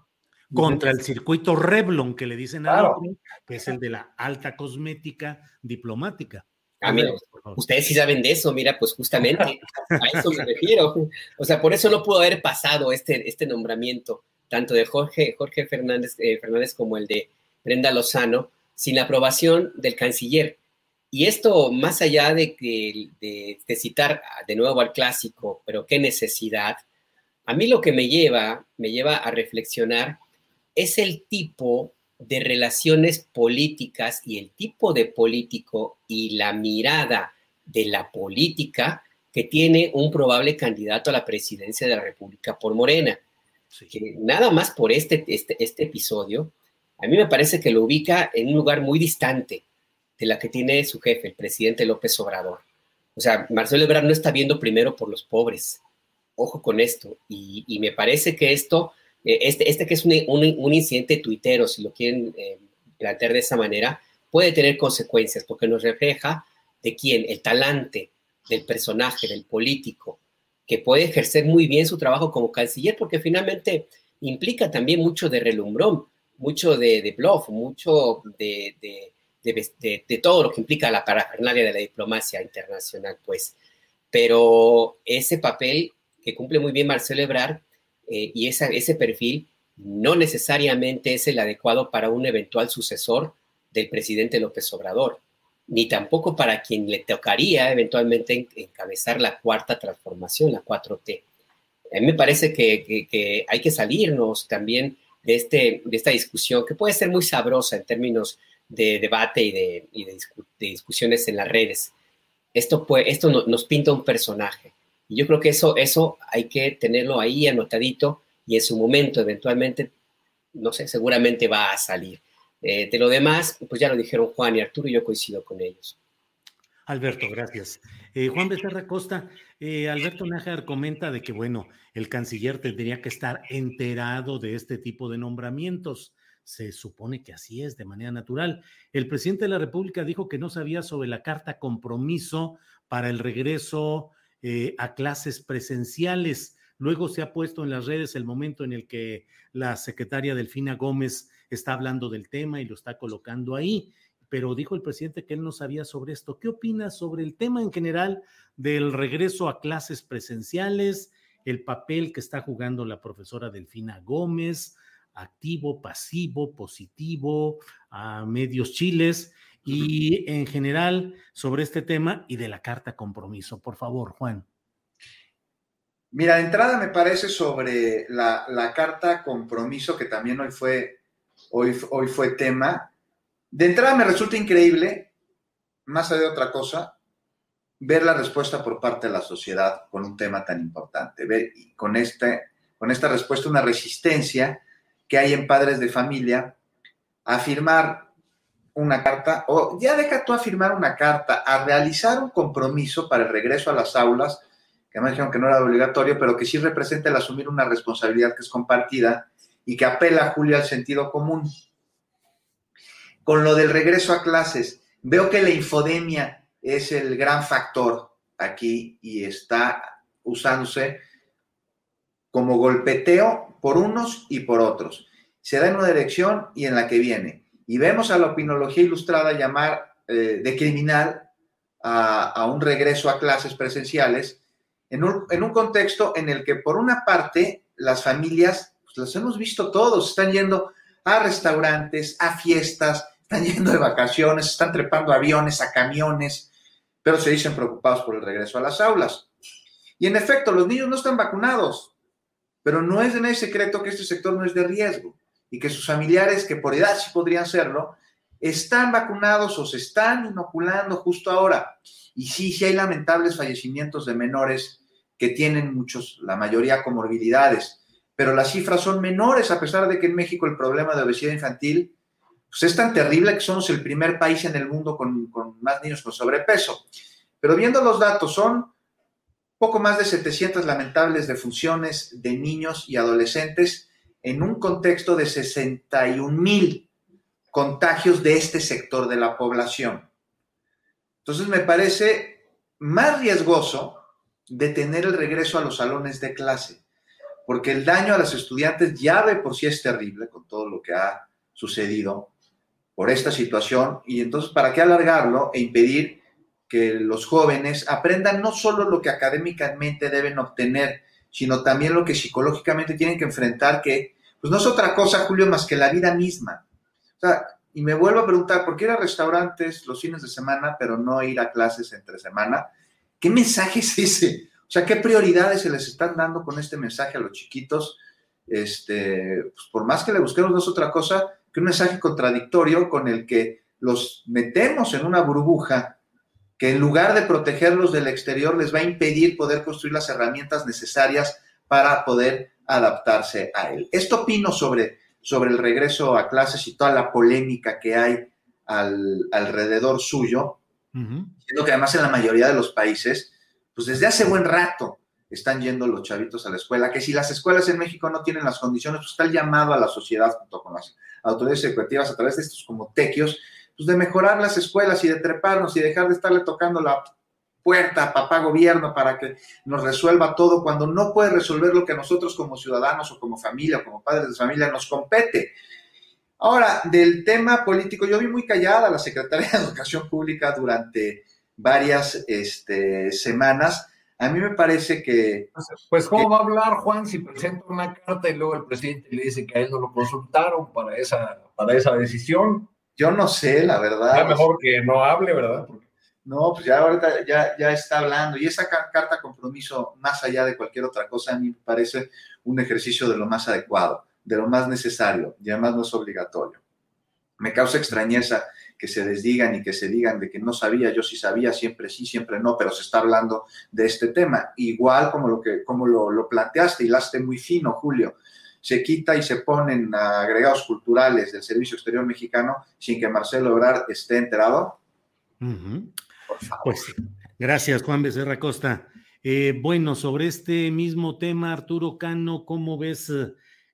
Contra el circuito Revlon, que le dicen a Claro. otro, que es el de la alta cosmética diplomática. Ah, mira, ustedes sí saben de eso, mira, pues justamente a eso me refiero. O sea, por eso no pudo haber pasado este, este nombramiento, tanto de Jorge, Jorge Fernández, eh, Fernández como el de Brenda Lozano, sin la aprobación del canciller. Y esto, más allá de, que- de, de citar de nuevo al clásico, pero qué necesidad, a mí lo que me lleva, me lleva a reflexionar es el tipo de relaciones políticas y el tipo de político y la mirada de la política que tiene un probable candidato a la presidencia de la República por Morena. Que nada más por este, este, este episodio, a mí me parece que lo ubica en un lugar muy distante de la que tiene su jefe, el presidente López Obrador. O sea, Marcelo Ebrard no está viendo primero por los pobres. Ojo con esto. Y, y me parece que esto, este, este que es un, un- un incidente tuitero, si lo quieren eh, plantear de esa manera, puede tener consecuencias porque nos refleja de quién, el talante del personaje, del político, que puede ejercer muy bien su trabajo como canciller, porque finalmente implica también mucho de relumbrón, mucho de, de bluff, mucho de- de- de todo lo que implica la parafernalia de la diplomacia internacional, pues. Pero ese papel que cumple muy bien Marcelo Ebrard eh, y ese perfil no necesariamente es el adecuado para un eventual sucesor del presidente López Obrador, ni tampoco para quien le tocaría eventualmente en- encabezar la cuarta transformación, la 4T. A mí me parece que, hay que salirnos también de, este, de esta discusión, que puede ser muy sabrosa en términos de debate y de, discusiones en las redes. Esto, nos pinta un personaje. Y yo creo que eso, eso hay que tenerlo ahí anotadito y en su momento, eventualmente, no sé, seguramente va a salir. Eh, de lo demás, pues ya lo dijeron Juan y Arturo y yo coincido con ellos. Alberto, gracias. Eh, Juan Becerra Costa, eh, Alberto Nájar comenta de que, bueno, el canciller tendría que estar enterado de este tipo de nombramientos. Se supone que así es, de manera natural. El presidente de la República dijo que no sabía sobre la carta compromiso para el regreso eh, a clases presenciales. Luego se ha puesto en las redes el momento en el que la secretaria Delfina Gómez está hablando del tema y lo está colocando ahí pero dijo el presidente que él no sabía sobre esto. ¿Qué opinas sobre el tema en general del regreso a clases presenciales, el papel que está jugando la profesora Delfina Gómez, activo, pasivo, positivo, a medios chiles y en general sobre este tema y de la carta compromiso? Por favor, Juan. Mira, de entrada me parece sobre la, la carta compromiso que también hoy fue, hoy, hoy fue tema. De entrada me resulta increíble, más allá de otra cosa, ver la respuesta por parte de la sociedad con un tema tan importante. Ver con, este, con esta respuesta una resistencia que hay en padres de familia a firmar una carta, o ya deja tú a firmar una carta, a realizar un compromiso para el regreso a las aulas, que me dijeron que no era obligatorio, pero que sí representa el asumir una responsabilidad que es compartida y que apela, Julio, al sentido común. Con lo del regreso a clases, veo que la infodemia es el gran factor aquí y está usándose como golpeteo por unos y por otros. Se da en una dirección y en la que viene. Y vemos a la opinología ilustrada llamar eh, de criminal a, a, un regreso a clases presenciales en un, en un, contexto en el que, por una parte, las familias, pues las hemos visto todos, están yendo a restaurantes, a fiestas, están yendo de vacaciones, están trepando aviones, a camiones, pero se dicen preocupados por el regreso a las aulas. Y en efecto, los niños no están vacunados, pero no es de nadie secreto que este sector no es de riesgo y que sus familiares, que por edad sí podrían serlo, están vacunados o se están inoculando justo ahora. Y sí, sí hay lamentables fallecimientos de menores que tienen muchos, la mayoría comorbilidades, pero las cifras son menores a pesar de que en México el problema de obesidad infantil pues es tan terrible que somos el primer país en el mundo con, con más niños con sobrepeso. Pero viendo los datos, son poco más de 700 lamentables defunciones de niños y adolescentes en un contexto de 61 mil contagios de este sector de la población. Entonces me parece más riesgoso detener el regreso a los salones de clase, porque el daño a los estudiantes ya de por sí es terrible con todo lo que ha sucedido por esta situación, y entonces, ¿para qué alargarlo e impedir que los jóvenes aprendan no solo lo que académicamente deben obtener, sino también lo que psicológicamente tienen que enfrentar, que pues no es otra cosa, Julio, más que la vida misma. O sea, y me vuelvo a preguntar, ¿por qué ir a restaurantes los fines de semana, pero no ir a clases entre semana? ¿Qué mensaje es ese? O sea, ¿qué prioridades se les están dando con este mensaje a los chiquitos? Este, pues por más que le busquemos, no es otra cosa que un mensaje contradictorio con el que los metemos en una burbuja que en lugar de protegerlos del exterior les va a impedir poder construir las herramientas necesarias para poder adaptarse a él. Esto opino sobre, sobre el regreso a clases y toda la polémica que hay alrededor suyo, siendo que además en la mayoría de los países, pues desde hace buen rato están yendo los chavitos a la escuela, que si las escuelas en México no tienen las condiciones, pues está el llamado a la sociedad junto con las autoridades educativas a través de estos como tequios, pues de mejorar las escuelas y de treparnos y dejar de estarle tocando la puerta a papá gobierno para que nos resuelva todo cuando no puede resolver lo que a nosotros como ciudadanos o como familia o como padres de familia nos compete. Ahora, del tema político, yo vi muy callada la Secretaría de Educación Pública durante varias este, semanas. A mí me parece que... Pues, ¿cómo va a hablar Juan si presenta una carta y luego el presidente le dice que a él no lo consultaron para esa, para esa decisión? Yo no sé, la verdad. Mejor que no hable, ¿verdad? No, pues ya ahorita ya, ya está hablando. Y esa carta compromiso, más allá de cualquier otra cosa, a mí me parece un ejercicio de lo más adecuado de lo más necesario y además no es obligatorio. Me causa extrañeza que se desdigan y que se digan de que no sabía, yo sí sabía, siempre sí, siempre no, pero se está hablando de este tema. Igual como lo, que, como lo, lo planteaste, hilaste muy fino, Julio, se quita y se ponen agregados culturales del Servicio Exterior Mexicano sin que Marcelo Ebrard esté enterado. Pues gracias, Juan Becerra Costa. Eh, bueno, sobre este mismo tema, Arturo Cano, ¿cómo ves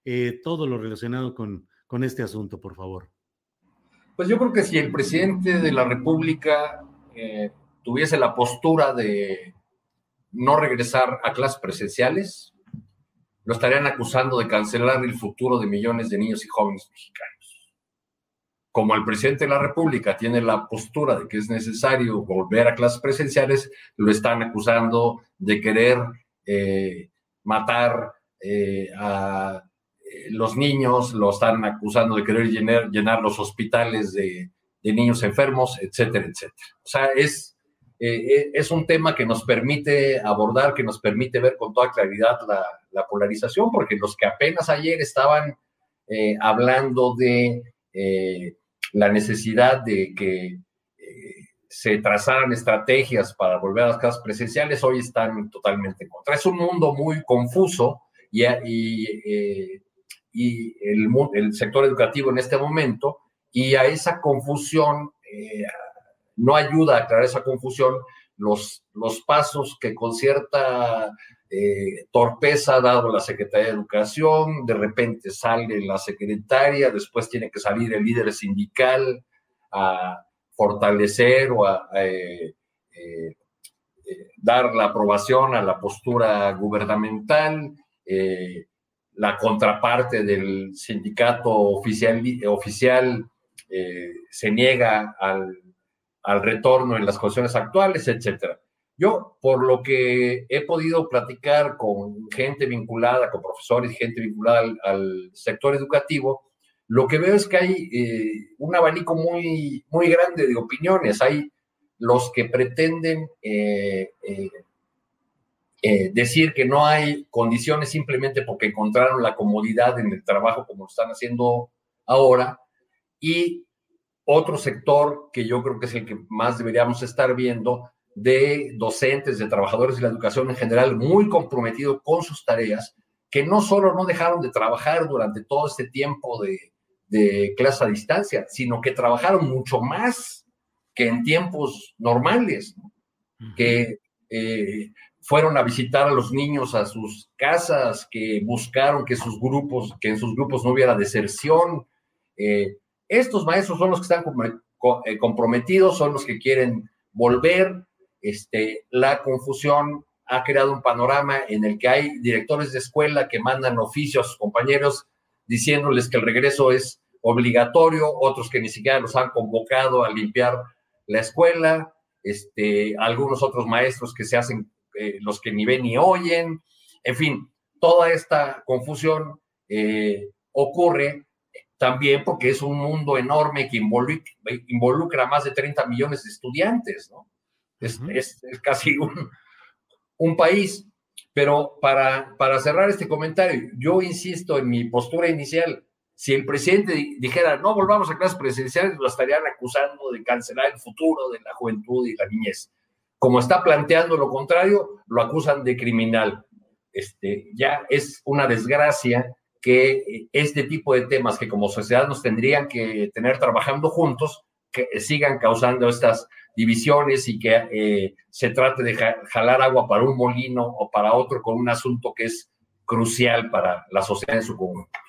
eh, todo lo relacionado con, con este asunto, por favor. Pues yo creo que si el presidente de la República eh, tuviese la postura de no regresar a clases presenciales, lo estarían acusando de cancelar el futuro de millones de niños y jóvenes mexicanos. Como el presidente de la República tiene la postura de que es necesario volver a clases presenciales, lo están acusando de querer eh, matar a los niños lo están acusando de querer llenar, los hospitales de, niños enfermos, etcétera, etcétera. O sea, es, eh, eh, es un tema que nos permite abordar, que nos permite ver con toda claridad la, polarización, porque los que apenas ayer estaban eh, hablando de la necesidad de que se trazaran estrategias para volver a las casas presenciales, hoy están totalmente en contra. Es un mundo muy confuso y, y el, sector educativo en este momento, y a esa confusión, eh, no ayuda a aclarar esa confusión los, los pasos que con cierta eh, torpeza ha dado la Secretaría de Educación, de repente sale la secretaria, después tiene que salir el líder sindical a fortalecer o a, eh, dar la aprobación a la postura gubernamental. Eh, la contraparte del sindicato oficial, oficial eh, se niega al, retorno en las condiciones actuales, etcétera. Yo, por lo que he podido platicar con gente vinculada, con profesores gente vinculada al, sector educativo, lo que veo es que hay eh, un abanico muy, muy grande de opiniones. Hay los que pretenden eh, eh, decir que no hay condiciones simplemente porque encontraron la comodidad en el trabajo como lo están haciendo ahora. Y otro sector que yo creo que es el que más deberíamos estar viendo de docentes, de trabajadores de la educación en general, muy comprometidos con sus tareas, que no solo no dejaron de trabajar durante todo este tiempo de, de clase a distancia, sino que trabajaron mucho más que en tiempos normales, que eh, fueron a visitar a los niños a sus casas, que buscaron que sus grupos, que en sus grupos no hubiera deserción. Eh, estos maestros son los que están eh, comprometidos, son los que quieren volver. Este, la confusión ha creado un panorama en el que hay directores de escuela que mandan oficios a sus compañeros diciéndoles que el regreso es obligatorio, otros que ni siquiera los han convocado a limpiar la escuela, este, algunos otros maestros que se hacen eh, los que ni ven ni oyen, en fin, toda esta confusión eh, ocurre también porque es un mundo enorme que involucra, a más de 30 millones de estudiantes, ¿no? Es, casi un, un, país. Pero para, para cerrar este comentario, yo insisto en mi postura inicial, si el presidente dijera no volvamos a clases presenciales, lo estarían acusando de cancelar el futuro de la juventud y la niñez. Como está planteando lo contrario, lo acusan de criminal. Este, ya es una desgracia que este tipo de temas que como sociedad nos tendrían que tener trabajando juntos, que sigan causando estas divisiones y que eh, se trate de jalar agua para un molino o para otro con un asunto que es crucial para la sociedad en su conjunto.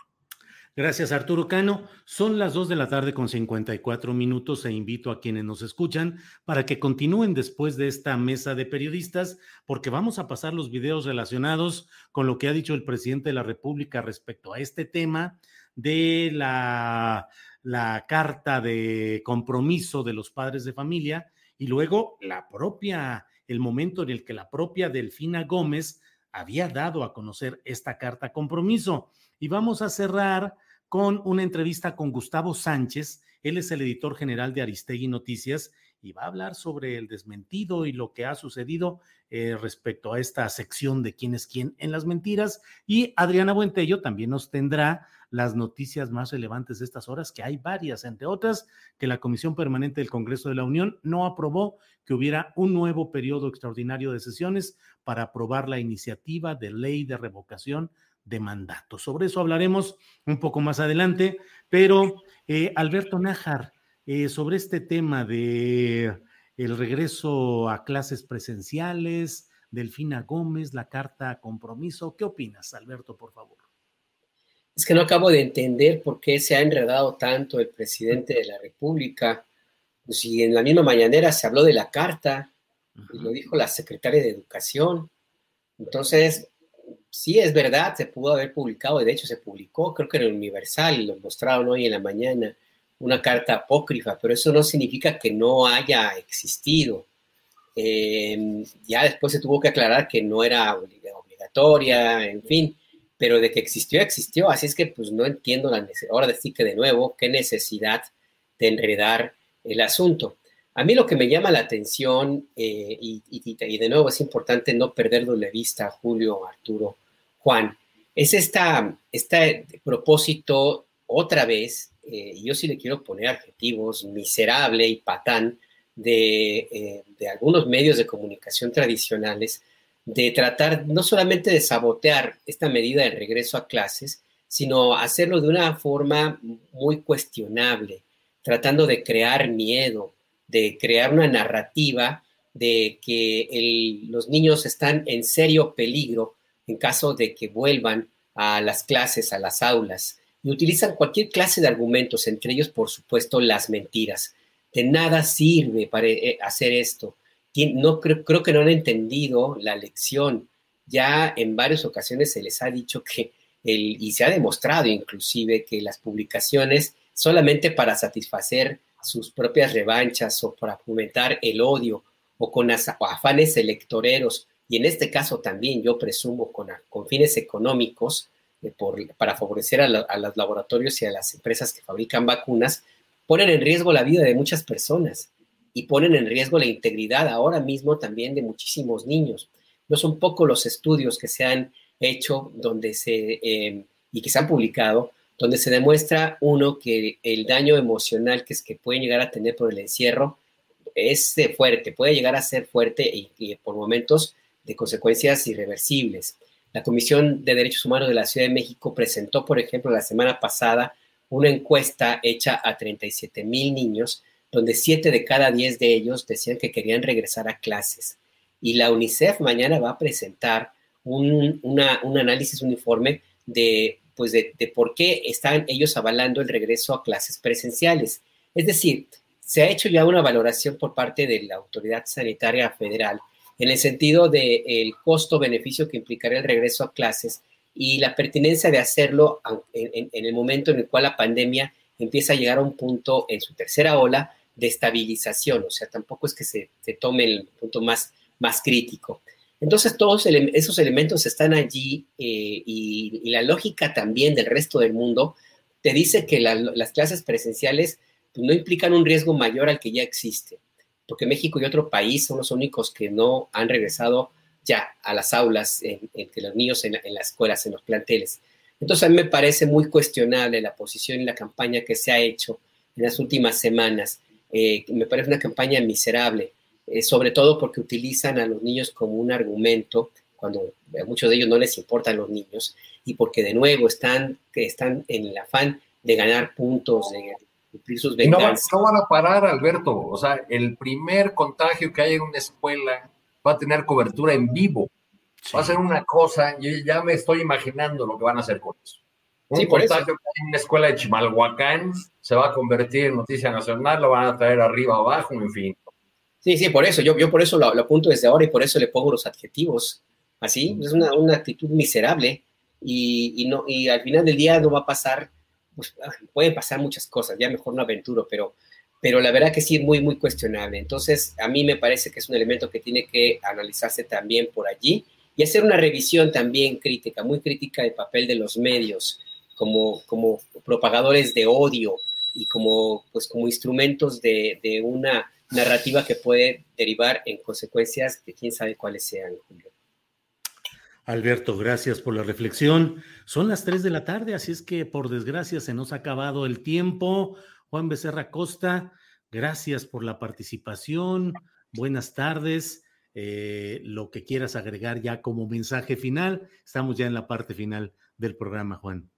Gracias, Arturo Cano. Son las 2 de la tarde con 54 minutos e invito a quienes nos escuchan para que continúen después de esta mesa de periodistas, porque vamos a pasar los videos relacionados con lo que ha dicho el presidente de la República respecto a este tema de la, la carta de compromiso de los padres de familia y luego la propia, el momento en el que la propia Delfina Gómez había dado a conocer esta carta compromiso. Y vamos a cerrar con una entrevista con Gustavo Sánchez. Él es el editor general de Aristegui Noticias y va a hablar sobre el desmentido y lo que ha sucedido eh, respecto a esta sección de quién es quién en las mentiras. Y Adriana Buentello también nos tendrá las noticias más relevantes de estas horas, que hay varias, entre otras, que la Comisión Permanente del Congreso de la Unión no aprobó que hubiera un nuevo periodo extraordinario de sesiones para aprobar la iniciativa de ley de revocación de mandato. Sobre eso hablaremos un poco más adelante, pero eh, Alberto Nájar, eh, sobre este tema de el regreso a clases presenciales, Delfina Gómez, la carta compromiso, ¿qué opinas, Alberto, por favor? Es que no acabo de entender por qué se ha enredado tanto el presidente de la República. Si en la misma mañanera se habló de la carta, y lo dijo la secretaria de Educación. Entonces, sí es verdad, se pudo haber publicado, de hecho se publicó, creo que en el Universal, lo mostraron hoy en la mañana, una carta apócrifa, pero eso no significa que no haya existido. Em, ya después se tuvo que aclarar que no era obligatoria, en fin, pero de que existió, existió, así es que pues no entiendo la necesidad, ahora decir que de nuevo, qué necesidad de enredar el asunto. A mí lo que me llama la atención, eh, y, de nuevo es importante no perderlo de vista, Julio, Arturo, Juan, es esta, este propósito otra vez, eh, yo sí le quiero poner adjetivos, miserable y patán de, eh, de algunos medios de comunicación tradicionales, de tratar no solamente de sabotear esta medida de regreso a clases, sino hacerlo de una forma muy cuestionable, tratando de crear miedo, de crear una narrativa de que los niños están en serio peligro en caso de que vuelvan a las clases, a las aulas, y utilizan cualquier clase de argumentos, entre ellos, por supuesto, las mentiras. De nada sirve para eh, hacer esto. No, creo, creo que no han entendido la lección. Ya en varias ocasiones se les ha dicho que, el, y se ha demostrado inclusive, que las publicaciones solamente para satisfacer sus propias revanchas o para fomentar el odio o con afanes electoreros y en este caso también yo presumo con, con fines económicos eh, para favorecer a, los laboratorios y a las empresas que fabrican vacunas, ponen en riesgo la vida de muchas personas y ponen en riesgo la integridad ahora mismo también de muchísimos niños. No son pocos los estudios que se han hecho donde se, eh, y que se han publicado, donde se demuestra, uno, que el daño emocional que, es, que pueden llegar a tener por el encierro es fuerte, puede llegar a ser fuerte y por momentos de consecuencias irreversibles. La Comisión de Derechos Humanos de la Ciudad de México presentó, por ejemplo, la semana pasada una encuesta hecha a 37 mil niños, donde 7 de cada 10 de ellos decían que querían regresar a clases. Y la UNICEF mañana va a presentar un, un análisis, un informe de, pues de, de por qué están ellos avalando el regreso a clases presenciales. Es decir, se ha hecho ya una valoración por parte de la Autoridad Sanitaria Federal en el sentido del el costo-beneficio que implicaría el regreso a clases y la pertinencia de hacerlo en, el momento en el cual la pandemia empieza a llegar a un punto en su tercera ola de estabilización, o sea, tampoco es que se, tome el punto más, más crítico. Entonces, todos esos elementos están allí eh, y, la lógica también del resto del mundo te dice que las clases presenciales no implican un riesgo mayor al que ya existe, porque México y otro país son los únicos que no han regresado ya a las aulas, entre los niños en, las escuelas, en los planteles. Entonces a mí me parece muy cuestionable la posición y la campaña que se ha hecho en las últimas semanas. Eh, me parece una campaña miserable, eh, sobre todo porque utilizan a los niños como un argumento, cuando a muchos de ellos no les importan los niños, y porque de nuevo están, están en el afán de ganar puntos, de no, van a parar, Alberto. O sea, el primer contagio que hay en una escuela va a tener cobertura en vivo. Va a ser una cosa, yo ya me estoy imaginando lo que van a hacer con eso. Un contagio que hay en una escuela de Chimalhuacán se va a convertir en noticia nacional, lo van a traer arriba, abajo, en fin. Sí, sí, por eso, yo, yo por eso lo, apunto desde ahora y por eso le pongo los adjetivos. Así, es una, una actitud miserable y, y, no, y al final del día no va a pasar pues, ah, pueden pasar muchas cosas, ya mejor no aventuro, pero, pero la verdad que sí es muy, muy cuestionable. Entonces, a mí me parece que es un elemento que tiene que analizarse también por allí y hacer una revisión también crítica, muy crítica del papel de los medios como, como propagadores de odio y como, pues, como instrumentos de, de una narrativa que puede derivar en consecuencias que quién sabe cuáles sean, Julio. Alberto, gracias por la reflexión. Son las 3 de la tarde, así es que por desgracia se nos ha acabado el tiempo. Juan Becerra Costa, gracias por la participación. Buenas tardes. Eh, lo que quieras agregar ya como mensaje final. Estamos ya en la parte final del programa, Juan.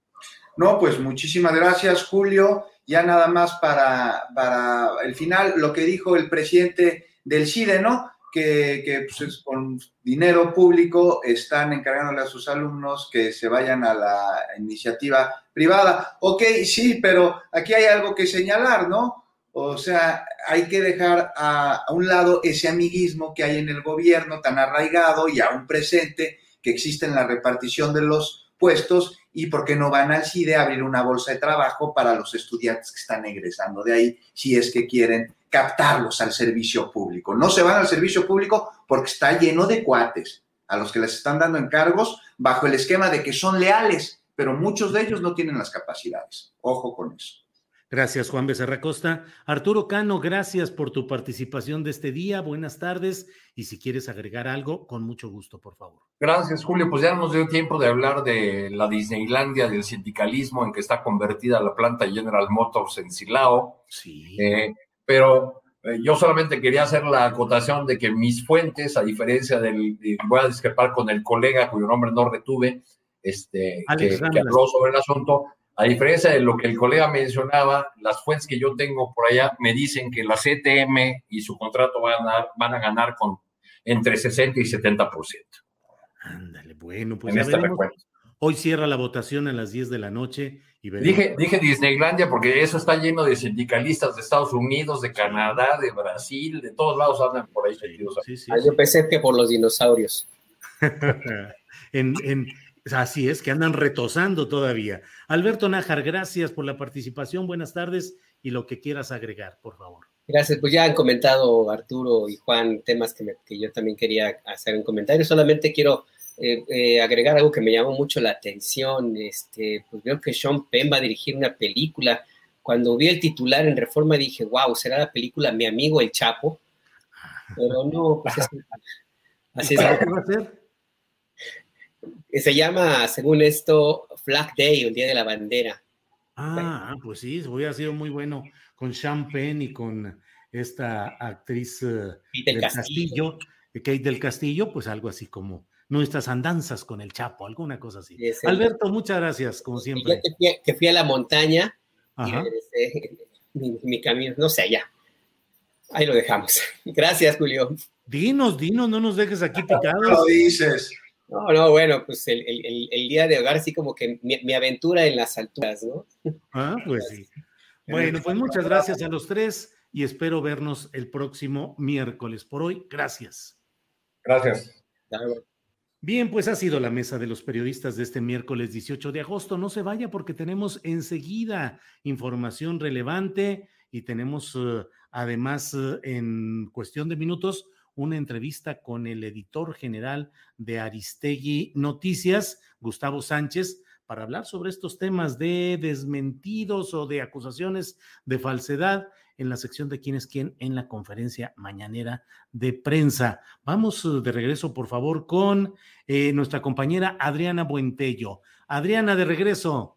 No, pues muchísimas gracias, Julio. Ya nada más para, para el final, lo que dijo el presidente del CIDE, ¿no? que, pues, con dinero público están encargándole a sus alumnos que se vayan a la iniciativa privada. Ok, sí, pero aquí hay algo que señalar, ¿no? O sea, hay que dejar a, un lado ese amiguismo que hay en el gobierno tan arraigado y aún presente que existe en la repartición de los puestos y por qué no van al CIDE a abrir una bolsa de trabajo para los estudiantes que están egresando de ahí si es que quieren captarlos al servicio público. No se van al servicio público porque está lleno de cuates a los que les están dando encargos bajo el esquema de que son leales, pero muchos de ellos no tienen las capacidades. Ojo con eso. Gracias, Juan Becerra Costa. Arturo Cano, gracias por tu participación de este día. Buenas tardes. Y si quieres agregar algo, con mucho gusto, por favor. Gracias, Julio. Pues ya nos dio tiempo de hablar de la Disneylandia, del sindicalismo en que está convertida la planta General Motors en Silao. Sí. Eh, pero eh, yo solamente quería hacer la acotación de que mis fuentes, a diferencia del, voy a discrepar con el colega cuyo nombre no retuve, este, que, habló sobre el asunto, a diferencia de lo que el colega mencionaba, las fuentes que yo tengo por allá me dicen que la CTM y su contrato van a, van a ganar con entre 60 y 70%. Ándale, bueno, pues este Hoy cierra la votación a las 10 de la noche y dije, dije Disneylandia porque eso está lleno de sindicalistas de Estados Unidos, de Canadá, de Brasil, de todos lados andan por ahí. Ah, yo pensé que por los dinosaurios. [LAUGHS] en, así es, que andan retosando todavía. Alberto Nájar, gracias por la participación. Buenas tardes y lo que quieras agregar, por favor. Gracias, pues ya han comentado Arturo y Juan temas que, que yo también quería hacer un comentario. Solamente quiero eh, eh, agregar algo que me llamó mucho la atención. Este, pues veo que Sean Penn va a dirigir una película. Cuando vi el titular en Reforma dije, wow, será la película Mi amigo el Chapo. [LAUGHS] Pero no, pues [LAUGHS] así es. ¿Qué va a ser? Se llama, según esto, Flag Day, el Día de la Bandera. Ah, pues sí, hubiera sido muy bueno con Sean Penn y con esta actriz eh, del Castillo, Kate del Castillo, pues algo así como nuestras andanzas con el Chapo, alguna cosa así. Alberto, muchas gracias, como siempre. que, fui, a la montaña y regresé [LAUGHS] mi, mi camino, no sé, ya. Ahí lo dejamos. [LAUGHS] Gracias, Julio. Dinos, dinos, no nos dejes aquí picados. No lo dices. No, no, bueno, pues el, el, el, día de hogar, sí como que mi, mi, aventura en las alturas, ¿no? Ah, pues sí. [LAUGHS] Bueno, pues muchas gracias a los tres y espero vernos el próximo miércoles. Por hoy, gracias. Gracias. Bien, pues ha sido la mesa de los periodistas de este miércoles 18 de agosto. No se vaya porque tenemos enseguida información relevante y tenemos uh, además uh, en cuestión de minutos una entrevista con el editor general de Aristegui Noticias, Gustavo Sánchez, para hablar sobre estos temas de desmentidos o de acusaciones de falsedad en la sección de quién es quién en la conferencia mañanera de prensa. Vamos uh, de regreso, por favor, con eh, nuestra compañera Adriana Buentello. Adriana, de regreso.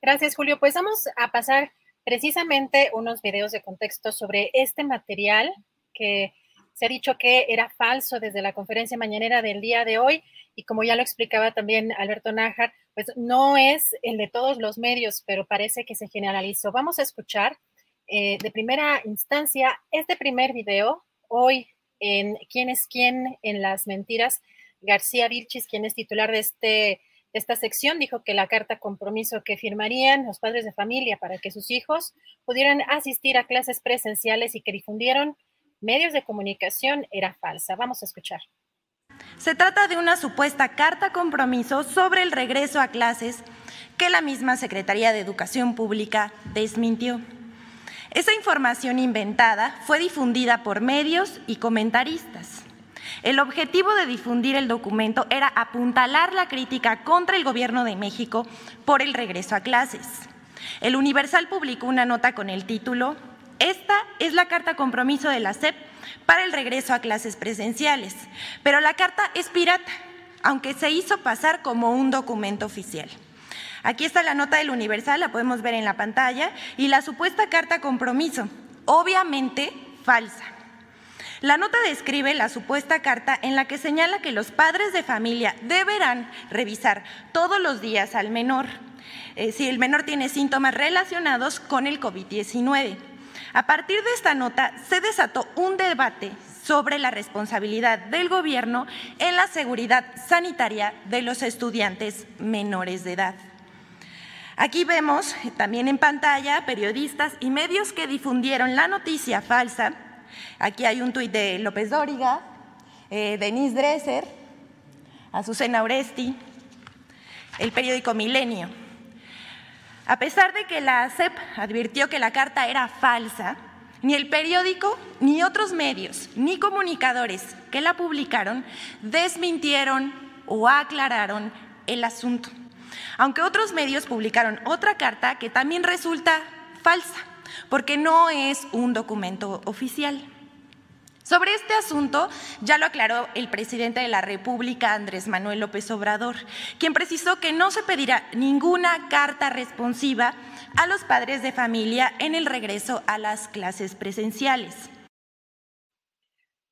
Gracias, Julio. Pues vamos a pasar precisamente unos videos de contexto sobre este material que se ha dicho que era falso desde la conferencia mañanera del día de hoy y como ya lo explicaba también Alberto Nájar, pues no es el de todos los medios, pero parece que se generalizó. Vamos a escuchar eh, de primera instancia este primer video hoy en quién es quién en las mentiras. García Vilchis, quien es titular de, este, esta sección, dijo que la carta compromiso que firmarían los padres de familia para que sus hijos pudieran asistir a clases presenciales y que difundieron medios de comunicación era falsa. Vamos a escuchar. Se trata de una supuesta carta compromiso sobre el regreso a clases que la misma Secretaría de Educación Pública desmintió. Esa información inventada fue difundida por medios y comentaristas. El objetivo de difundir el documento era apuntalar la crítica contra el Gobierno de México por el regreso a clases. El Universal publicó una nota con el título Esta es la carta compromiso de la SEP para el regreso a clases presenciales, pero la carta es pirata, aunque se hizo pasar como un documento oficial. Aquí está la nota del Universal, la podemos ver en la pantalla, y la supuesta carta compromiso, obviamente falsa. La nota describe la supuesta carta en la que señala que los padres de familia deberán revisar todos los días al menor eh, si el menor tiene síntomas relacionados con el COVID-19. A partir de esta nota se desató un debate sobre la responsabilidad del gobierno en la seguridad sanitaria de los estudiantes menores de edad. Aquí vemos también en pantalla periodistas y medios que difundieron la noticia falsa. Aquí hay un tuit de López Dóriga, eh, Denise Dresser, Azucena Oresti, el periódico Milenio. A pesar de que la CEP advirtió que la carta era falsa, ni el periódico, ni otros medios, ni comunicadores que la publicaron desmintieron o aclararon el asunto aunque otros medios publicaron otra carta que también resulta falsa, porque no es un documento oficial. Sobre este asunto ya lo aclaró el presidente de la República, Andrés Manuel López Obrador, quien precisó que no se pedirá ninguna carta responsiva a los padres de familia en el regreso a las clases presenciales.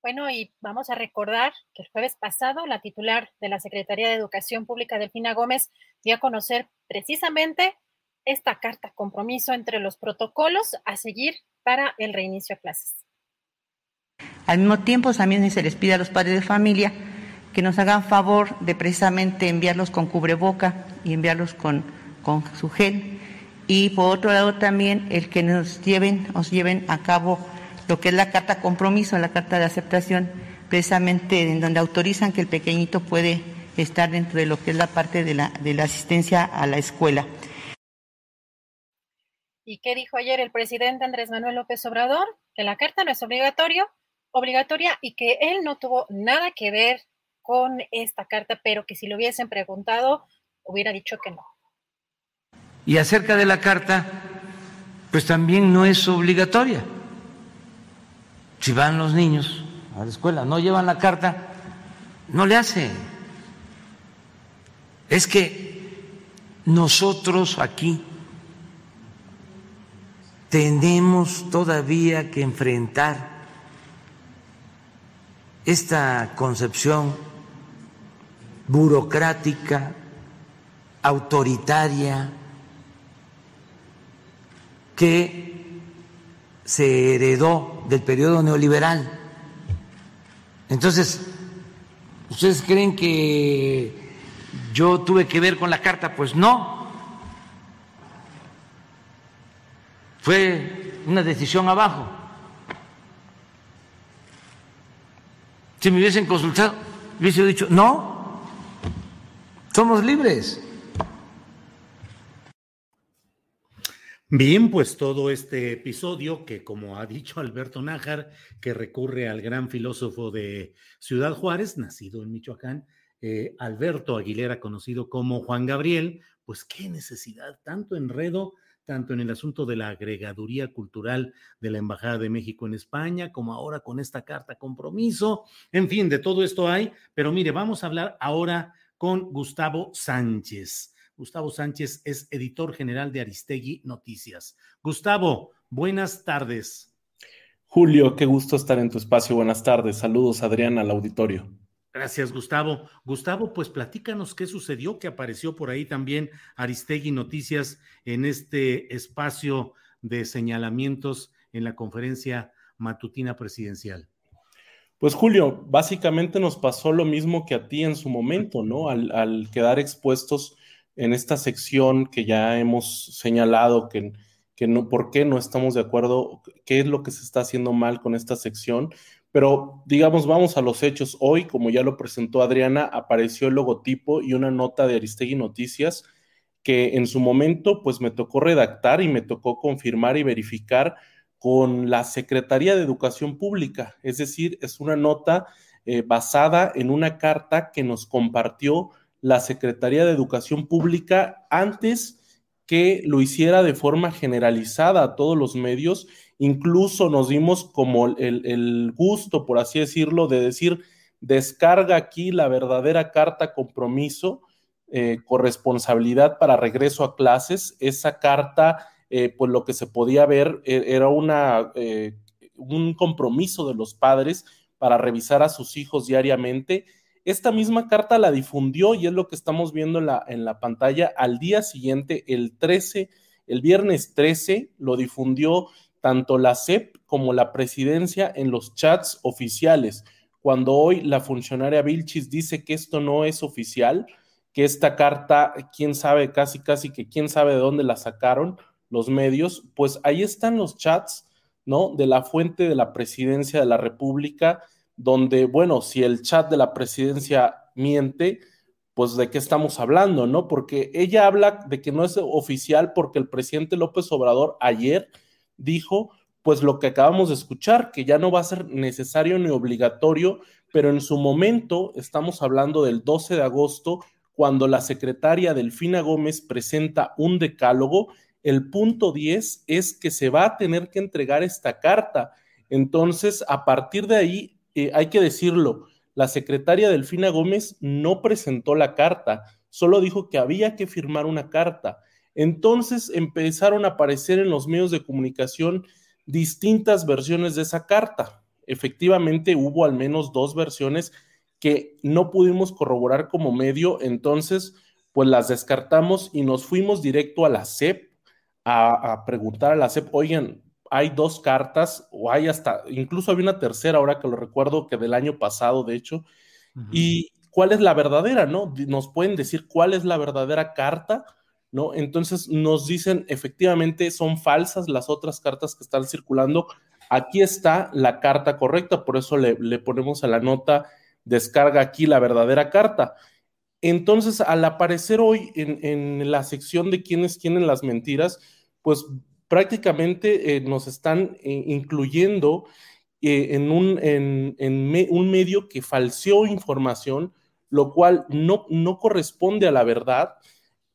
Bueno, y vamos a recordar que el jueves pasado la titular de la Secretaría de Educación Pública, Delfina Gómez, dio a conocer precisamente esta carta compromiso entre los protocolos a seguir para el reinicio a clases. Al mismo tiempo, también se les pide a los padres de familia que nos hagan favor de precisamente enviarlos con cubreboca y enviarlos con, con su gel. Y por otro lado también el que nos lleven, nos lleven a cabo lo que es la carta compromiso, la carta de aceptación, precisamente en donde autorizan que el pequeñito puede estar dentro de lo que es la parte de la, de la asistencia a la escuela. ¿Y qué dijo ayer el presidente Andrés Manuel López Obrador? Que la carta no es obligatorio, obligatoria y que él no tuvo nada que ver con esta carta, pero que si lo hubiesen preguntado, hubiera dicho que no. Y acerca de la carta, pues también no es obligatoria si van los niños a la escuela, no llevan la carta, no le hace. Es que nosotros aquí tenemos todavía que enfrentar esta concepción burocrática, autoritaria, que se heredó del periodo neoliberal. Entonces, ¿ustedes creen que yo tuve que ver con la carta? Pues no. Fue una decisión abajo. Si me hubiesen consultado, hubiese dicho, no, somos libres. Bien, pues todo este episodio que, como ha dicho Alberto Nájar, que recurre al gran filósofo de Ciudad Juárez, nacido en Michoacán, eh, Alberto Aguilera, conocido como Juan Gabriel, pues qué necesidad, tanto enredo, tanto en el asunto de la agregaduría cultural de la Embajada de México en España, como ahora con esta carta compromiso, en fin, de todo esto hay, pero mire, vamos a hablar ahora con Gustavo Sánchez. Gustavo Sánchez es editor general de Aristegui Noticias. Gustavo, buenas tardes. Julio, qué gusto estar en tu espacio. Buenas tardes. Saludos, Adrián, al auditorio. Gracias, Gustavo. Gustavo, pues platícanos qué sucedió, que apareció por ahí también Aristegui Noticias en este espacio de señalamientos en la conferencia matutina presidencial. Pues Julio, básicamente nos pasó lo mismo que a ti en su momento, ¿no? Al, al quedar expuestos en esta sección que ya hemos señalado que, que no, por qué no estamos de acuerdo, qué es lo que se está haciendo mal con esta sección. Pero digamos, vamos a los hechos. Hoy, como ya lo presentó Adriana, apareció el logotipo y una nota de Aristegui Noticias que en su momento pues me tocó redactar y me tocó confirmar y verificar con la Secretaría de Educación Pública. Es decir, es una nota eh, basada en una carta que nos compartió la Secretaría de Educación Pública antes que lo hiciera de forma generalizada a todos los medios. Incluso nos dimos como el, gusto, por así decirlo, de decir, descarga aquí la verdadera carta compromiso, eh, corresponsabilidad para regreso a clases. Esa carta, eh, pues lo que se podía ver e, era una, eh, un compromiso de los padres para revisar a sus hijos diariamente esta misma carta la difundió y es lo que estamos viendo en la, en la pantalla. Al día siguiente, el 13, el viernes 13, lo difundió tanto la CEP como la presidencia en los chats oficiales. Cuando hoy la funcionaria Vilchis dice que esto no es oficial, que esta carta, quién sabe, casi, casi que quién sabe de dónde la sacaron los medios, pues ahí están los chats, ¿no? De la fuente de la presidencia de la República donde, bueno, si el chat de la presidencia miente, pues de qué estamos hablando, ¿no? Porque ella habla de que no es oficial porque el presidente López Obrador ayer dijo, pues lo que acabamos de escuchar, que ya no va a ser necesario ni obligatorio, pero en su momento, estamos hablando del 12 de agosto, cuando la secretaria Delfina Gómez presenta un decálogo, el punto 10 es que se va a tener que entregar esta carta. Entonces, a partir de ahí, eh, hay que decirlo, la secretaria Delfina Gómez no presentó la carta, solo dijo que había que firmar una carta. Entonces empezaron a aparecer en los medios de comunicación distintas versiones de esa carta. Efectivamente, hubo al menos dos versiones que no pudimos corroborar como medio, entonces pues las descartamos y nos fuimos directo a la CEP a, a preguntar a la CEP, oigan, hay dos cartas, o hay hasta, incluso había una tercera, ahora que lo recuerdo, que del año pasado, de hecho, y cuál es la verdadera, ¿no? Nos pueden decir cuál es la verdadera carta, ¿no? Entonces nos dicen, efectivamente, son falsas las otras cartas que están circulando. Aquí está la carta correcta, por eso le, ponemos a la nota, descarga aquí la verdadera carta. Entonces, al aparecer hoy en, la sección de quiénes tienen las mentiras, pues prácticamente eh, nos están eh, incluyendo eh, en, un, medio que falseó información, lo cual no corresponde a la verdad.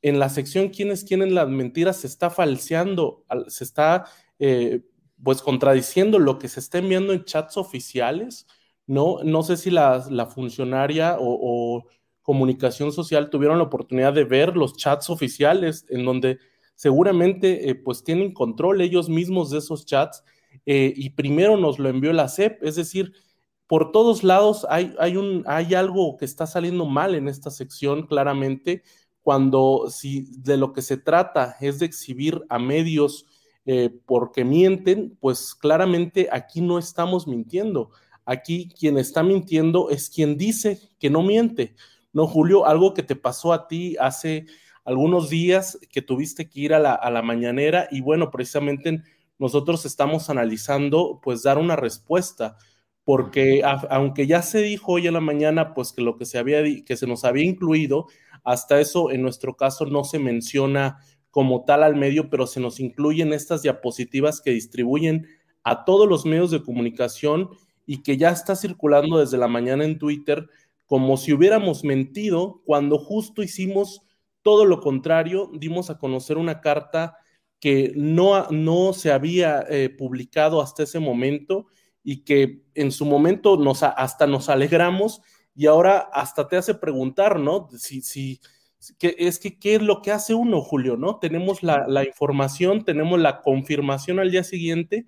En la sección ¿Quiénes quieren las mentiras? se está falseando, se está pues contradiciendo lo que se está enviando en chats oficiales. No, no sé si la, funcionaria o, o comunicación social tuvieron la oportunidad de ver los chats oficiales en donde seguramente eh, pues tienen control ellos mismos de esos chats eh, y primero nos lo envió la CEP, es decir, por todos lados hay, hay, un, hay algo que está saliendo mal en esta sección claramente cuando si de lo que se trata es de exhibir a medios eh, porque mienten, pues claramente aquí no estamos mintiendo. Aquí quien está mintiendo es quien dice que no miente. No, Julio, algo que te pasó a ti hace algunos días que tuviste que ir a la, a la mañanera y bueno, precisamente nosotros estamos analizando pues dar una respuesta porque aunque ya se dijo hoy en la mañana, pues que lo que se había, que se nos había incluido, hasta eso en nuestro caso no se menciona como tal al medio, pero se nos incluyen estas diapositivas que distribuyen a todos los medios de comunicación y que ya está circulando desde la mañana en Twitter como si hubiéramos mentido cuando justo hicimos todo lo contrario, dimos a conocer una carta que no, no se había eh, publicado hasta ese momento y que en su momento nos, hasta nos alegramos y ahora hasta te hace preguntar, ¿no? Si, si, que, es que, ¿qué es lo que hace uno, Julio, no? Tenemos la, la información, tenemos la confirmación al día siguiente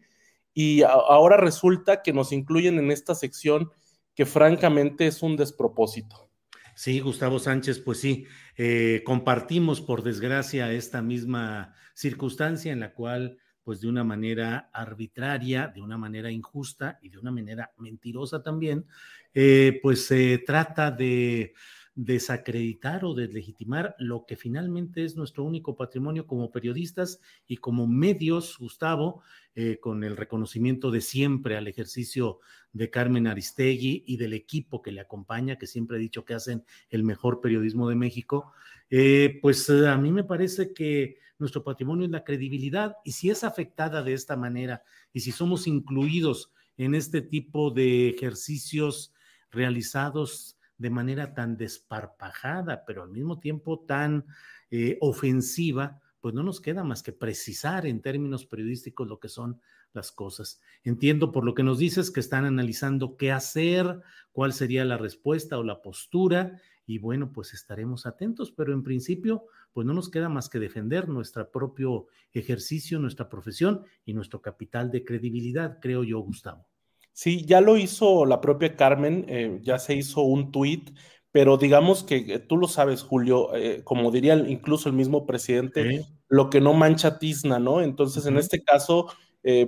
y ahora resulta que nos incluyen en esta sección que francamente es un despropósito. Sí, Gustavo Sánchez, pues sí, eh, compartimos por desgracia esta misma circunstancia en la cual pues de una manera arbitraria, de una manera injusta y de una manera mentirosa también, eh, pues se trata de desacreditar o deslegitimar lo que finalmente es nuestro único patrimonio como periodistas y como medios, Gustavo, eh, con el reconocimiento de siempre al ejercicio de Carmen Aristegui y del equipo que le acompaña, que siempre he dicho que hacen el mejor periodismo de México, eh, pues a mí me parece que nuestro patrimonio es la credibilidad y si es afectada de esta manera y si somos incluidos en este tipo de ejercicios realizados de manera tan desparpajada, pero al mismo tiempo tan eh, ofensiva, pues no nos queda más que precisar en términos periodísticos lo que son las cosas. Entiendo por lo que nos dices que están analizando qué hacer, cuál sería la respuesta o la postura y bueno, pues estaremos atentos, pero en principio, pues no nos queda más que defender nuestro propio ejercicio, nuestra profesión y nuestro capital de credibilidad, creo yo, Gustavo. Sí, ya lo hizo la propia Carmen, eh, ya se hizo un tuit, pero digamos que eh, tú lo sabes, Julio, eh, como diría incluso el mismo presidente, lo que no mancha tizna, ¿no? Entonces, en este caso,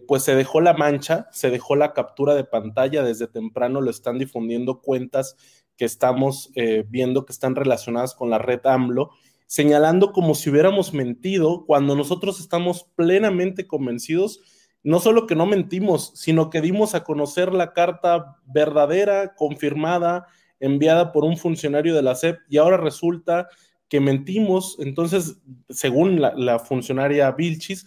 pues se dejó la mancha, se dejó la captura de pantalla desde temprano, lo están difundiendo cuentas que estamos eh, viendo que están relacionadas con la red AMLO, señalando como si hubiéramos mentido cuando nosotros estamos plenamente convencidos, no solo que no mentimos, sino que dimos a conocer la carta verdadera, confirmada, enviada por un funcionario de la SEP y ahora resulta que mentimos. Entonces, según la, funcionaria Vilchis,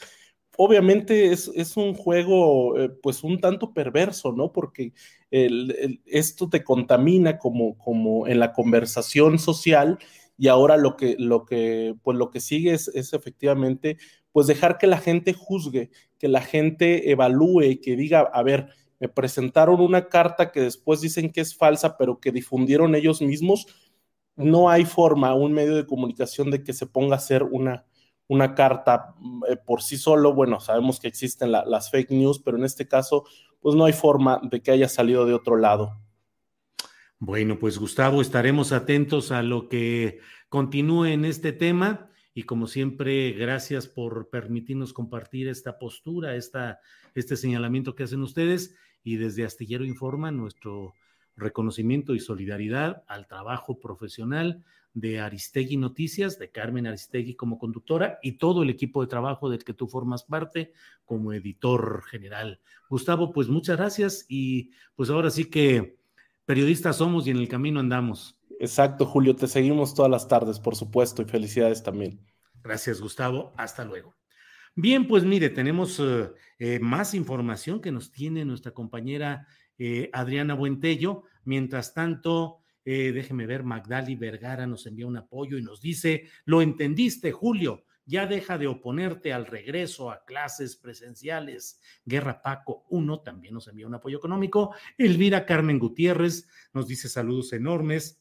obviamente es, un juego eh, pues un tanto perverso, ¿no? Porque esto te contamina como, como en la conversación social y ahora lo que, lo que, pues lo que sigue es, efectivamente pues dejar que la gente juzgue, que la gente evalúe, que diga, a ver, me presentaron una carta que después dicen que es falsa, pero que difundieron ellos mismos, no hay forma, un medio de comunicación de que se ponga a hacer una, una carta eh, por sí solo. Bueno, sabemos que existen las fake news, pero en este caso, pues no hay forma de que haya salido de otro lado. Bueno, pues Gustavo, estaremos atentos a lo que continúe en este tema y como siempre, gracias por permitirnos compartir esta postura, esta, este señalamiento que hacen ustedes y desde Astillero Informa nuestro reconocimiento y solidaridad al trabajo profesional de Aristegui Noticias, de Carmen Aristegui como conductora y todo el equipo de trabajo del que tú formas parte como editor general. Gustavo, pues muchas gracias y pues ahora sí que periodistas somos y en el camino andamos. Exacto, Julio, te seguimos todas las tardes, por supuesto, y felicidades también. Gracias, Gustavo. Hasta luego. Bien, pues mire, tenemos eh, eh, más información que nos tiene nuestra compañera eh, Adriana Buentello. Mientras tanto, déjeme ver, Magdali Vergara nos envía un apoyo y nos dice, lo entendiste, Julio, ya deja de oponerte al regreso a clases presenciales. Guerra Paco 1 también nos envía un apoyo económico. Elvira Carmen Gutiérrez nos dice saludos enormes.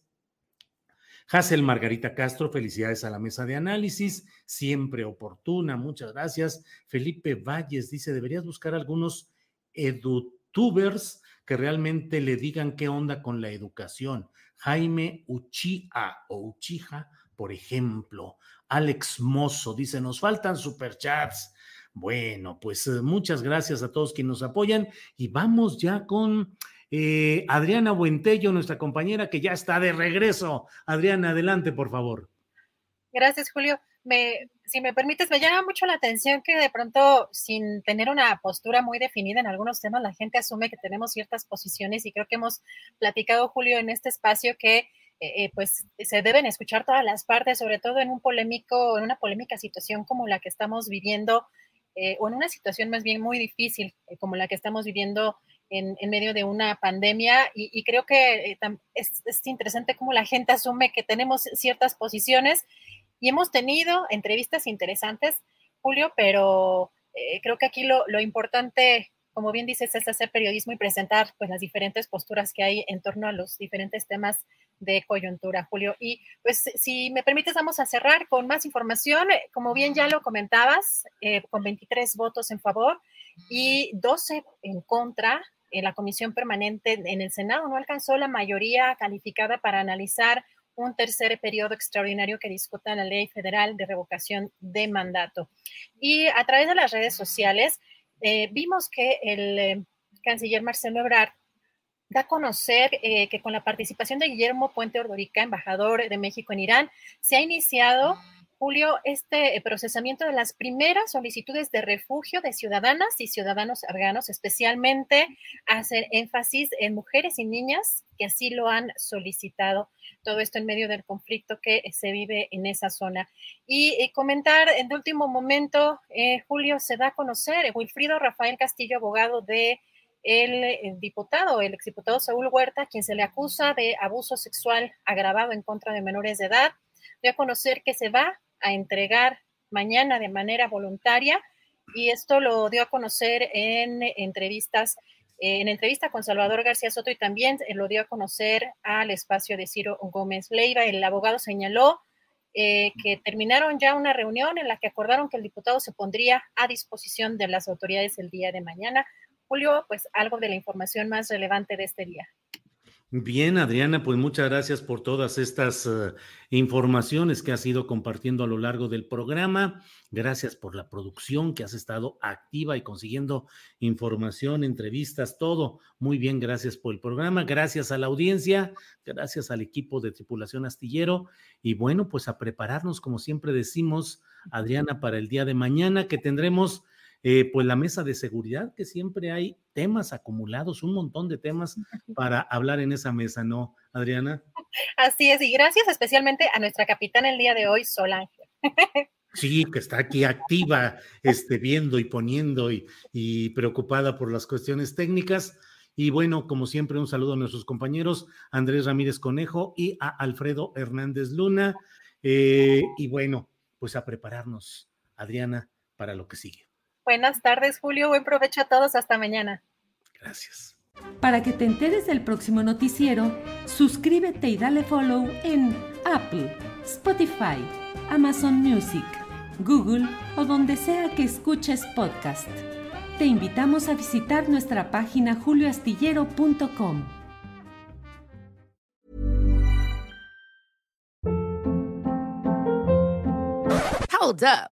Hazel Margarita Castro, felicidades a la mesa de análisis, siempre oportuna, muchas gracias. Felipe Valles dice, deberías buscar algunos edutubers que realmente le digan qué onda con la educación. Jaime Uchia o Uchija, por ejemplo. Alex Mozo dice, nos faltan superchats. Bueno, pues eh, muchas gracias a todos quienes nos apoyan y vamos ya con eh, Adriana Buentello, nuestra compañera que ya está de regreso. Adriana, adelante, por favor. Gracias, Julio. Me, si me permites, me llama mucho la atención que de pronto, sin tener una postura muy definida en algunos temas, la gente asume que tenemos ciertas posiciones y creo que hemos platicado, Julio, en este espacio que eh, eh, pues se deben escuchar todas las partes, sobre todo en un polémico, en una polémica situación como la que estamos viviendo, eh, o en una situación más bien muy difícil como la que estamos viviendo en, medio de una pandemia. Y, creo que es, es interesante cómo la gente asume que tenemos ciertas posiciones y hemos tenido entrevistas interesantes, Julio, pero creo que aquí lo, lo importante como bien dices, es hacer periodismo y presentar pues las diferentes posturas que hay en torno a los diferentes temas de coyuntura, Julio. Y pues si me permites, vamos a cerrar con más información. Como bien ya lo comentabas, eh, con 23 votos en favor y 12 en contra, en la comisión permanente en el Senado no alcanzó la mayoría calificada para analizar un tercer periodo extraordinario que discuta la ley federal de revocación de mandato. Y a través de las redes sociales eh, vimos que el eh, canciller Marcelo Ebrard da a conocer eh, que con la participación de Guillermo Puente Ordorica, embajador de México en Irán, se ha iniciado, Julio, este eh, procesamiento de las primeras solicitudes de refugio de ciudadanas y ciudadanos afganos, especialmente hacer énfasis en mujeres y niñas que así lo han solicitado. Todo esto en medio del conflicto que se vive en esa zona. Y, eh, comentar en último momento, Julio, se da a conocer Wilfrido Rafael Castillo, abogado de el, diputado, el exdiputado Saúl Huerta, quien se le acusa de abuso sexual agravado en contra de menores de edad, dio a conocer que se va a entregar mañana de manera voluntaria y esto lo dio a conocer en entrevistas, en entrevista con Salvador García Soto y también lo dio a conocer al espacio de Ciro Gómez Leiva. El abogado señaló eh, que terminaron ya una reunión en la que acordaron que el diputado se pondría a disposición de las autoridades el día de mañana Julio, pues algo de la información más relevante de este día. Bien, Adriana, pues muchas gracias por todas estas eh, informaciones que has ido compartiendo a lo largo del programa. Gracias por la producción que has estado activa y consiguiendo información, entrevistas, todo. Muy bien, gracias por el programa. Gracias a la audiencia, gracias al equipo de tripulación astillero. Y bueno, pues a prepararnos, como siempre decimos, Adriana, para el día de mañana que tendremos eh, pues la mesa de seguridad, que siempre hay temas acumulados, un montón de temas para hablar en esa mesa, ¿no, Adriana? Así es, y gracias especialmente a nuestra capitana el día de hoy, Sol Ángel. [LAUGHS] Sí, que está aquí activa, este, viendo y poniendo y, y, preocupada por las cuestiones técnicas. Y bueno, como siempre, un saludo a nuestros compañeros, Andrés Ramírez Conejo y a Alfredo Hernández Luna. Eh, y bueno, pues a prepararnos, Adriana, para lo que sigue. Buenas tardes, Julio. Buen provecho a todos. Hasta mañana. Gracias. Para que te enteres del próximo noticiero, suscríbete y dale follow en Apple, Spotify, Amazon Music, Google o donde sea que escuches podcast. Te invitamos a visitar nuestra página julioastillero.com. Hold up.